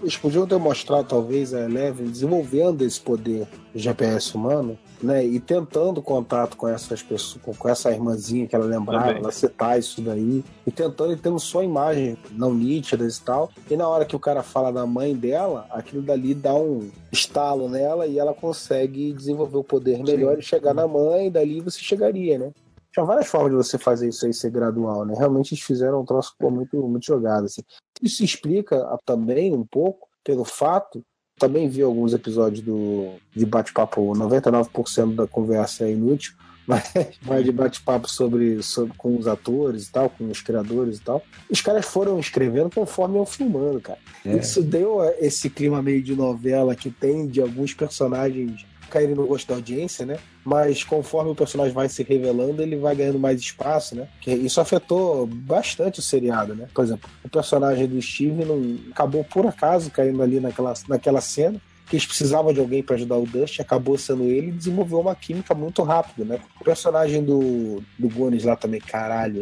[SPEAKER 5] Eles podiam ter mostrado, talvez, a Eleven desenvolvendo esse poder do GPS humano, né? E tentando contato com essas pessoas, com, essa irmãzinha que ela lembrava,
[SPEAKER 2] Também.
[SPEAKER 5] ela citar isso daí, e tentando e tendo só imagens não nítidas e tal. E na hora que o cara fala da mãe dela, aquilo dali dá um estalo nela e ela consegue desenvolver o poder melhor e chegar na mãe, e dali você chegaria, né? Tinha várias formas de você fazer isso aí ser gradual, né? Realmente eles fizeram um troço pô, muito, muito jogado, assim. Isso explica também um pouco pelo fato, também vi alguns episódios do, de bate-papo, 99% da conversa é inútil, (laughs) mas, mas de bate-papo sobre, sobre com os atores e tal, com os criadores e tal. Os caras foram escrevendo conforme iam filmando, cara.
[SPEAKER 4] É.
[SPEAKER 5] Isso deu eh, esse clima meio de novela que tem de alguns personagens caírem no gosto da audiência, né? Mas conforme o personagem vai se revelando, ele vai ganhando mais espaço, né? Que isso afetou bastante o seriado, né? Por exemplo, o personagem do Steve não acabou por acaso caindo ali naquela, naquela cena. Que eles precisavam de alguém para ajudar o Dust, acabou sendo ele e desenvolveu uma química muito rápida, né? O personagem do, do Gones lá também, caralho,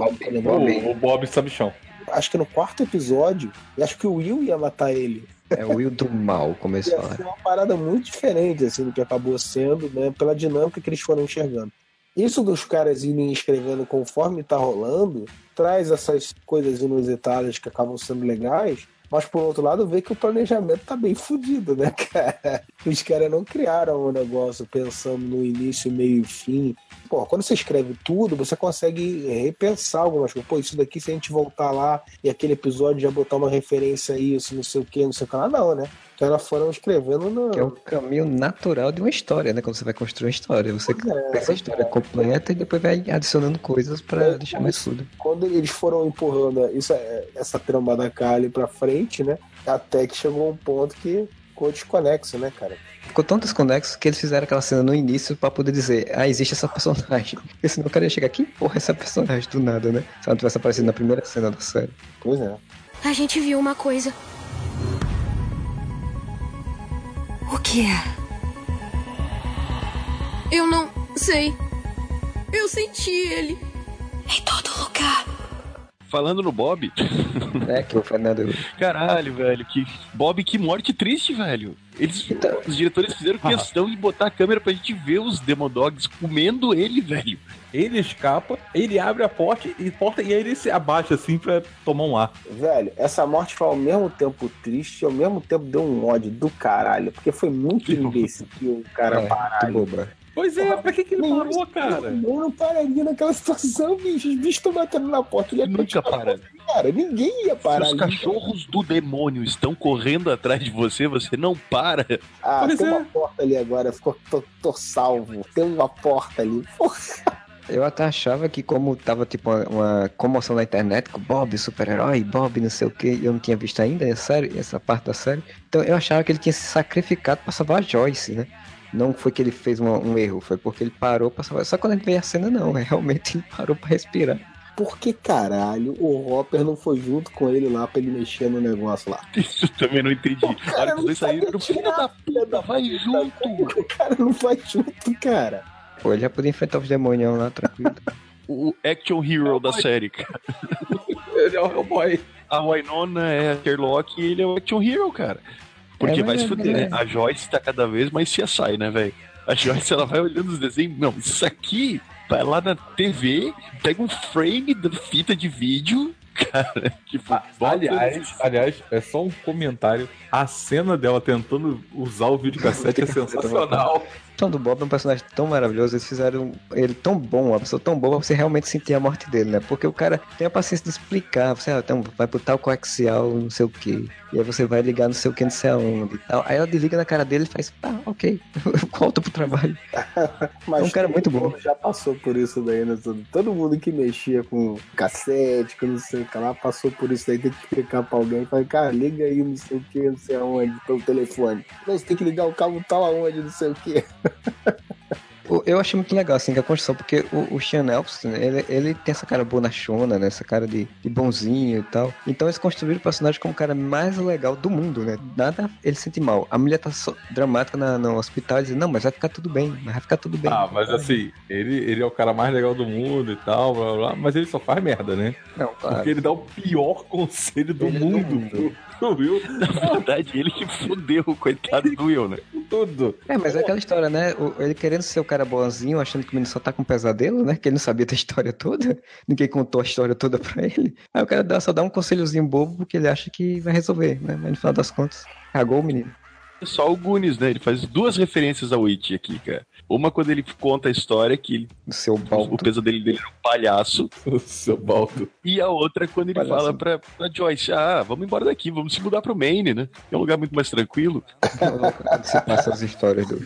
[SPEAKER 5] bem.
[SPEAKER 1] O, o Bob Sabichão.
[SPEAKER 5] acho que no quarto episódio, acho que o Will ia matar ele.
[SPEAKER 4] É o Will do mal, falam.
[SPEAKER 5] ser uma parada muito diferente, assim, do que acabou sendo, né? Pela dinâmica que eles foram enxergando. Isso dos caras irem escrevendo conforme tá rolando, traz essas coisas inusitadas que acabam sendo legais, mas por outro lado, vê que o planejamento tá bem fudido, né, cara? Os caras não criaram o negócio pensando no início, meio e fim. Pô, quando você escreve tudo, você consegue repensar algumas coisas. Pô, isso daqui, se a gente voltar lá e aquele episódio já botar uma referência a isso, não sei o que, não sei o que lá, não, né? Então elas foram escrevendo no.
[SPEAKER 4] Que é o caminho natural de uma história, né? Quando você vai construir uma história. Você
[SPEAKER 5] é,
[SPEAKER 4] pensa a história completa e depois vai adicionando coisas pra
[SPEAKER 5] É,
[SPEAKER 4] deixar mais tudo.
[SPEAKER 5] quando eles foram empurrando isso, essa trama da Kali pra frente, né? Até que chegou um ponto que ficou desconexo, né, cara?
[SPEAKER 4] Ficou tão desconexo que eles fizeram aquela cena no início pra poder dizer, ah, existe essa personagem. (laughs) Porque senão o cara ia chegar aqui, porra, essa personagem do nada, né? Se ela não tivesse aparecido na primeira cena da série.
[SPEAKER 5] Pois é.
[SPEAKER 7] A gente viu uma coisa.
[SPEAKER 8] O que é?
[SPEAKER 7] Eu não sei. Eu senti ele.
[SPEAKER 8] Em todo lugar.
[SPEAKER 2] falando no Bob.
[SPEAKER 4] É, que o Fernando.
[SPEAKER 2] Caralho, velho. Que... Bob, que morte triste, velho. Eles,
[SPEAKER 4] Então-
[SPEAKER 2] Os diretores fizeram questão de botar a câmera pra gente ver os Demodogs comendo ele, velho.
[SPEAKER 1] Ele escapa, ele abre a porta e, porta, e aí ele se abaixa assim pra tomar um ar.
[SPEAKER 5] Velho, essa morte foi ao mesmo tempo triste e ao mesmo tempo deu um ódio do caralho. Porque foi muito imbecil o cara
[SPEAKER 4] É, boba.
[SPEAKER 1] Pois é, pra que, que ele
[SPEAKER 5] Não,
[SPEAKER 1] parou, cara?
[SPEAKER 5] Eu não pararia naquela situação, bicho. Os bichos estão batendo na porta. Ele ia
[SPEAKER 2] Nunca para.
[SPEAKER 5] Cara, ninguém ia
[SPEAKER 2] Se
[SPEAKER 5] parar
[SPEAKER 2] os
[SPEAKER 5] ali.
[SPEAKER 2] cachorros do demônio estão correndo atrás de você, você não para.
[SPEAKER 5] Ah,
[SPEAKER 1] Pois
[SPEAKER 5] tem
[SPEAKER 1] é.
[SPEAKER 5] uma porta ali agora, ficou, tô, tô salvo. Tem uma porta ali. Porra.
[SPEAKER 4] Eu até achava que como tava tipo uma, comoção na internet com Bob, super-herói, Bob não sei o que, eu não tinha visto ainda essa, série, essa parte da série. Então eu achava que ele tinha se sacrificado pra salvar a Joyce, né? Não foi que ele fez uma- um erro, foi porque ele parou pra salvar. Só quando a gente veio a cena, não. É realmente ele parou pra respirar.
[SPEAKER 5] Por que caralho o Hopper não foi junto com ele lá pra ele mexer no negócio lá?
[SPEAKER 2] Isso eu também não entendi.
[SPEAKER 5] Cara
[SPEAKER 2] os dois saíram,
[SPEAKER 5] sabe
[SPEAKER 2] filho da puta, vai junto.
[SPEAKER 5] O cara não vai junto, cara.
[SPEAKER 4] Pô, ele já podia enfrentar os demônios lá, tranquilo.
[SPEAKER 2] O action hero da série, cara. (laughs)
[SPEAKER 1] Ele é o Hellboy.
[SPEAKER 2] A Winona é a Sherlock e ele é o action hero, cara. Porque
[SPEAKER 4] É,
[SPEAKER 2] vai se
[SPEAKER 4] é
[SPEAKER 2] fuder, né? A Joyce tá cada vez mais CSI, né, velho? A Joyce, ela vai olhando os desenhos. Não, isso aqui vai lá na TV, pega um frame da fita de vídeo, (laughs) cara. Tipo, bota
[SPEAKER 1] Aliás, aliás, é só um comentário. A cena dela tentando usar o videocassete é (laughs) sensacional.
[SPEAKER 4] Então, do Bob é um personagem tão maravilhoso, eles fizeram ele tão bom, uma pessoa tão boa, pra você realmente sentir a morte dele, né? Porque o cara tem a paciência de explicar, você ah, então, vai pro tal coaxial, não sei o que, e aí você vai ligar não sei o que, não sei aonde e tal. Aí ela desliga na cara dele e faz, tá, ok, (laughs) eu volto pro trabalho. (laughs)
[SPEAKER 5] Mas
[SPEAKER 4] É um cara muito bom.
[SPEAKER 5] Já passou por isso daí, né? Todo, mundo que mexia com cassete, com não sei o que lá, passou por isso daí, tem que explicar pra alguém. Fala, cara, liga aí, não sei o que, não sei aonde, pelo telefone. Não, você tem que ligar o cabo tal aonde, não sei o que.
[SPEAKER 4] Eu achei muito legal, assim, a construção, porque o, o Sean Elfston, ele, ele tem essa cara bonachona, né? Essa cara de, de bonzinho e tal. Então eles construíram o personagem como o cara mais legal do mundo, né? Nada ele sente mal. A mulher tá só dramática na- no hospital e diz, não, mas vai ficar tudo bem, mas vai ficar tudo bem.
[SPEAKER 1] Ah, mas assim, ele, ele é o cara mais legal do mundo e tal, blá, blá, blá, mas ele só faz merda, né?
[SPEAKER 4] Não, claro.
[SPEAKER 1] Porque ele dá o pior conselho do
[SPEAKER 4] Ele é do
[SPEAKER 1] mundo. Tu viu?
[SPEAKER 2] Na verdade, ele que fudeu o coitado do Will, né?
[SPEAKER 1] Tudo.
[SPEAKER 4] É, mas é aquela história, né? O- ele querendo ser o cara bonzinho, achando que o menino só tá com pesadelo, né? Que ele não sabia da história toda. Ninguém contou a história toda pra ele. Aí o cara só dá um conselhozinho bobo porque ele acha que vai resolver, né? Mas no final das contas, cagou o menino.
[SPEAKER 2] Só o Goonies, né? Ele faz duas referências ao It aqui, cara. Uma quando ele conta a história que ele-
[SPEAKER 4] O seu
[SPEAKER 2] o
[SPEAKER 4] balto.
[SPEAKER 2] pesadelo dele era um palhaço. (laughs)
[SPEAKER 1] O seu baldo.
[SPEAKER 2] E a outra quando ele
[SPEAKER 4] Palhaço.
[SPEAKER 2] fala pra, pra Joyce, ah, vamos embora daqui, vamos se mudar pro Maine, né? Que é um lugar muito mais tranquilo.
[SPEAKER 4] Quando se passa as histórias do.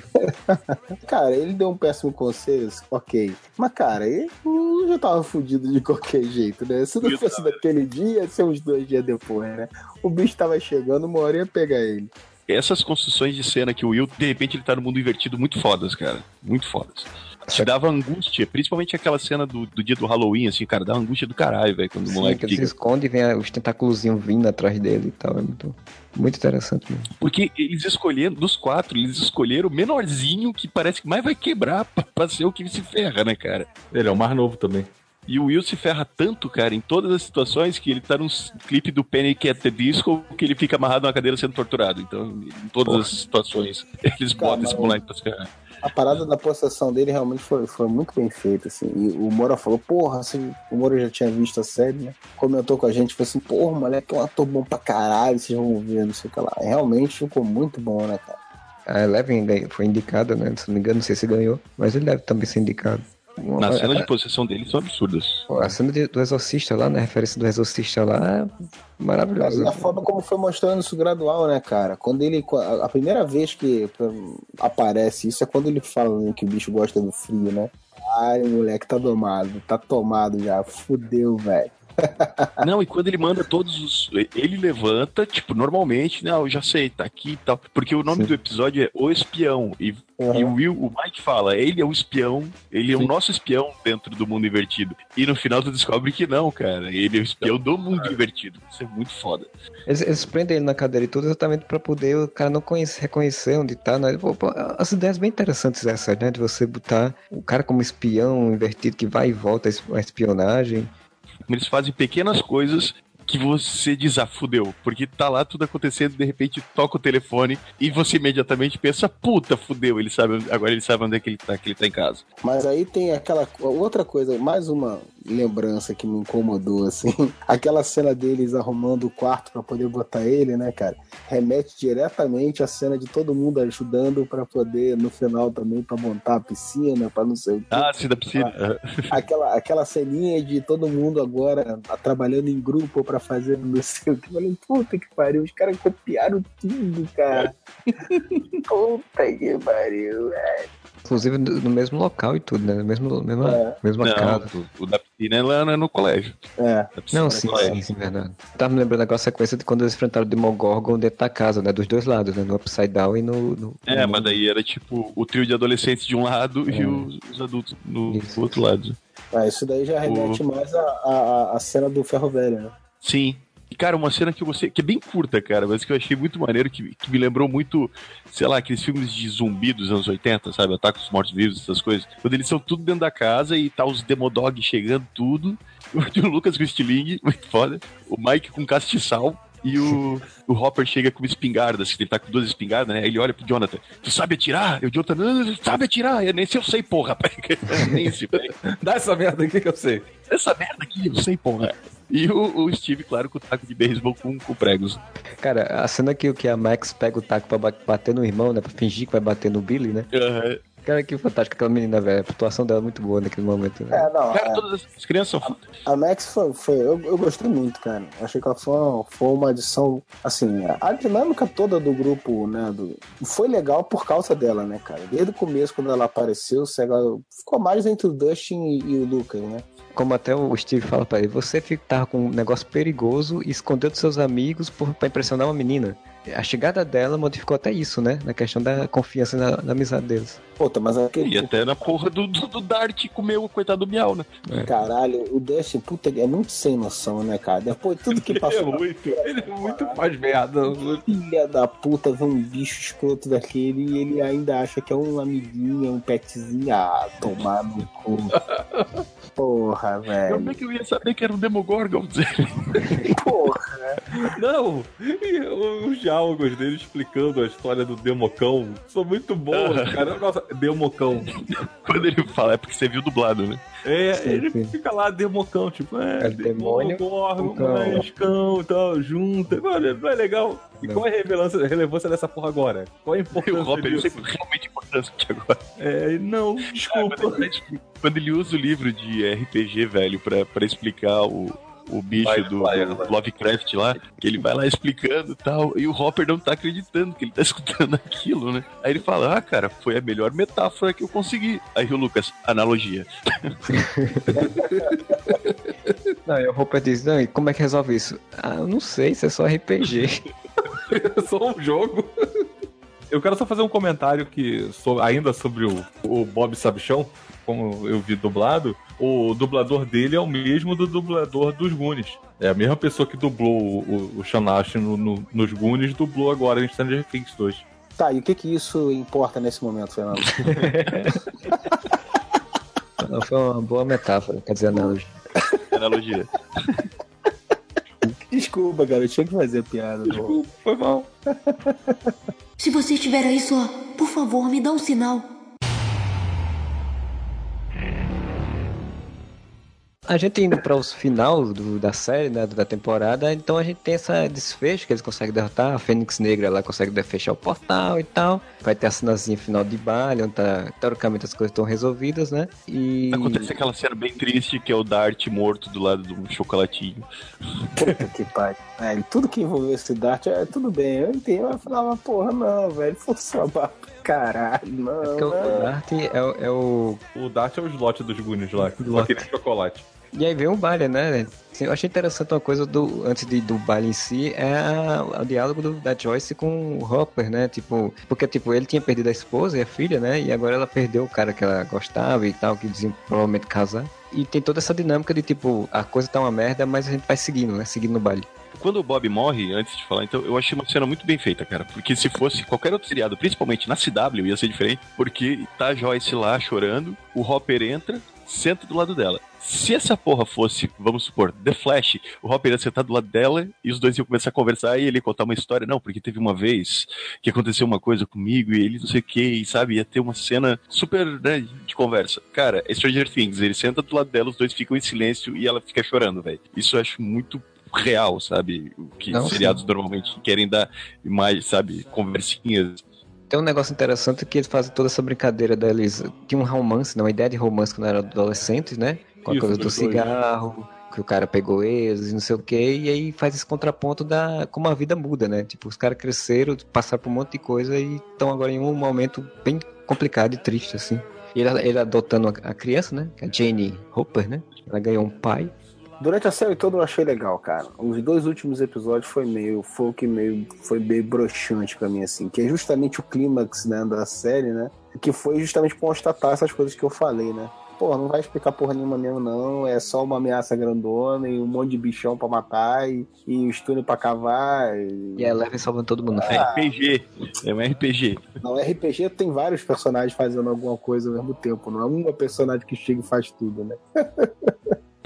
[SPEAKER 4] (laughs)
[SPEAKER 5] Cara, ele deu um péssimo conselho, ok. Mas, cara, ele eu já tava fudido de qualquer jeito, né? Se não
[SPEAKER 2] Eu
[SPEAKER 5] fosse naquele dia, ia ser uns dois dias depois, né? O bicho tava chegando, uma hora ia pegar ele.
[SPEAKER 2] Essas construções de cena que o Will, de repente, ele tá no mundo invertido muito fodas, cara. Muito fodas. Te dava angústia, principalmente aquela cena do, do dia do Halloween, assim, cara, dava angústia do caralho, velho, quando o
[SPEAKER 4] Sim,
[SPEAKER 2] moleque
[SPEAKER 4] que ele se esconde e vem os tentáculozinhos vindo atrás dele e tal. É muito, muito interessante mesmo.
[SPEAKER 2] Porque eles escolheram, dos quatro, eles escolheram o menorzinho que parece que mais vai quebrar (laughs) pra, pra ser o que se ferra, né, cara?
[SPEAKER 1] Ele é o mais novo também.
[SPEAKER 2] E o Will se ferra tanto, cara, em todas as situações que ele tá num clipe do Panic at the Disco que ele fica amarrado na cadeira sendo torturado. Então, em todas as situações, eles
[SPEAKER 5] Cara,
[SPEAKER 2] botam esse moleque pra se ferrar.
[SPEAKER 5] A parada da possessão dele realmente foi, foi muito bem feita, assim. E o Moura falou, porra, assim, o Moura já tinha visto a série, né? Comentou com a gente, falou assim, porra, moleque é um ator bom pra caralho, vocês vão ver, não sei o que lá. Realmente ficou muito bom, né, cara?
[SPEAKER 4] A Eleven ganhou- foi indicada, né? Se não me engano, não sei se ganhou, mas ele deve também ser indicado. Uma-
[SPEAKER 2] Nas cenas
[SPEAKER 4] a-
[SPEAKER 2] de possessão dele são absurdas.
[SPEAKER 4] A cena de- do Exorcista lá, né? A referência do Exorcista lá é maravilhosa.
[SPEAKER 5] E a forma como foi mostrando isso gradual, né, cara? Quando ele. A a primeira vez que aparece isso é quando ele fala que o bicho gosta do frio, né? Ai, moleque tá domado, tá tomado já. Fudeu, velho. (laughs)
[SPEAKER 2] Não, e quando ele manda todos os. Ele levanta, tipo, normalmente, não, eu já sei, tá aqui e tal. Porque o nome
[SPEAKER 4] Sim.
[SPEAKER 2] do episódio é O Espião. E, e o Will, o Mike fala, ele é o espião, ele é o nosso espião dentro do mundo invertido. E no final tu descobre que não, cara. Ele é o espião do mundo invertido. Isso é muito foda.
[SPEAKER 4] Eles, eles prendem ele na cadeira e tudo exatamente pra poder o cara não conhece, reconhecer onde tá, né? Pô, pô, as ideias bem interessantes essas, né? De você botar o cara como espião invertido que vai e volta a espionagem.
[SPEAKER 2] Eles fazem pequenas coisas que você desafudeu, porque tá lá tudo acontecendo, de repente toca o telefone e você imediatamente pensa, puta, fudeu, ele sabe, agora ele sabe onde é que ele tá, que ele tá em casa.
[SPEAKER 5] Mas aí tem aquela outra coisa, mais uma lembrança que me incomodou, assim. (laughs) Aquela cena deles arrumando o quarto pra poder botar ele, né, cara? Remete diretamente à cena de todo mundo ajudando pra poder, no final também, pra montar a piscina, pra não sei o quê.
[SPEAKER 2] Ah, sim, da piscina.
[SPEAKER 5] Aquela, aquela ceninha de todo mundo agora trabalhando em grupo pra fazer não sei o que. Eu falei, puta que pariu, os caras copiaram tudo, cara. (laughs) puta que pariu, velho.
[SPEAKER 4] Inclusive no no mesmo local e tudo, né? Mesmo, mesma,
[SPEAKER 5] É.
[SPEAKER 4] mesma
[SPEAKER 2] Não,
[SPEAKER 4] casa.
[SPEAKER 2] o, o da piscina é lá no- no colégio.
[SPEAKER 5] É.
[SPEAKER 2] Da piscina
[SPEAKER 4] Não,
[SPEAKER 2] é
[SPEAKER 4] sim,
[SPEAKER 2] no colégio.
[SPEAKER 4] sim, sim, verdade. Tava me lembrando agora a sequência de quando eles enfrentaram o Demogorgon dentro da casa, né? Dos dois lados, né? No Upside Down e no. no
[SPEAKER 2] É,
[SPEAKER 4] no-
[SPEAKER 2] mas daí era tipo o trio de adolescentes de um lado e os, os adultos no do outro lado.
[SPEAKER 5] Ah, isso daí já remete mais à à- à cena do ferro velho, né?
[SPEAKER 2] Sim. E, cara, uma cena que você. que é bem curta, cara, mas que eu achei muito maneiro, que, que me lembrou muito, sei lá, aqueles filmes de zumbi dos anos 80, sabe? Ataque dos Mortos-Vivos, essas coisas. Quando eles são tudo dentro da casa e tá os Demodog chegando, tudo. (laughs) O Lucas com estilingue, (laughs) muito foda. O Mike com castiçal. E o, o Hopper chega com espingardas, ele tá com duas espingardas, né? Ele olha pro Jonathan, tu sabe atirar? E o Jonathan, não, não, sabe atirar? Eu nem sei, eu sei, porra. (laughs) nem se.
[SPEAKER 1] Dá essa merda aqui que eu sei.
[SPEAKER 2] Essa merda aqui, eu sei, porra. E o, o Steve, claro, com o taco de beisebol com, com pregos.
[SPEAKER 4] Cara, a cena que, que a Max pega o taco pra ba- bater no irmão, né? Pra fingir que vai bater no Billy, né? Cara, que fantástico aquela menina, velho. A atuação dela é muito boa naquele momento. Né?
[SPEAKER 5] É, não,
[SPEAKER 2] Cara,
[SPEAKER 5] é.
[SPEAKER 2] todas as crianças são foda.
[SPEAKER 5] A Max foi. foi- eu, eu gostei muito, cara. Achei que ela foi, uma- foi uma adição. Assim, a, dinâmica toda do grupo, né? Do, foi legal por causa dela, né, cara? Desde o começo, quando ela apareceu, ela- ficou mais entre o Dustin e, e o Lucas, né?
[SPEAKER 4] Como até o Steve fala pra ele, você fica, tava com um negócio perigoso e escondeu dos seus amigos por, pra impressionar uma menina. A chegada dela modificou até isso, né? Na questão da confiança na, na amizade deles.
[SPEAKER 5] Puta, mas aquele.
[SPEAKER 2] E até na porra do, do, do Dart comeu o coitado do Miau, né?
[SPEAKER 5] Caralho, o Dustin, puta, é muito sem noção, né, cara? Depois de tudo que (laughs)
[SPEAKER 1] Ele é
[SPEAKER 5] passou.
[SPEAKER 1] muito, ele é muito faz merda.
[SPEAKER 5] Filha da puta, vê um bicho escroto daquele e ele ainda acha que é um amiguinho, é um petzinho. Ah, tomar no cu. (laughs) Porra,
[SPEAKER 2] Como
[SPEAKER 5] velho.
[SPEAKER 2] é que eu ia saber que era um Demogorgon? (laughs)
[SPEAKER 5] Porra.
[SPEAKER 1] Não, e os diálogos dele explicando a história do Democão são muito bons, cara. Nossa, Democão.
[SPEAKER 2] Quando ele fala, é porque você viu dublado, né?
[SPEAKER 1] É,
[SPEAKER 4] Sim,
[SPEAKER 1] ele
[SPEAKER 4] sim.
[SPEAKER 1] fica lá, Democão, tipo, é,
[SPEAKER 4] É demônio,
[SPEAKER 1] Demogorgon,
[SPEAKER 4] cão.
[SPEAKER 1] mais cão e tal, junta. Mano, não é legal. E qual é a relevância, relevância dessa porra agora? Qual é a (laughs)
[SPEAKER 2] o
[SPEAKER 1] importância
[SPEAKER 2] Hopper, eu
[SPEAKER 1] disso?
[SPEAKER 2] sei realmente importante agora.
[SPEAKER 1] É, não, desculpa.
[SPEAKER 2] Quando ele, quando ele usa o livro de RPG, velho, pra, pra explicar o, o bicho
[SPEAKER 1] Vai,
[SPEAKER 2] do,
[SPEAKER 1] vai,
[SPEAKER 2] do
[SPEAKER 1] vai.
[SPEAKER 2] Lovecraft lá, que ele vai lá explicando e tal, e o Hopper não tá acreditando que ele tá (laughs) escutando aquilo, né? Aí ele fala, ah, cara, foi a melhor metáfora que eu consegui. Aí o Lucas, analogia. (laughs)
[SPEAKER 4] Não, e o Hopper diz, não, e como é que resolve isso? Ah, eu não sei, isso é só RPG. (laughs)
[SPEAKER 1] É só um jogo. Eu quero só fazer um comentário que so- ainda sobre o, o Bob Sabichão, como eu vi dublado, o dublador dele é o mesmo do dublador dos Goonies. É a mesma pessoa que dublou o, o, Astin no, no- nos Goonies, dublou agora em Stranger Things 2.
[SPEAKER 5] Tá, e o que que isso importa nesse momento, Fernando?
[SPEAKER 4] Não, Foi uma boa metáfora, quer dizer, analogia.
[SPEAKER 2] Analogia.
[SPEAKER 5] Desculpa, cara, eu tinha que fazer a piada. do-
[SPEAKER 1] Foi mal.
[SPEAKER 8] Se você estiver aí só, por favor, me dá um sinal.
[SPEAKER 4] A gente indo para os final do- da série, né, da temporada, então a gente tem essa desfecho que eles conseguem derrotar, a Fênix Negra lá consegue fechar o portal e tal. Vai ter a cenazinha final de baile, onde tá, teoricamente as coisas estão resolvidas, né? E
[SPEAKER 2] Acontece aquela cena bem triste que é o Dart morto do lado um chocolatinho.
[SPEAKER 5] Puta que pariu. É, tudo que envolveu esse Dart, é, tudo bem, eu entendo. Eu falava, porra, não, velho, forçou a barra pra caralho, não.
[SPEAKER 4] porque o
[SPEAKER 5] não.
[SPEAKER 4] Dart é, o- é o.
[SPEAKER 1] O Dart é o slot dos Goonies lá, com
[SPEAKER 4] Slot.
[SPEAKER 1] aquele chocolate.
[SPEAKER 4] E aí vem o baile, né? Eu achei interessante uma coisa do antes de, do baile em si é a- o diálogo do- da Joyce com o Hopper, né? Tipo, porque tipo ele tinha perdido a esposa e a filha, né? E agora ela perdeu o cara que ela gostava e tal, que diziam provavelmente casar. E tem toda essa dinâmica de tipo a coisa tá uma merda, mas a gente vai seguindo, né? Seguindo no baile.
[SPEAKER 2] Quando o Bob morre, antes de falar, então, eu achei uma cena muito bem feita, cara. Porque se fosse qualquer outro seriado, principalmente na CW, ia ser diferente. Porque tá a Joyce lá chorando, o Hopper entra, senta do lado dela. Se essa porra fosse, vamos supor, The Flash, o Robin ia sentar do lado dela e os dois iam começar a conversar e ele ia contar uma história. Não, porque teve uma vez que aconteceu uma coisa comigo e ele não sei o que, e sabe? Ia ter uma cena super né, de conversa. Cara, é Stranger Things, ele senta do lado dela, os dois ficam em silêncio e ela fica chorando, velho. Isso eu acho muito real, sabe? O que
[SPEAKER 4] Não,
[SPEAKER 2] seriados normalmente querem dar mais, sabe, conversinhas.
[SPEAKER 4] Tem um negócio interessante que eles fazem toda essa brincadeira deles. Tinha um romance, né? uma ideia de romance quando eram adolescentes, né? Com a
[SPEAKER 1] Isso,
[SPEAKER 4] coisa do cigarro, que o cara pegou eles e não sei o quê. E aí faz esse contraponto da como a vida muda, né? Tipo, os caras cresceram, passaram por um monte de coisa e estão agora em um momento bem complicado e triste, assim. E ele, ele adotando a, criança, né? Que é a Jane Hopper, né? Ela ganhou um pai.
[SPEAKER 5] Durante a série toda eu achei legal, cara. Os dois últimos episódios foi meio, foi o que meio, foi meio broxante pra mim, assim, que é justamente o clímax, né, da série, né, que foi justamente constatar essas coisas que eu falei, né. Pô, não vai explicar porra nenhuma mesmo, não. É só uma ameaça grandona e um monte de bichão pra matar e, e os túneis pra cavar. E...
[SPEAKER 4] E a Eleven salvando todo mundo.
[SPEAKER 2] É RPG. É um RPG.
[SPEAKER 5] Não, RPG tem vários personagens fazendo alguma coisa ao mesmo tempo. Não é uma personagem que chega e faz tudo, né? (laughs)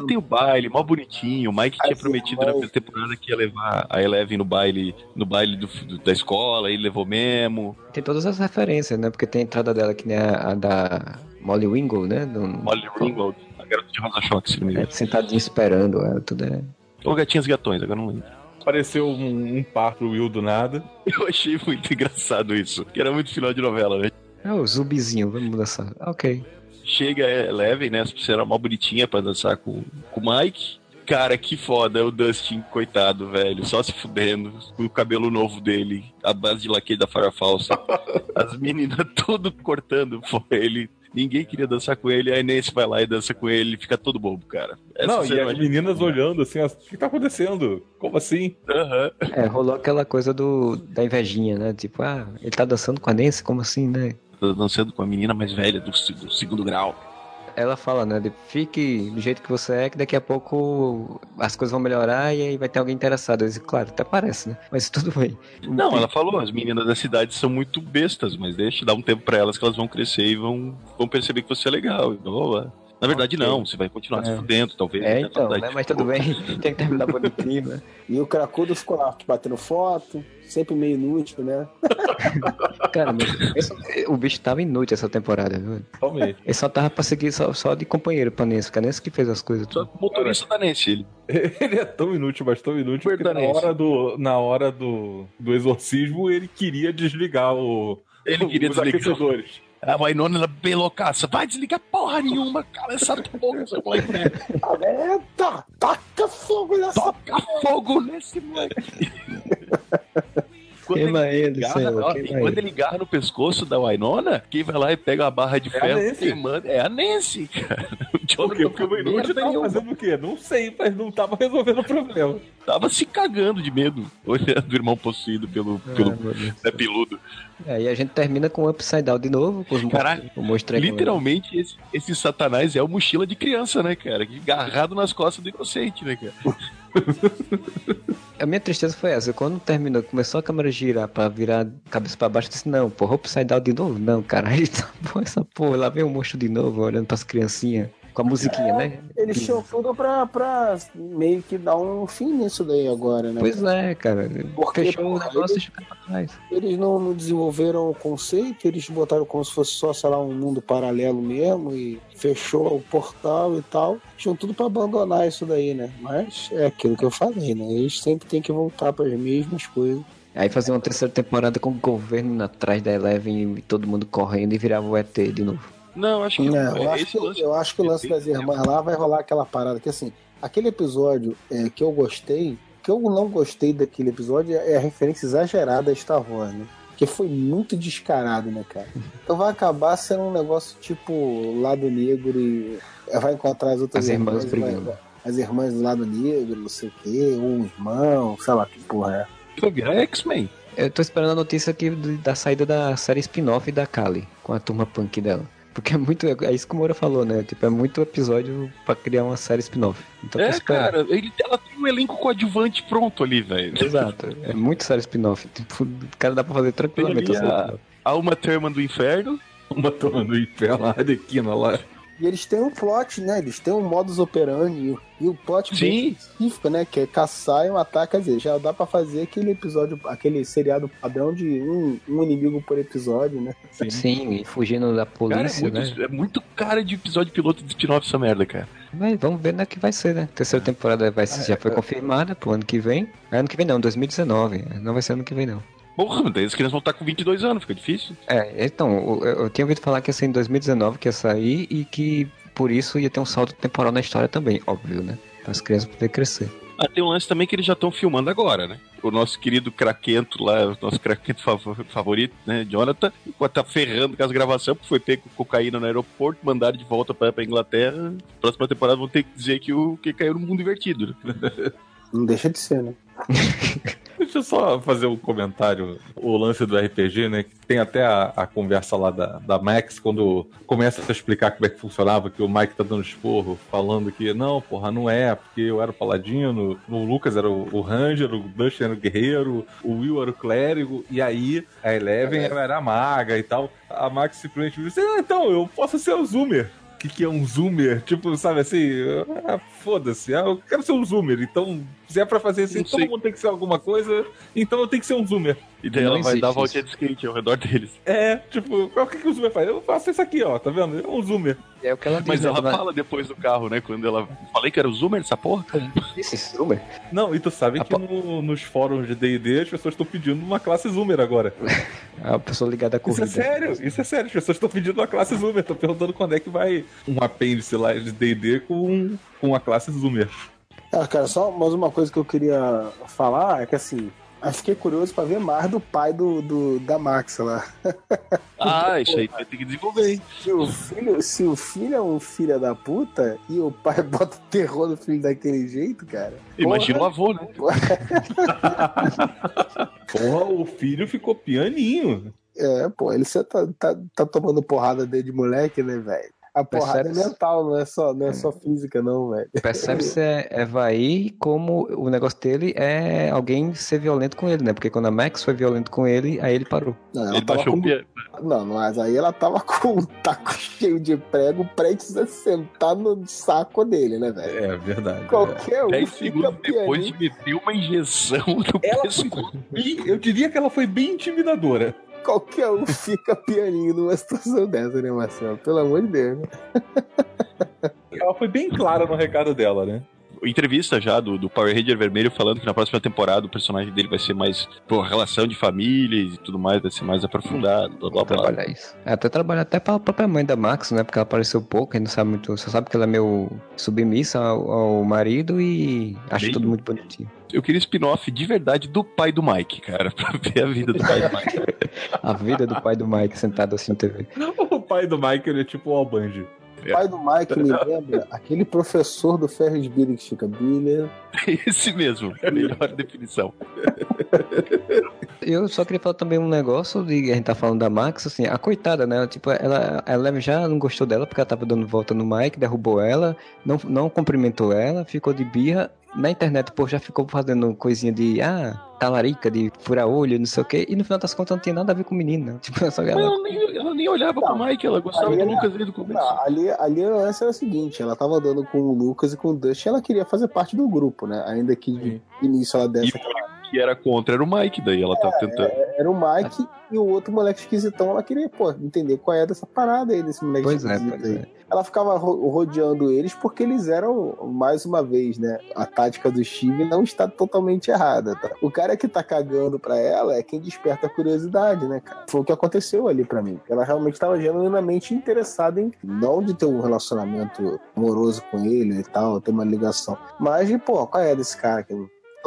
[SPEAKER 2] Tem o baile, mó bonitinho. O Mike tinha prometido na primeira temporada que ia levar a Eleven no baile, no baile do- do- da escola, ele levou mesmo.
[SPEAKER 4] Tem todas as referências, né? Porque tem a entrada dela que nem a, a da Molly Wingle, né? Do,
[SPEAKER 2] Molly Ringwald, a garota de Rosa Choque, se não me
[SPEAKER 4] é,
[SPEAKER 2] engano.
[SPEAKER 4] sentadinho esperando ela, tudo é.
[SPEAKER 2] Ou Gatinhas e Gatões, agora não lembro.
[SPEAKER 1] Apareceu um, um par pro Will do nada. (laughs)
[SPEAKER 2] Eu achei muito engraçado isso, que era muito final de novela, né?
[SPEAKER 4] É o zumbizinho, vamos dançar. Ah, Ok.
[SPEAKER 2] Chega a Eleven, né? Será mó bonitinha pra dançar com, com o Mike. Cara, que foda, o Dustin, coitado, velho, só se fudendo, com o cabelo novo dele, a base de laque da farra falsa. (laughs) As meninas tudo cortando por ele. Ninguém queria dançar com ele, aí Nancy vai lá e dança com ele, ele fica todo bobo, cara. Essa
[SPEAKER 1] não, e as meninas olhando assim, o que tá acontecendo? Como assim?
[SPEAKER 2] Aham.
[SPEAKER 4] É, rolou aquela coisa do, da invejinha, né? Tipo, ah, ele tá dançando com a Nancy, como assim, né?
[SPEAKER 2] Tá dançando com a menina mais velha do, do segundo grau.
[SPEAKER 4] Ela fala, né? de, Fique do jeito que você é, que daqui a pouco as coisas vão melhorar e aí vai ter alguém interessado. Disse, claro, até parece, né? Mas (laughs) tudo bem.
[SPEAKER 2] Não, ela falou, as meninas da cidade são muito bestas, mas deixa dar um tempo pra elas que elas vão crescer e vão, vão perceber que você é legal. e blá, blá, blá. Na verdade,
[SPEAKER 4] Ok.
[SPEAKER 2] não, você vai continuar se
[SPEAKER 4] É.
[SPEAKER 2] fudendo, talvez.
[SPEAKER 4] É,
[SPEAKER 2] a
[SPEAKER 4] então, né? Mas tudo bem, (laughs) (laughs) tem que terminar bonitinho, né?
[SPEAKER 5] E o Cracudo ficou lá batendo foto, sempre meio inútil, né? (laughs)
[SPEAKER 4] Cara, mas esse- o bicho tava inútil essa temporada, viu? Ele só tava pra seguir só, só de companheiro pra Nancy, porque a Nancy que fez as coisas.
[SPEAKER 2] Só
[SPEAKER 4] tudo.
[SPEAKER 2] motorista da Nancy, ele.
[SPEAKER 1] Ele é tão inútil, mas tão inútil que na hora, do, na hora do, do exorcismo ele queria desligar o,
[SPEAKER 2] Ele queria
[SPEAKER 1] os
[SPEAKER 2] desligar.
[SPEAKER 1] aquecedores.
[SPEAKER 2] A Wainona era bem loucaça. Vai desligar porra nenhuma, cara. Essa porra, essa moleque.
[SPEAKER 5] Eita! Taca fogo nessa
[SPEAKER 2] Toca fogo nesse moleque. Quando ele,
[SPEAKER 4] Queima ele,
[SPEAKER 2] garra,
[SPEAKER 4] Senhor,
[SPEAKER 2] ó,
[SPEAKER 4] queima
[SPEAKER 2] e quando
[SPEAKER 4] ele.
[SPEAKER 2] ele garra no pescoço da Wainona, quem vai lá e pega a barra de
[SPEAKER 1] É
[SPEAKER 2] ferro
[SPEAKER 1] Nancy.
[SPEAKER 2] queimando é a Nancy, cara.
[SPEAKER 1] Por quê? Porque o
[SPEAKER 2] merda
[SPEAKER 1] tava fazendo o quê? Não sei, mas não tava resolvendo o problema.
[SPEAKER 2] Tava se cagando de medo, olhando o irmão possuído pelo, pelo
[SPEAKER 4] meu Deus.
[SPEAKER 2] Zé Piludo.
[SPEAKER 4] É, e a gente termina com o Upside Down de novo, com os o monstro
[SPEAKER 2] Literalmente, esse, esse satanás é o mochila de criança, né, cara? Que Agarrado nas costas do inocente, né, cara? (laughs) (laughs)
[SPEAKER 4] A minha tristeza foi essa. Quando terminou, começou a câmera a girar pra virar cabeça pra baixo, eu disse, não, porra, Upside Down de novo? Não, cara, (laughs) tá bom essa porra, lá vem o monstro de novo, olhando pras criancinhas, com a musiquinha, né?
[SPEAKER 5] Eles tinham tudo pra, pra meio que dar um fim nisso daí agora, né?
[SPEAKER 4] Pois é, cara.
[SPEAKER 5] Porque,
[SPEAKER 4] Fechou o negócio
[SPEAKER 5] ele-
[SPEAKER 4] e ficou pra trás.
[SPEAKER 5] Eles não, não desenvolveram o conceito, eles botaram como se fosse só, sei lá, um mundo paralelo mesmo e fechou o portal e tal. Tinham tudo pra abandonar isso daí, né? Mas é aquilo que eu falei, né? Eles sempre têm que voltar para as mesmas coisas.
[SPEAKER 4] Aí fazia uma terceira temporada com o governo atrás da Eleven e todo mundo correndo e virava o ET de novo.
[SPEAKER 2] Não, acho que
[SPEAKER 5] Não, eu,
[SPEAKER 2] é
[SPEAKER 5] acho que,
[SPEAKER 2] lance.
[SPEAKER 5] eu acho que o lance das irmãs lá vai rolar aquela parada que assim, aquele episódio é, que eu gostei, que eu não gostei daquele episódio é a referência exagerada a Star Wars, né? Que foi muito descarado, né, cara? Então vai acabar sendo um negócio tipo lado negro e vai encontrar as outras
[SPEAKER 4] As irmãs
[SPEAKER 5] vai-
[SPEAKER 4] brigando.
[SPEAKER 5] as irmãs do lado negro, não sei o quê, ou um irmão, sei lá que porra é.
[SPEAKER 2] Vai virar X-Men.
[SPEAKER 4] Eu tô esperando a notícia aqui da saída da série spin-off da Kali, com a turma punk dela. Porque é muito. É isso que o Moura falou, né? Tipo, é muito episódio pra criar uma série spin-off. Então
[SPEAKER 2] É, cara, ele, ela tem um elenco coadjuvante pronto ali, velho.
[SPEAKER 4] Exato. É muito série spin-off. Tipo, o cara dá pra fazer tranquilamente.
[SPEAKER 2] Tem
[SPEAKER 4] uma
[SPEAKER 2] ali
[SPEAKER 4] série
[SPEAKER 2] a-
[SPEAKER 4] spin-off.
[SPEAKER 2] A Uma Thurman do Inferno.
[SPEAKER 1] Uma turma do inferno, a Arlequina lá.
[SPEAKER 5] E eles têm um plot, né? Eles têm um modus operandi. E o plot bem
[SPEAKER 2] Sim.
[SPEAKER 5] específico, né? Que é caçar e matar. Quer dizer, já dá pra fazer aquele episódio, aquele seriado padrão de um, um inimigo por episódio, né?
[SPEAKER 4] Sim, e fugindo da
[SPEAKER 2] Cara, é
[SPEAKER 4] polícia, né?
[SPEAKER 2] muito, é muito cara de episódio piloto de spin-off essa merda, cara.
[SPEAKER 4] Mas vamos ver né, que vai ser, né? Terceira temporada vai, ser- já foi confirmada pro ano que vem. É ano que vem não, 2019. Não vai ser ano que vem não.
[SPEAKER 2] Porra, daí as crianças vão estar com 22 anos, fica difícil.
[SPEAKER 4] É, então, eu, eu tinha ouvido falar que ia ser em 2019 que ia sair e que por isso ia ter um salto temporal na história também, óbvio, né? Para as crianças poderem crescer.
[SPEAKER 2] Ah, tem um lance também que eles já estão filmando agora, né? O nosso querido craquento lá, o nosso craquento fav- favorito, né, Jonathan, enquanto tá ferrando com as gravações, porque foi pego com cocaína no aeroporto, mandaram de volta pra, pra Inglaterra. Próxima temporada vão ter que dizer que o que caiu no mundo invertido. (laughs)
[SPEAKER 5] Não deixa de ser, né? (laughs)
[SPEAKER 1] Deixa eu só fazer um comentário. O lance do RPG, né? Tem até a, a conversa lá da, da Max, quando começa a explicar como é que funcionava, que o Mike tá dando esporro, falando que não, porra, não é, porque eu era o paladino, o Lucas era o, o Ranger, o Dustin era o guerreiro, o Will era o clérigo, e aí a Eleven ela era a maga e tal. A Max simplesmente disse, ah, então, eu posso ser o Zoomer. O que, que é um zoomer? Tipo, sabe assim, foda-se, ah, eu quero ser um zoomer. Então, se é pra fazer assim, todo mundo tem que ser alguma coisa, então eu tenho que ser um zoomer.
[SPEAKER 2] E daí
[SPEAKER 4] Não
[SPEAKER 2] ela vai dar a voltinha de skate ao redor deles.
[SPEAKER 1] É, tipo, o que, que o zoomer faz? Eu faço isso aqui, ó, tá vendo? É um zoomer.
[SPEAKER 4] É o que ela diz,
[SPEAKER 2] Mas
[SPEAKER 4] né,
[SPEAKER 2] ela fala depois do carro, né? Quando ela. Falei que era o Zoomer dessa porra?
[SPEAKER 4] Esse Zoomer?
[SPEAKER 1] Não, e tu sabe
[SPEAKER 4] A
[SPEAKER 1] que
[SPEAKER 4] po-
[SPEAKER 1] no- nos fóruns de D&D as pessoas estão pedindo uma classe zoomer agora.
[SPEAKER 4] É (laughs) a pessoa ligada à
[SPEAKER 1] Isso
[SPEAKER 4] corrida.
[SPEAKER 1] é sério, isso é sério. As pessoas estão pedindo uma classe zoomer. Estão perguntando quando é que vai um apêndice lá de D&D com, com a classe zoomer.
[SPEAKER 5] Ah, cara, só mais uma coisa que eu queria falar é que assim, eu fiquei curioso pra ver mais do pai do, do- da Max lá. (laughs)
[SPEAKER 2] Ah, isso aí vai ter que desenvolver, hein?
[SPEAKER 5] Se o, filho, se o filho é um filho da puta e o pai (laughs) bota terror no filho daquele jeito, cara.
[SPEAKER 2] Imagina o
[SPEAKER 5] porra,
[SPEAKER 2] avô, né? (laughs)
[SPEAKER 1] Porra, o filho ficou pianinho.
[SPEAKER 5] É, pô, ele só tá, tá, tá tomando porrada dele de moleque, né, velho? A porrada
[SPEAKER 4] Percebe-se.
[SPEAKER 5] é mental, não é só, não é só física, não, velho.
[SPEAKER 4] Percebe-se é, Evaí como o negócio dele é alguém ser violento com ele, né? Porque quando a Max foi violento com ele, aí ele parou.
[SPEAKER 5] Não, ela
[SPEAKER 2] Ele baixou
[SPEAKER 5] com-
[SPEAKER 2] o pé.
[SPEAKER 5] Não, mas aí ela tava com um taco (laughs) cheio de prego prestes a sentar no saco dele, né, velho?
[SPEAKER 1] É, verdade.
[SPEAKER 5] Qualquer um
[SPEAKER 2] 10
[SPEAKER 5] fica
[SPEAKER 2] segundos depois meter uma injeção no
[SPEAKER 1] Ela
[SPEAKER 2] pescoço.
[SPEAKER 1] Bem- Eu diria que ela foi bem intimidadora.
[SPEAKER 5] Qualquer um fica pianinho numa situação dessa, né, Marcelo? Pelo amor de Deus. né?
[SPEAKER 1] Ela foi bem clara no recado dela, né?
[SPEAKER 2] Entrevista já do, do Power Ranger Vermelho falando que na próxima temporada o personagem dele vai ser mais por relação de família e tudo mais, vai ser mais aprofundado, blá blá blá.
[SPEAKER 4] trabalhar isso. É, até trabalhar até pra própria mãe da Max, né? Porque ela apareceu pouco, a gente não sabe muito. Só sabe que ela é meio submissa ao, ao marido e acha
[SPEAKER 2] Bem-
[SPEAKER 4] tudo muito bonitinho.
[SPEAKER 2] Eu queria spin-off de verdade do pai do Mike, cara, (laughs) pra ver a vida do pai do Mike. (laughs)
[SPEAKER 4] A vida do pai do Mike sentado assim na TV.
[SPEAKER 1] O pai do Mike, ele é tipo o Albanji.
[SPEAKER 5] O pai do Mike me (laughs) lembra aquele professor do Ferris Bueller que fica Bueller.
[SPEAKER 2] Esse mesmo, melhor definição.
[SPEAKER 4] Eu só queria falar também um negócio de a gente tá falando da Max, assim, a coitada, né? Tipo, ela, ela já não gostou dela porque ela tava dando volta no Mike, derrubou ela, não, não cumprimentou ela, ficou de birra. Na internet, pô, já ficou fazendo coisinha de, ah, talarica, de furar olho, não sei o quê, e no final das contas não tinha nada a ver com né? (laughs) Tipo, só
[SPEAKER 2] Mas
[SPEAKER 4] ela.
[SPEAKER 2] nem, ela nem olhava pro Mike, ela gostava do Lucas desde o começo.
[SPEAKER 5] Não, ali, ali o lance era o seguinte: ela tava andando com o Lucas e com o Dustin, ela queria fazer parte do grupo, né? Ainda que de início ela
[SPEAKER 2] E
[SPEAKER 5] desse
[SPEAKER 2] único que era contra era o Mike, daí ela tava tentando.
[SPEAKER 5] Era o Mike e o outro moleque esquisitão. Ela queria, pô, entender qual é dessa parada aí, desse moleque
[SPEAKER 4] Pois é,
[SPEAKER 5] esquisito
[SPEAKER 4] pois
[SPEAKER 5] aí.
[SPEAKER 4] é.
[SPEAKER 5] Ela ficava ro- rodeando eles porque eles eram, mais uma vez, né? A tática do Steve não está totalmente errada, tá? O cara que tá cagando pra ela é quem desperta a curiosidade, né, cara? Foi o que aconteceu ali pra mim. Ela realmente estava genuinamente interessada em, não de ter um relacionamento amoroso com ele e tal, ter uma ligação, mas de, pô, qual é desse cara que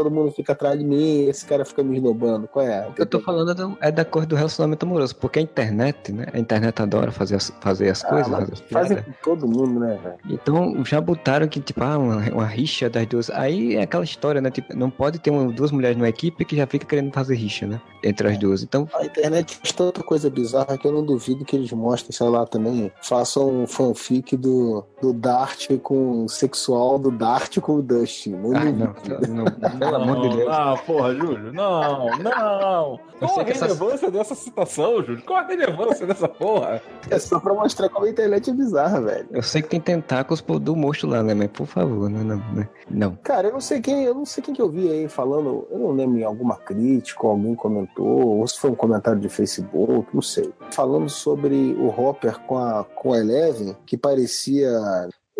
[SPEAKER 5] todo mundo fica atrás de mim, esse cara fica me esnobando, qual é?
[SPEAKER 4] O que eu tô falando é do- é da coisa do relacionamento amoroso, porque a internet, né? A internet adora fazer as, fazer as coisas,
[SPEAKER 5] mas
[SPEAKER 4] fazer as
[SPEAKER 5] Fazem com todo mundo, né, velho?
[SPEAKER 4] Então já botaram que, tipo, ah, uma, uma rixa das duas. Aí é aquela história, né? Tipo, não pode ter uma- duas mulheres numa equipe que já fica querendo fazer rixa, né? Entre as duas. Então,
[SPEAKER 5] A internet faz tanta coisa bizarra que eu não duvido que eles mostrem, sei lá, também. Façam um fanfic do, do Dart com sexual do Dart com o Dustin. Não
[SPEAKER 4] ah,
[SPEAKER 5] duvido.
[SPEAKER 4] não, não, não, Pelo amor de Deus.
[SPEAKER 1] Não, porra, Júlio, não, não. Qual a
[SPEAKER 4] que essa-
[SPEAKER 1] relevância dessa citação, Júlio? Qual a relevância dessa porra?
[SPEAKER 5] É só pra mostrar como a internet é bizarra, velho.
[SPEAKER 4] Eu sei que tem tentáculos do monstro lá, né? Mas por favor, não, não, não. Não.
[SPEAKER 5] Cara, eu não sei quem, eu não sei quem que eu vi aí falando, eu não lembro em alguma crítica, ou alguém comentou, ou se foi um comentário de Facebook, não sei. Falando sobre o Hopper com a, com a Eleven, que parecia.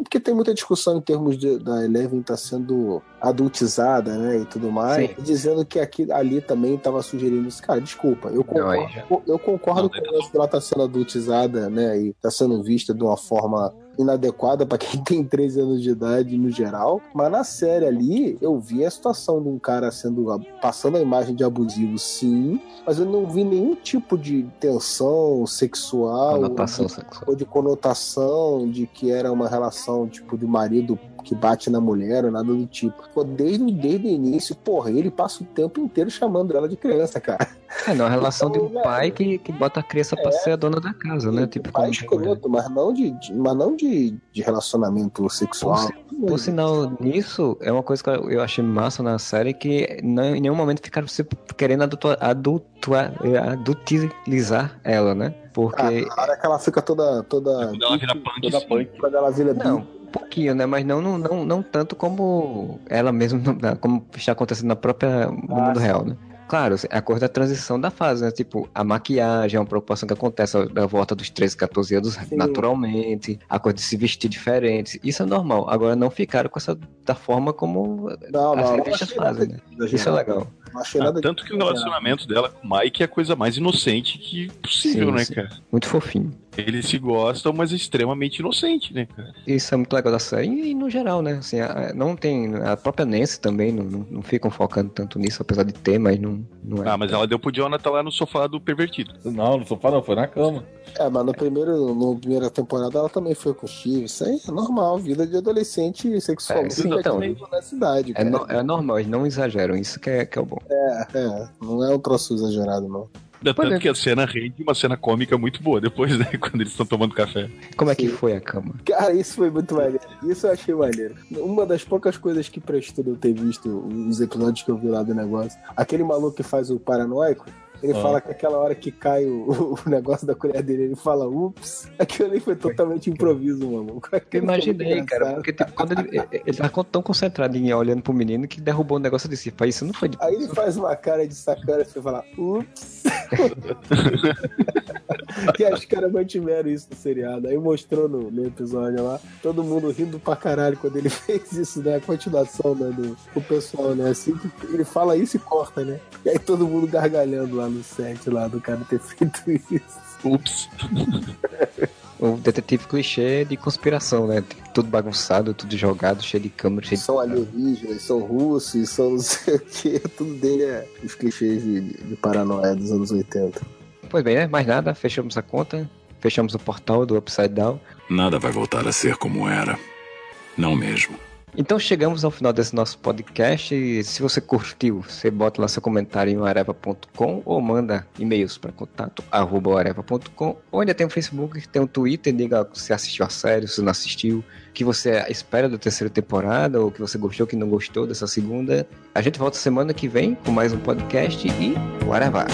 [SPEAKER 5] Porque tem muita discussão em termos de, da Eleven estar sendo adultizada, né, e tudo mais,
[SPEAKER 4] Sim.
[SPEAKER 5] dizendo que aqui, ali também estava sugerindo isso. Cara, desculpa, eu
[SPEAKER 4] Não, aí
[SPEAKER 5] concordo, eu concordo
[SPEAKER 2] Não,
[SPEAKER 5] com dela estar sendo adultizada, né, e está sendo vista de uma forma inadequada para quem (laughs) tem 13 anos de idade no geral, mas na série ali eu vi a situação de um cara sendo passando a imagem de abusivo, sim, mas eu não vi nenhum tipo de tensão sexual
[SPEAKER 4] Conotação
[SPEAKER 5] ou de,
[SPEAKER 4] sexual.
[SPEAKER 5] ou de conotação de que era uma relação tipo de marido que bate na mulher ou nada do tipo. Pô, desde, desde o início, porra, ele passa o tempo inteiro chamando ela de criança, cara.
[SPEAKER 4] É, não, a relação de um
[SPEAKER 5] Então,
[SPEAKER 4] pai que, que bota a criança pra ser a dona da casa, né? Tipo,
[SPEAKER 5] pai
[SPEAKER 4] como
[SPEAKER 5] escroto, mas não de, de- mas não de, de relacionamento sexual.
[SPEAKER 4] Por sinal, nisso é uma coisa que eu achei massa na série que não, em nenhum momento ficaram se querendo adultua, adultua, adultilizar ela, né? Porque.
[SPEAKER 5] Ah, a hora que ela fica toda. toda
[SPEAKER 2] Quando ela vira punk,
[SPEAKER 1] Toda punk.
[SPEAKER 5] Quando ela vira
[SPEAKER 4] Não, um pouquinho, né? Mas não, não, não, não tanto como ela mesma, (laughs) como está acontecendo na própria no
[SPEAKER 5] Ah,
[SPEAKER 4] mundo real, né? Claro, é a coisa da transição da fase, né? Tipo, a maquiagem é uma preocupação que acontece da volta dos 13, 14 anos
[SPEAKER 5] Sim.
[SPEAKER 4] naturalmente, a coisa de se vestir diferente. Isso é normal. Agora, não ficaram com essa da forma como
[SPEAKER 5] Não,
[SPEAKER 4] as
[SPEAKER 5] não,
[SPEAKER 4] revistas fazem, né? Isso é legal.
[SPEAKER 5] Não achei
[SPEAKER 2] Ah,
[SPEAKER 5] nada
[SPEAKER 2] tanto que o relacionamento dela com o Mike é a coisa mais inocente que possível,
[SPEAKER 4] Sim,
[SPEAKER 2] né,
[SPEAKER 4] sim.
[SPEAKER 2] cara?
[SPEAKER 4] Muito fofinho.
[SPEAKER 2] Eles se gostam, mas é extremamente inocente, né, cara?
[SPEAKER 4] Isso é muito legal da série e, no geral, né? Assim, a- não tem. A própria Nancy também não, não, não ficam focando tanto nisso, apesar de ter, mas não, não é.
[SPEAKER 2] Ah, mas ela deu pro Jonathan lá no sofá do pervertido.
[SPEAKER 1] Não, no sofá não, foi na cama.
[SPEAKER 5] É, mas no primeiro, no primeira temporada ela também foi com o Steve. Isso aí é normal, vida de adolescente sexualmente
[SPEAKER 4] É, sim, então.
[SPEAKER 5] na cidade.
[SPEAKER 4] É,
[SPEAKER 5] cara.
[SPEAKER 4] no- é normal, eles não exageram, isso que é, que é o bom.
[SPEAKER 5] É, não é um troço exagerado, não.
[SPEAKER 2] Tanto
[SPEAKER 4] é.
[SPEAKER 2] que a cena rende uma cena cômica muito boa depois, né? (laughs) Quando eles estão tomando café.
[SPEAKER 4] Como é que
[SPEAKER 5] Sim.
[SPEAKER 4] foi a cama?
[SPEAKER 5] Cara, isso foi muito maneiro. Isso eu achei maneiro. Uma das poucas coisas que prestou eu ter visto os episódios que eu vi lá do negócio. Aquele maluco que faz o paranoico, ele
[SPEAKER 1] Ah.
[SPEAKER 5] fala que aquela hora que cai o, o negócio da colher dele, ele fala ups. Aquilo ali foi totalmente improviso, maluco. (laughs)
[SPEAKER 4] Eu imaginei, cara, porque tipo, quando ele, ele ele tá tão concentrado em ir olhando pro menino que derrubou o negócio desse. Pai, isso não foi de.
[SPEAKER 5] Aí ele faz uma cara de sacana e você fala, ups. e os caras mantiveram isso no seriado. Aí mostrou no, no episódio lá, todo mundo rindo pra caralho quando ele (laughs) fez isso, né? A continuação né, do, do pessoal, né? Assim que ele fala isso e corta, né? E aí todo mundo gargalhando lá no set lá do cara ter (laughs) feito isso.
[SPEAKER 2] Ups. (laughs)
[SPEAKER 4] O detetive clichê de conspiração, né? Tudo bagunçado, tudo jogado, cheio de câmera, cheio de.
[SPEAKER 5] São alienígenas, são russos, são não sei o que. (laughs) Tudo dele é os clichês de, de, de paranoia dos anos 80.
[SPEAKER 4] Pois bem, né? Mais nada, fechamos a conta, fechamos o portal do Upside Down.
[SPEAKER 9] Nada vai voltar a ser como era. Não mesmo.
[SPEAKER 4] Então chegamos ao final desse nosso podcast. E se você curtiu, você bota lá seu comentário em areva.com ou manda e-mails para contato arroba areva.com ou ainda tem o Facebook, tem o Twitter, diga se assistiu a série, se não assistiu, o que você espera da terceira temporada, ou que você gostou, que não gostou dessa segunda. A gente volta semana que vem com mais um podcast e whatever.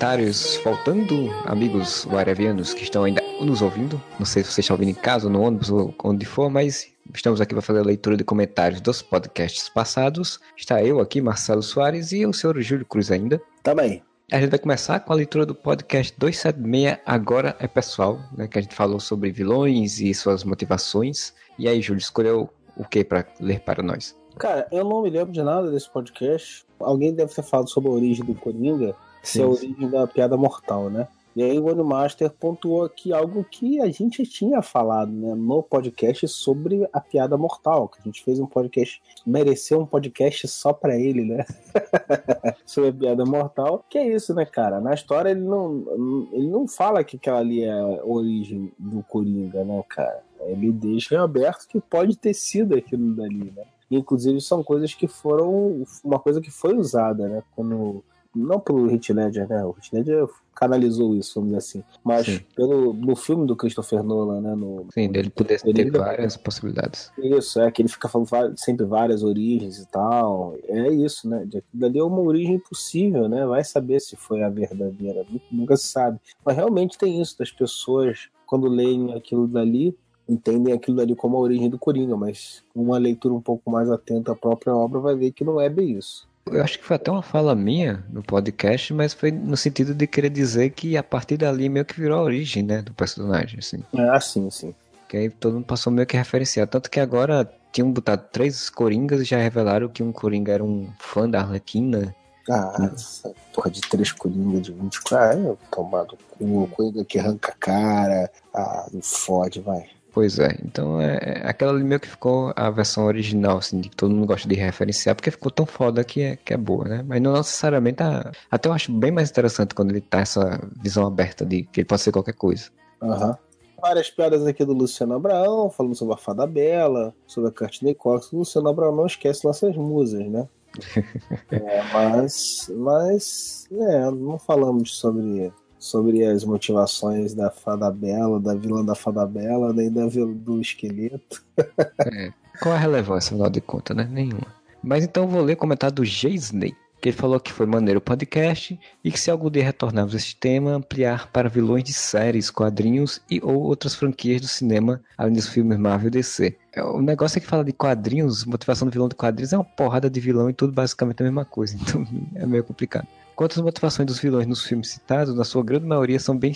[SPEAKER 4] Comentários, faltando amigos guaravianos que estão ainda nos ouvindo. Não sei se você está ouvindo em casa, no ônibus ou onde for, mas estamos aqui para fazer a leitura de comentários dos podcasts passados. Está eu aqui, Marcelo Soares, e o senhor Júlio Cruz ainda.
[SPEAKER 5] Também.
[SPEAKER 4] A gente vai começar com a leitura do podcast 276, Agora é Pessoal, né, que a gente falou sobre vilões e suas motivações. E aí, Júlio, escolheu o que para ler para nós?
[SPEAKER 5] Cara, eu não me lembro de nada desse podcast. Alguém deve ter falado sobre a origem do Coringa, se é a origem da piada mortal, né? E aí o One Master pontuou aqui algo que a gente tinha falado né, no podcast sobre a piada mortal, que a gente fez um podcast, mereceu um podcast só pra ele, né? (laughs) sobre a piada mortal. Que é isso, né, cara? Na história ele não, ele não fala que aquela ali é a origem do Coringa, né, cara? Ele deixa em aberto que pode ter sido aquilo dali, né? Inclusive são coisas que foram uma coisa que foi usada, né? Quando não pelo Heath Ledger, né? O Heath Ledger canalizou isso, vamos dizer assim. Mas
[SPEAKER 4] Sim.
[SPEAKER 5] pelo, no filme do Christopher Nolan, né? No,
[SPEAKER 4] Sim, dele poder
[SPEAKER 5] Ele-
[SPEAKER 4] ter várias possibilidades.
[SPEAKER 5] Isso, é que ele fica falando sempre várias origens e tal. É isso, né? Dali é uma origem possível, né? Vai saber se foi a verdadeira. nu- Nunca se sabe. Mas realmente tem isso das pessoas, quando leem aquilo dali, entendem aquilo dali como a origem do Coringa, mas uma leitura um pouco mais atenta à própria obra vai ver que não é bem isso.
[SPEAKER 4] Eu acho que foi até uma fala minha no podcast, mas foi no sentido de querer dizer que a partir dali meio que virou a origem, né, do personagem, assim.
[SPEAKER 5] É assim, sim.
[SPEAKER 4] Que aí todo mundo passou meio que a referenciar. Tanto que agora tinham botado três Coringas e já revelaram que um Coringa era um fã da Arlequina.
[SPEAKER 5] Ah, essa porra de três Coringa de 24. Ah, tomado cu, Coringa que arranca a cara. Ah, não fode, vai.
[SPEAKER 4] Pois é, então é, é- aquela ali meio que ficou a versão original, assim, que todo mundo gosta de referenciar, porque ficou tão foda que é, que é boa, né? Mas não necessariamente. A, até eu acho bem mais interessante quando ele tá essa visão aberta de que ele pode ser qualquer coisa.
[SPEAKER 5] Aham. Várias piadas aqui do Luciano Abraão, falando sobre a Fada Bela, sobre a Courtney Cox. O Luciano Abraão não esquece nossas musas, né? (laughs) É, mas, mas, é, não falamos sobre, sobre as motivações da Fada Bela, da vilã da Fada Bela, nem da vil- do esqueleto. (laughs)
[SPEAKER 4] É. Qual a relevância, afinal de contas, né? Nenhuma. Mas então vou ler o comentário do Geisney, que ele falou que foi maneiro o podcast e que se algum dia retornarmos este tema, ampliar para vilões de séries, quadrinhos e ou outras franquias do cinema, além dos filmes Marvel e DC. É, O negócio é que fala de quadrinhos, motivação do vilão de quadrinhos é uma porrada de vilão e tudo basicamente a mesma coisa, (laughs) então é meio complicado. Quanto às motivações dos vilões nos filmes citados, na sua grande maioria são bem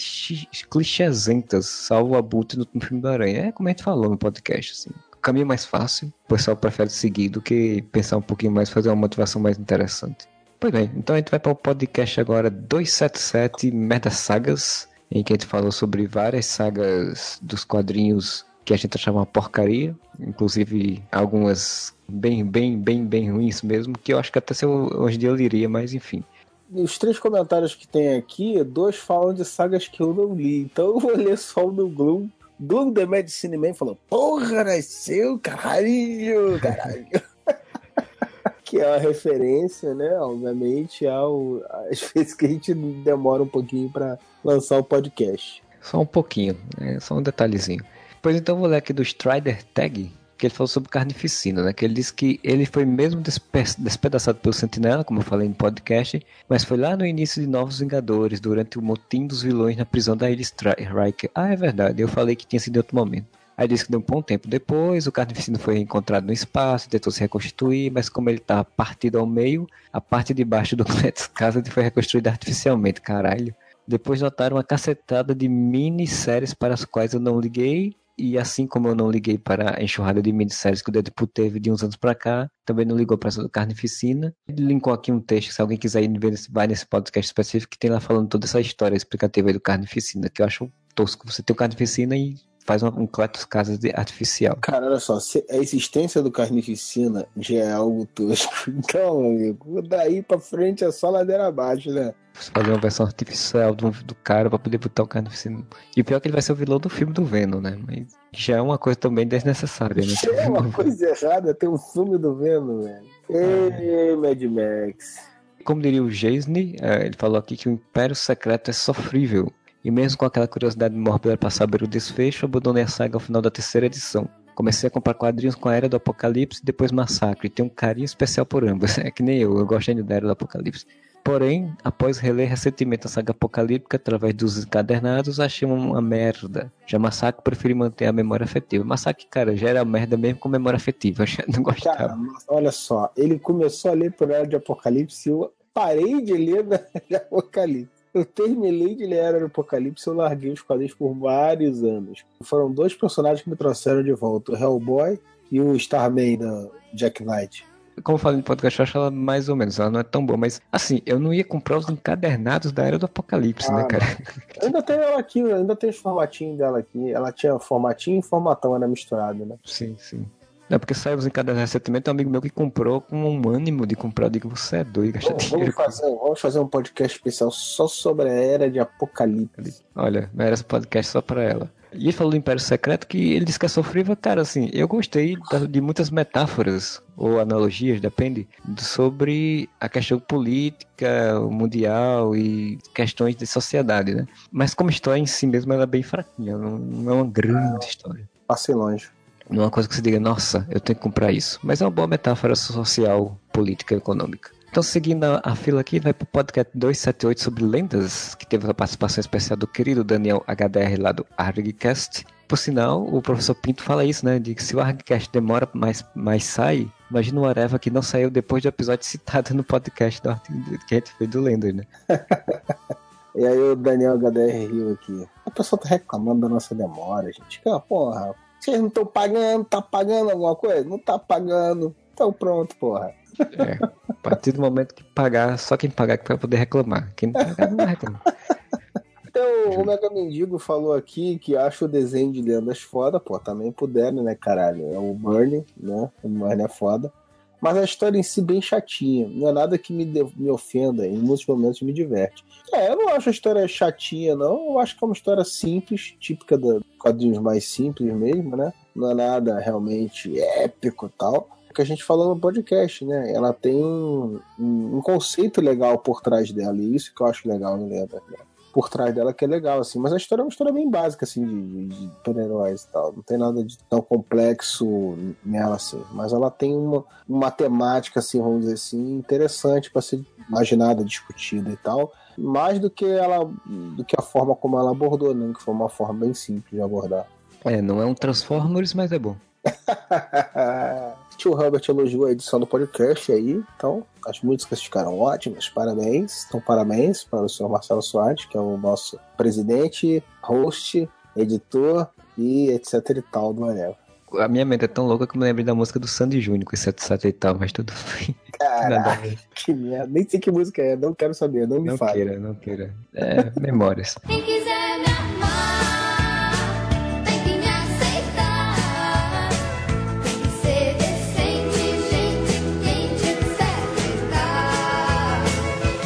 [SPEAKER 4] clichêsentas, salvo o Abutre no, filme do Aranha. É como a gente falou no podcast, assim. O caminho mais fácil, o pessoal prefere seguir do que pensar um pouquinho mais, fazer uma motivação mais interessante. Pois bem, então a gente vai para o podcast agora 277 Merda Sagas, em que a gente falou sobre várias sagas dos quadrinhos que a gente achava uma porcaria, inclusive algumas bem, bem, bem, bem ruins mesmo, que eu acho que até se eu, hoje em dia eu liria, mas enfim.
[SPEAKER 5] Os três comentários que tem aqui, dois falam de sagas que eu não li. Então eu vou ler só o do Gloom. Gloom The Medicine Man falou: Porra, nasceu, caralho, caralho. (laughs) que é uma referência, né? Obviamente, ao, às vezes que a gente demora um pouquinho pra lançar o podcast.
[SPEAKER 4] Só um pouquinho, é só um detalhezinho. Pois então eu vou ler aqui do Strider Tag, que ele falou sobre carnificina, né? Que ele disse que ele foi mesmo despe- despedaçado pelo Sentinela, como eu falei no podcast, mas foi lá no início de Novos Vingadores, durante o motim dos vilões na prisão da Ilha Stri- Riker. Ah, é verdade, eu falei que tinha sido em outro momento. Aí disse que deu um bom tempo depois, o carnificina foi encontrado no espaço, tentou se reconstituir, mas como ele estava partido ao meio, a parte de baixo do Cletus (laughs) Cassidy foi reconstruída artificialmente, caralho. Depois notaram uma cacetada de minisséries para as quais eu não liguei, e assim como eu não liguei para a enxurrada de minisséries que o Deadpool teve de uns anos pra cá, também não ligou para essa do Carnificina. Ele linkou aqui um texto, se alguém quiser ir ver, vai nesse podcast específico, que tem lá falando toda essa história explicativa aí do Carnificina, que eu acho tosco. Você tem o Carnificina e faz um Cletus Casas de artificial.
[SPEAKER 5] Cara, olha só, a existência do Carnificina já é algo tosco. (laughs) Então, amigo, daí pra frente é só ladeira abaixo, né?
[SPEAKER 4] Fazer uma versão artificial do, do cara pra poder botar o Carnificina. E o pior é que ele vai ser o vilão do filme do Venom, né? Mas já é uma coisa também desnecessária, né?
[SPEAKER 5] É uma coisa errada ter um filme do Venom, velho. Ei, Mad Max.
[SPEAKER 4] Como diria o Jaisne, eh, ele falou aqui que o Império Secreto é sofrível. E mesmo com aquela curiosidade mórbida para saber o desfecho, abandonei a saga ao final da terceira edição. Comecei a comprar quadrinhos com a Era do Apocalipse e depois Massacre. Tenho um carinho especial por ambas. (laughs) É que nem eu, eu gosto ainda da Era do Apocalipse. Porém, após reler recentemente a saga apocalíptica através dos encadernados, achei uma merda. Já Massacre preferi manter a memória afetiva. Massacre, cara, já era merda mesmo com memória afetiva. (laughs) Eu já não gostava.
[SPEAKER 5] Cara, olha só, ele começou a ler por Era de Apocalipse e eu parei de ler (laughs) de Apocalipse. Eu terminei de ler Era de Apocalipse e eu larguei os quadrinhos por vários anos. Foram dois personagens que me trouxeram de volta, o Hellboy e o Starman da Jack Knight.
[SPEAKER 4] Como eu falei no podcast, eu acho ela mais ou menos, ela não é tão boa, mas assim, eu não ia comprar os encadernados da Era do Apocalipse,
[SPEAKER 5] Ah,
[SPEAKER 4] né, cara?
[SPEAKER 5] Ainda tenho ela aqui, ainda tenho os formatinhos dela aqui. Ela tinha formatinho e formatão, era misturado, né?
[SPEAKER 4] Sim, sim. Não, porque saiu os encadernados recentemente, um amigo meu que comprou com um ânimo de comprar. Eu digo, você é doido, gasta
[SPEAKER 5] Vamos,
[SPEAKER 4] dinheiro.
[SPEAKER 5] vamos fazer, vamos fazer um podcast especial só sobre a Era de Apocalipse.
[SPEAKER 4] Olha, merece um podcast só pra ela. E ele falou do Império Secreto que ele disse que é sofrível, cara, assim, eu gostei de muitas metáforas ou analogias, depende, sobre a questão política, mundial e questões de sociedade, né? Mas como história em si mesmo, ela é bem fraquinha, não, não é uma grande história.
[SPEAKER 5] Passei longe.
[SPEAKER 4] Não é uma coisa que você diga, nossa, eu tenho que comprar isso. Mas é uma boa metáfora social, política econômica. Então, seguindo a, fila aqui, vai pro podcast 278 sobre lendas, que teve a participação especial do querido Daniel HDR lá do ArgCast. Por sinal, o professor Pinto fala isso, né? De que se o ArgCast demora, mas, mas sai, imagina o Areva que não saiu depois do episódio citado no podcast do, que a gente fez do Lendas, né? (laughs)
[SPEAKER 5] E aí o Daniel HDR riu aqui. A pessoa tá reclamando da nossa demora, gente. Que, porra, vocês não estão pagando, tá pagando alguma coisa? Não tá pagando. Então pronto, porra.
[SPEAKER 4] É, a partir do momento que pagar, só quem pagar que vai poder reclamar. Quem não pagar não vai reclamar.
[SPEAKER 5] Então, o Mega Mendigo falou aqui que acha o desenho de lendas foda, pô, também puderam, né, caralho? É o Burnie, né? O Burnie é foda. Mas a história em si bem chatinha. Não é nada que me, de- me ofenda. Em muitos momentos me diverte. É, eu não acho a história chatinha, não. Eu acho que é uma história simples, típica dos quadrinhos mais simples mesmo, né? Não é nada realmente épico tal. Que a gente falou no podcast, né? Ela tem um, um- conceito legal por trás dela. E isso que eu acho legal né? Por trás dela que é legal, assim. Mas a história é uma história bem básica, assim, de, de, de super-heróis e tal. Não tem nada de tão complexo nela, assim. Mas ela tem uma, uma temática, assim, vamos dizer assim, interessante para ser imaginada, discutida e tal. Mais do que ela, do que a forma como ela abordou, né? Que foi uma forma bem simples de abordar.
[SPEAKER 4] É, não é um Transformers, mas é bom. (laughs)
[SPEAKER 5] Tio Robert elogiou a edição do podcast aí, então as músicas ficaram ótimas, parabéns. Então, parabéns para o senhor Marcelo Soares, que é o nosso presidente, host, editor e etc e tal do Anel.
[SPEAKER 4] A minha mente é tão louca que eu me lembrei da música do Sandy Júnior com esse etc e tal, mas tudo bem.
[SPEAKER 5] Caraca, que merda. Nem sei que música é, não quero saber, não me
[SPEAKER 4] Não
[SPEAKER 5] fale.
[SPEAKER 4] queira, não queira. É, memórias.
[SPEAKER 10] Quem quiser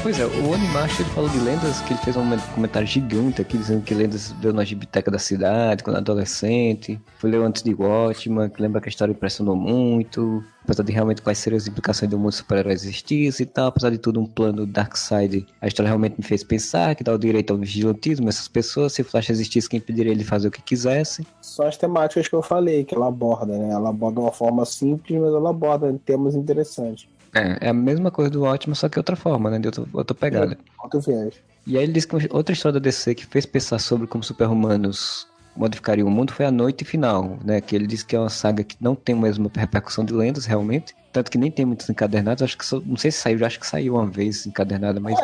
[SPEAKER 4] Pois é, o Animaster ele falou de lendas, que ele fez um comentário gigante aqui, dizendo que lendas veio na gibiteca da cidade, quando adolescente, foi leu antes de Watchman, que lembra que a história impressionou muito, apesar de realmente quais seriam as implicações do mundo super-heróis existisse e tal, apesar de tudo um plano Darkseid, a história realmente me fez pensar que dá o direito ao vigilantismo essas pessoas, se Flash existisse, quem impediria ele fazer o que quisesse.
[SPEAKER 5] São as temáticas que eu falei, que ela aborda, né? Ela aborda de uma forma simples, mas ela aborda temas interessantes.
[SPEAKER 4] É, é a mesma coisa do Watchman, só que outra forma, né, de outra, outra pegada.
[SPEAKER 5] Outro viés.
[SPEAKER 4] E aí ele disse que outra história da DC que fez pensar sobre como super-humanos modificariam o mundo foi a Noite Final, né? Que ele disse que é uma saga que não tem a mesma repercussão de lendas, realmente. Tanto que nem tem muitos encadernados. Acho que só, não sei se saiu, acho que saiu uma vez encadernada, mas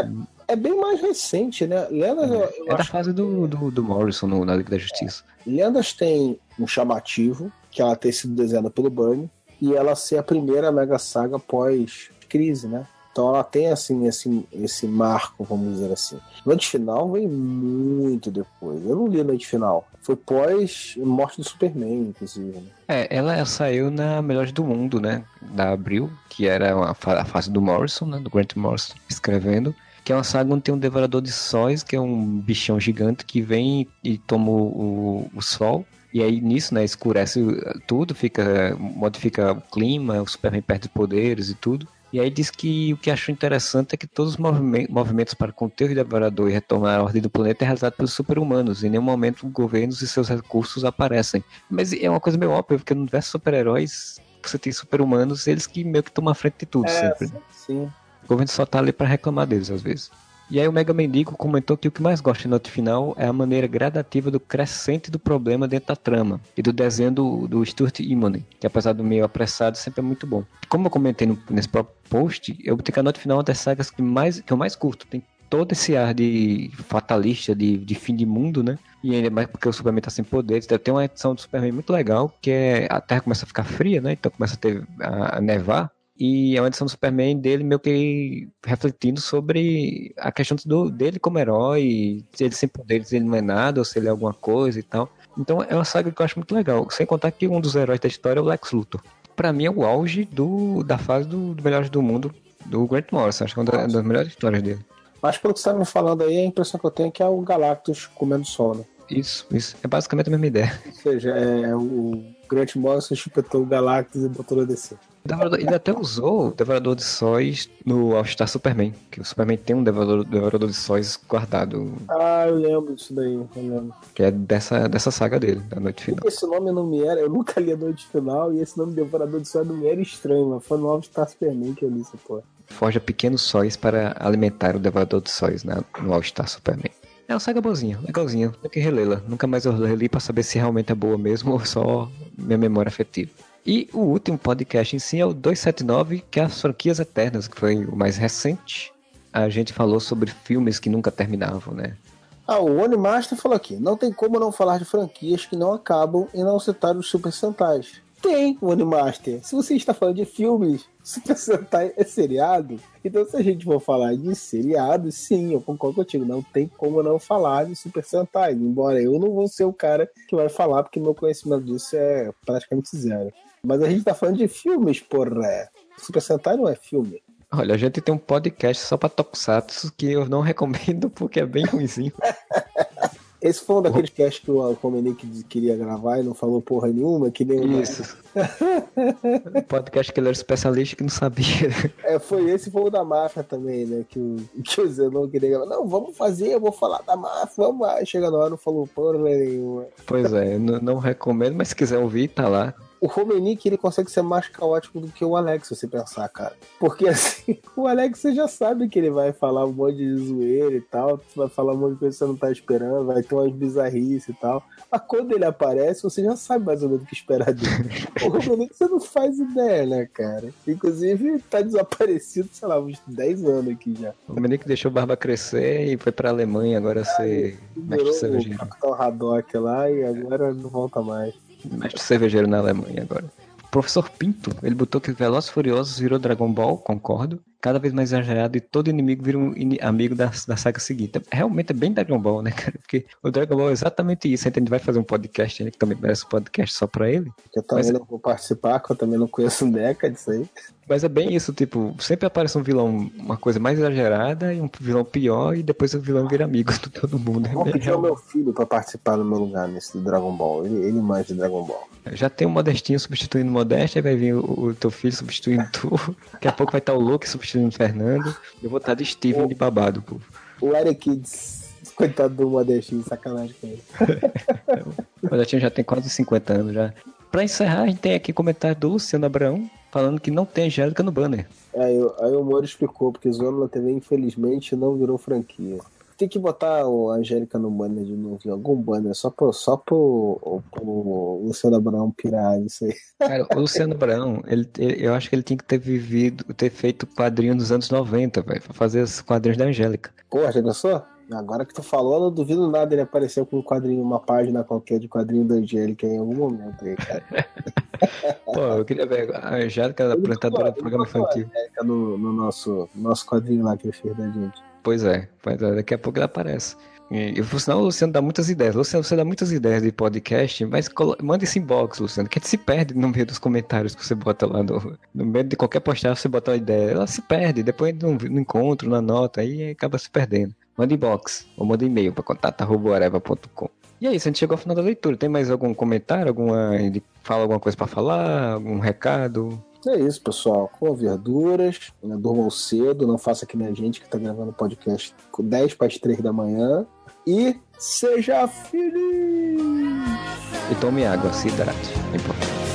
[SPEAKER 5] É bem mais recente, né? Lendas, eu, eu
[SPEAKER 4] é da fase do, do, do Morrison no, na Liga da Justiça.
[SPEAKER 5] Lendas tem um chamativo, que ela ter sido desenhada pelo Burnie, e ela ser a primeira mega saga pós-crise, né? Então ela tem assim esse, esse marco, vamos dizer assim. Noite Final vem muito depois. Eu não li Noite Final. Foi pós morte do Superman, inclusive. né?
[SPEAKER 4] É, ela saiu na Melhores do Mundo, né? Da Abril, que era a, fa- a fase do Morrison, né? Do Grant Morrison escrevendo. Que é uma saga onde tem um devorador de sóis, que é um bichão gigante que vem e toma o, o sol. E aí nisso, né, escurece tudo, fica, modifica o clima, o Superman perde poderes e tudo. E aí diz que o que achou interessante é que todos os movimen- movimentos para conter o devorador e retomar a ordem do planeta é realizado pelos super-humanos. Em nenhum momento governos e seus recursos aparecem. Mas é uma coisa meio óbvia, porque no universo super-heróis você tem super-humanos, eles que meio que tomam a frente de tudo
[SPEAKER 5] É,
[SPEAKER 4] sempre.
[SPEAKER 5] sim.
[SPEAKER 4] O governo só tá ali pra reclamar deles às vezes. E aí o Mega Mendigo comentou que o que mais gosta de Note Final é a maneira gradativa do crescente do problema dentro da trama e do desenho do, do Stuart Immonen, que apesar do meio apressado sempre é muito bom. Como eu comentei no, nesse próprio post, eu botei que a Note Final é uma das sagas que, mais, que eu mais curto. Tem todo esse ar de fatalista, de, de fim de mundo, né? E ainda mais porque o Superman tá sem poderes. Tem uma edição do Superman muito legal, que é a Terra começa a ficar fria, né? Então começa a, ter, a, a nevar. E é uma edição do Superman dele meio que refletindo sobre a questão do, dele como herói, se ele sem poderes ele não é nada, ou se ele é alguma coisa e tal. Então é uma saga que eu acho muito legal. Sem contar que um dos heróis da história é o Lex Luthor. Pra mim é o auge do, da fase do, do Melhores do Mundo do Grant Morrison. Acho que é uma das melhores histórias dele.
[SPEAKER 5] Mas pelo que você tá me falando aí, a impressão que eu tenho é que é o Galactus comendo sol, né?
[SPEAKER 4] Isso, isso. É basicamente a mesma ideia.
[SPEAKER 5] Ou seja, é, o Grant Morrison chupetou o Galactus e botou no DC.
[SPEAKER 4] Ele até usou o Devorador de Sóis no All Star Superman, que o Superman tem um Devorador, Devorador de Sóis guardado.
[SPEAKER 5] Ah, eu lembro disso daí, eu lembro.
[SPEAKER 4] Que é dessa, dessa saga dele, da Noite Final.
[SPEAKER 5] Esse nome não me era, eu nunca li a Noite Final, e esse nome Devorador de Sóis não me era estranho, mas foi no All Star Superman que eu li essa porra.
[SPEAKER 4] Forja pequenos sóis para alimentar o Devorador de Sóis né, no All Star Superman. É uma saga boazinha, legalzinha. Tem que relê-la. Nunca mais eu reli pra saber se realmente é boa mesmo ou só minha memória afetiva. E o último podcast em si é o 279, que é as franquias eternas, que foi o mais recente. A gente falou sobre filmes que nunca terminavam, né?
[SPEAKER 5] Ah, o One Master falou aqui: não tem como não falar de franquias que não acabam e não citar os Super Sentais. Tem, One Master. Se você está falando de filmes, (laughs) Super Sentai é seriado. Então, se a gente for falar de seriado, sim, eu concordo contigo. Não tem como não falar de Super Sentai. Embora eu não vou ser o cara que vai falar, porque meu conhecimento disso é praticamente zero. Mas a gente tá falando de filmes, porra. Super Sentai não é filme.
[SPEAKER 4] Olha, a gente tem um podcast só pra Tokusatsu que eu não (laughs) recomendo porque é bem ruimzinho. (laughs)
[SPEAKER 5] Esse foi um daqueles casts que o Comenic queria gravar e não falou porra nenhuma, que nem
[SPEAKER 4] Isso. podcast que ele era especialista que não sabia. (laughs)
[SPEAKER 5] É, foi esse foi o da máfia também, né? Que o, que o Zenon queria gravar. Não, vamos fazer, eu vou falar da máfia, vamos lá. Chega na hora, não falou porra nenhuma.
[SPEAKER 4] Pois é, não, não recomendo, mas se quiser ouvir, tá lá
[SPEAKER 5] o Romenick ele consegue ser mais caótico do que o Alex, se você pensar, cara. Porque (laughs) assim, o Alex você já sabe que ele vai falar um monte de zoeira e tal, vai falar um monte de coisa que você não tá esperando, vai ter umas bizarrices e tal. Mas quando ele aparece, você já sabe mais ou menos o que esperar dele. o Romenick você não faz ideia, né, cara? Inclusive, tá desaparecido, sei lá, uns 10 anos aqui já.
[SPEAKER 4] O Romenick deixou a barba crescer e foi pra Alemanha agora ser mestre cervejeiro. O
[SPEAKER 5] Capitão Haddock lá e agora não volta mais
[SPEAKER 4] mestre cervejeiro na Alemanha agora. O professor Pinto, ele botou que Velozes Furiosos virou Dragon Ball, concordo. Cada vez mais exagerado e todo inimigo vira um amigo da, da saga seguinte. Realmente é bem Dragon Ball, né, cara? Porque o Dragon Ball é exatamente isso. Então a gente vai fazer um podcast, né, que também merece um podcast só pra ele.
[SPEAKER 5] Eu também Mas... não vou participar, que eu também não conheço o Deca disso aí.
[SPEAKER 4] Mas é bem isso, tipo, sempre aparece um vilão, uma coisa mais exagerada e um vilão pior, e depois o vilão vira amigo de todo mundo.
[SPEAKER 5] Vou pedir ao meu filho pra participar no meu lugar nesse Dragon Ball. Ele, ele mais de Dragon Ball.
[SPEAKER 4] Já tem o Modestinho substituindo o Modesto, aí vai vir o, o teu filho substituindo tu. (laughs) Daqui a pouco vai estar o Luke substituindo o Fernando. Eu vou estar de Steven o, de babado, pô.
[SPEAKER 5] O Eric Kids. Coitado do Modestinho, sacanagem com ele. (laughs)
[SPEAKER 4] o Modestinho já tem quase 50 anos já. Pra encerrar, a gente tem aqui comentário do Luciano Abraão falando que não tem Angélica no banner.
[SPEAKER 5] É, aí o Moro explicou, porque Zona na TV, infelizmente, não virou franquia. Tem que botar a Angélica no banner de novo, algum banner, só pro, só pro, pro Luciano Abraão pirar isso aí.
[SPEAKER 4] Cara, o Luciano Abraão, ele, ele, eu acho que ele tinha que ter vivido, ter feito quadrinho nos anos 90, velho, pra fazer os quadrinhos da Angélica.
[SPEAKER 5] Porra, já pensou? Agora que tu falou, eu não duvido nada ele aparecer com um quadrinho, uma página qualquer de quadrinho da Angélica em algum momento aí, cara. (laughs)
[SPEAKER 4] Pô, eu queria ver a Angélica, a apresentadora do programa infantil.
[SPEAKER 5] No, no nosso, nosso quadrinho lá que ele fez da gente.
[SPEAKER 4] Pois é, pois é, daqui a pouco ele aparece. E, por sinal, o Luciano dá muitas ideias. Luciano, você dá muitas ideias de podcast, mas manda esse inbox, Luciano, que a gente se perde no meio dos comentários que você bota lá no, no meio de qualquer postagem, você bota uma ideia. Ela se perde, depois no, no encontro, na nota, aí acaba se perdendo. Manda inbox ou manda e-mail para contato.areva.com. E é isso, a gente chegou ao final da leitura. Tem mais algum comentário? Alguma. Ele fala alguma coisa para falar? Algum recado?
[SPEAKER 5] É isso, pessoal. Com verduras, né, durmam cedo, não faça que nem a gente que tá gravando podcast com 10 para as 3 da manhã. E seja feliz!
[SPEAKER 4] E tome água, se hidrate. É importante.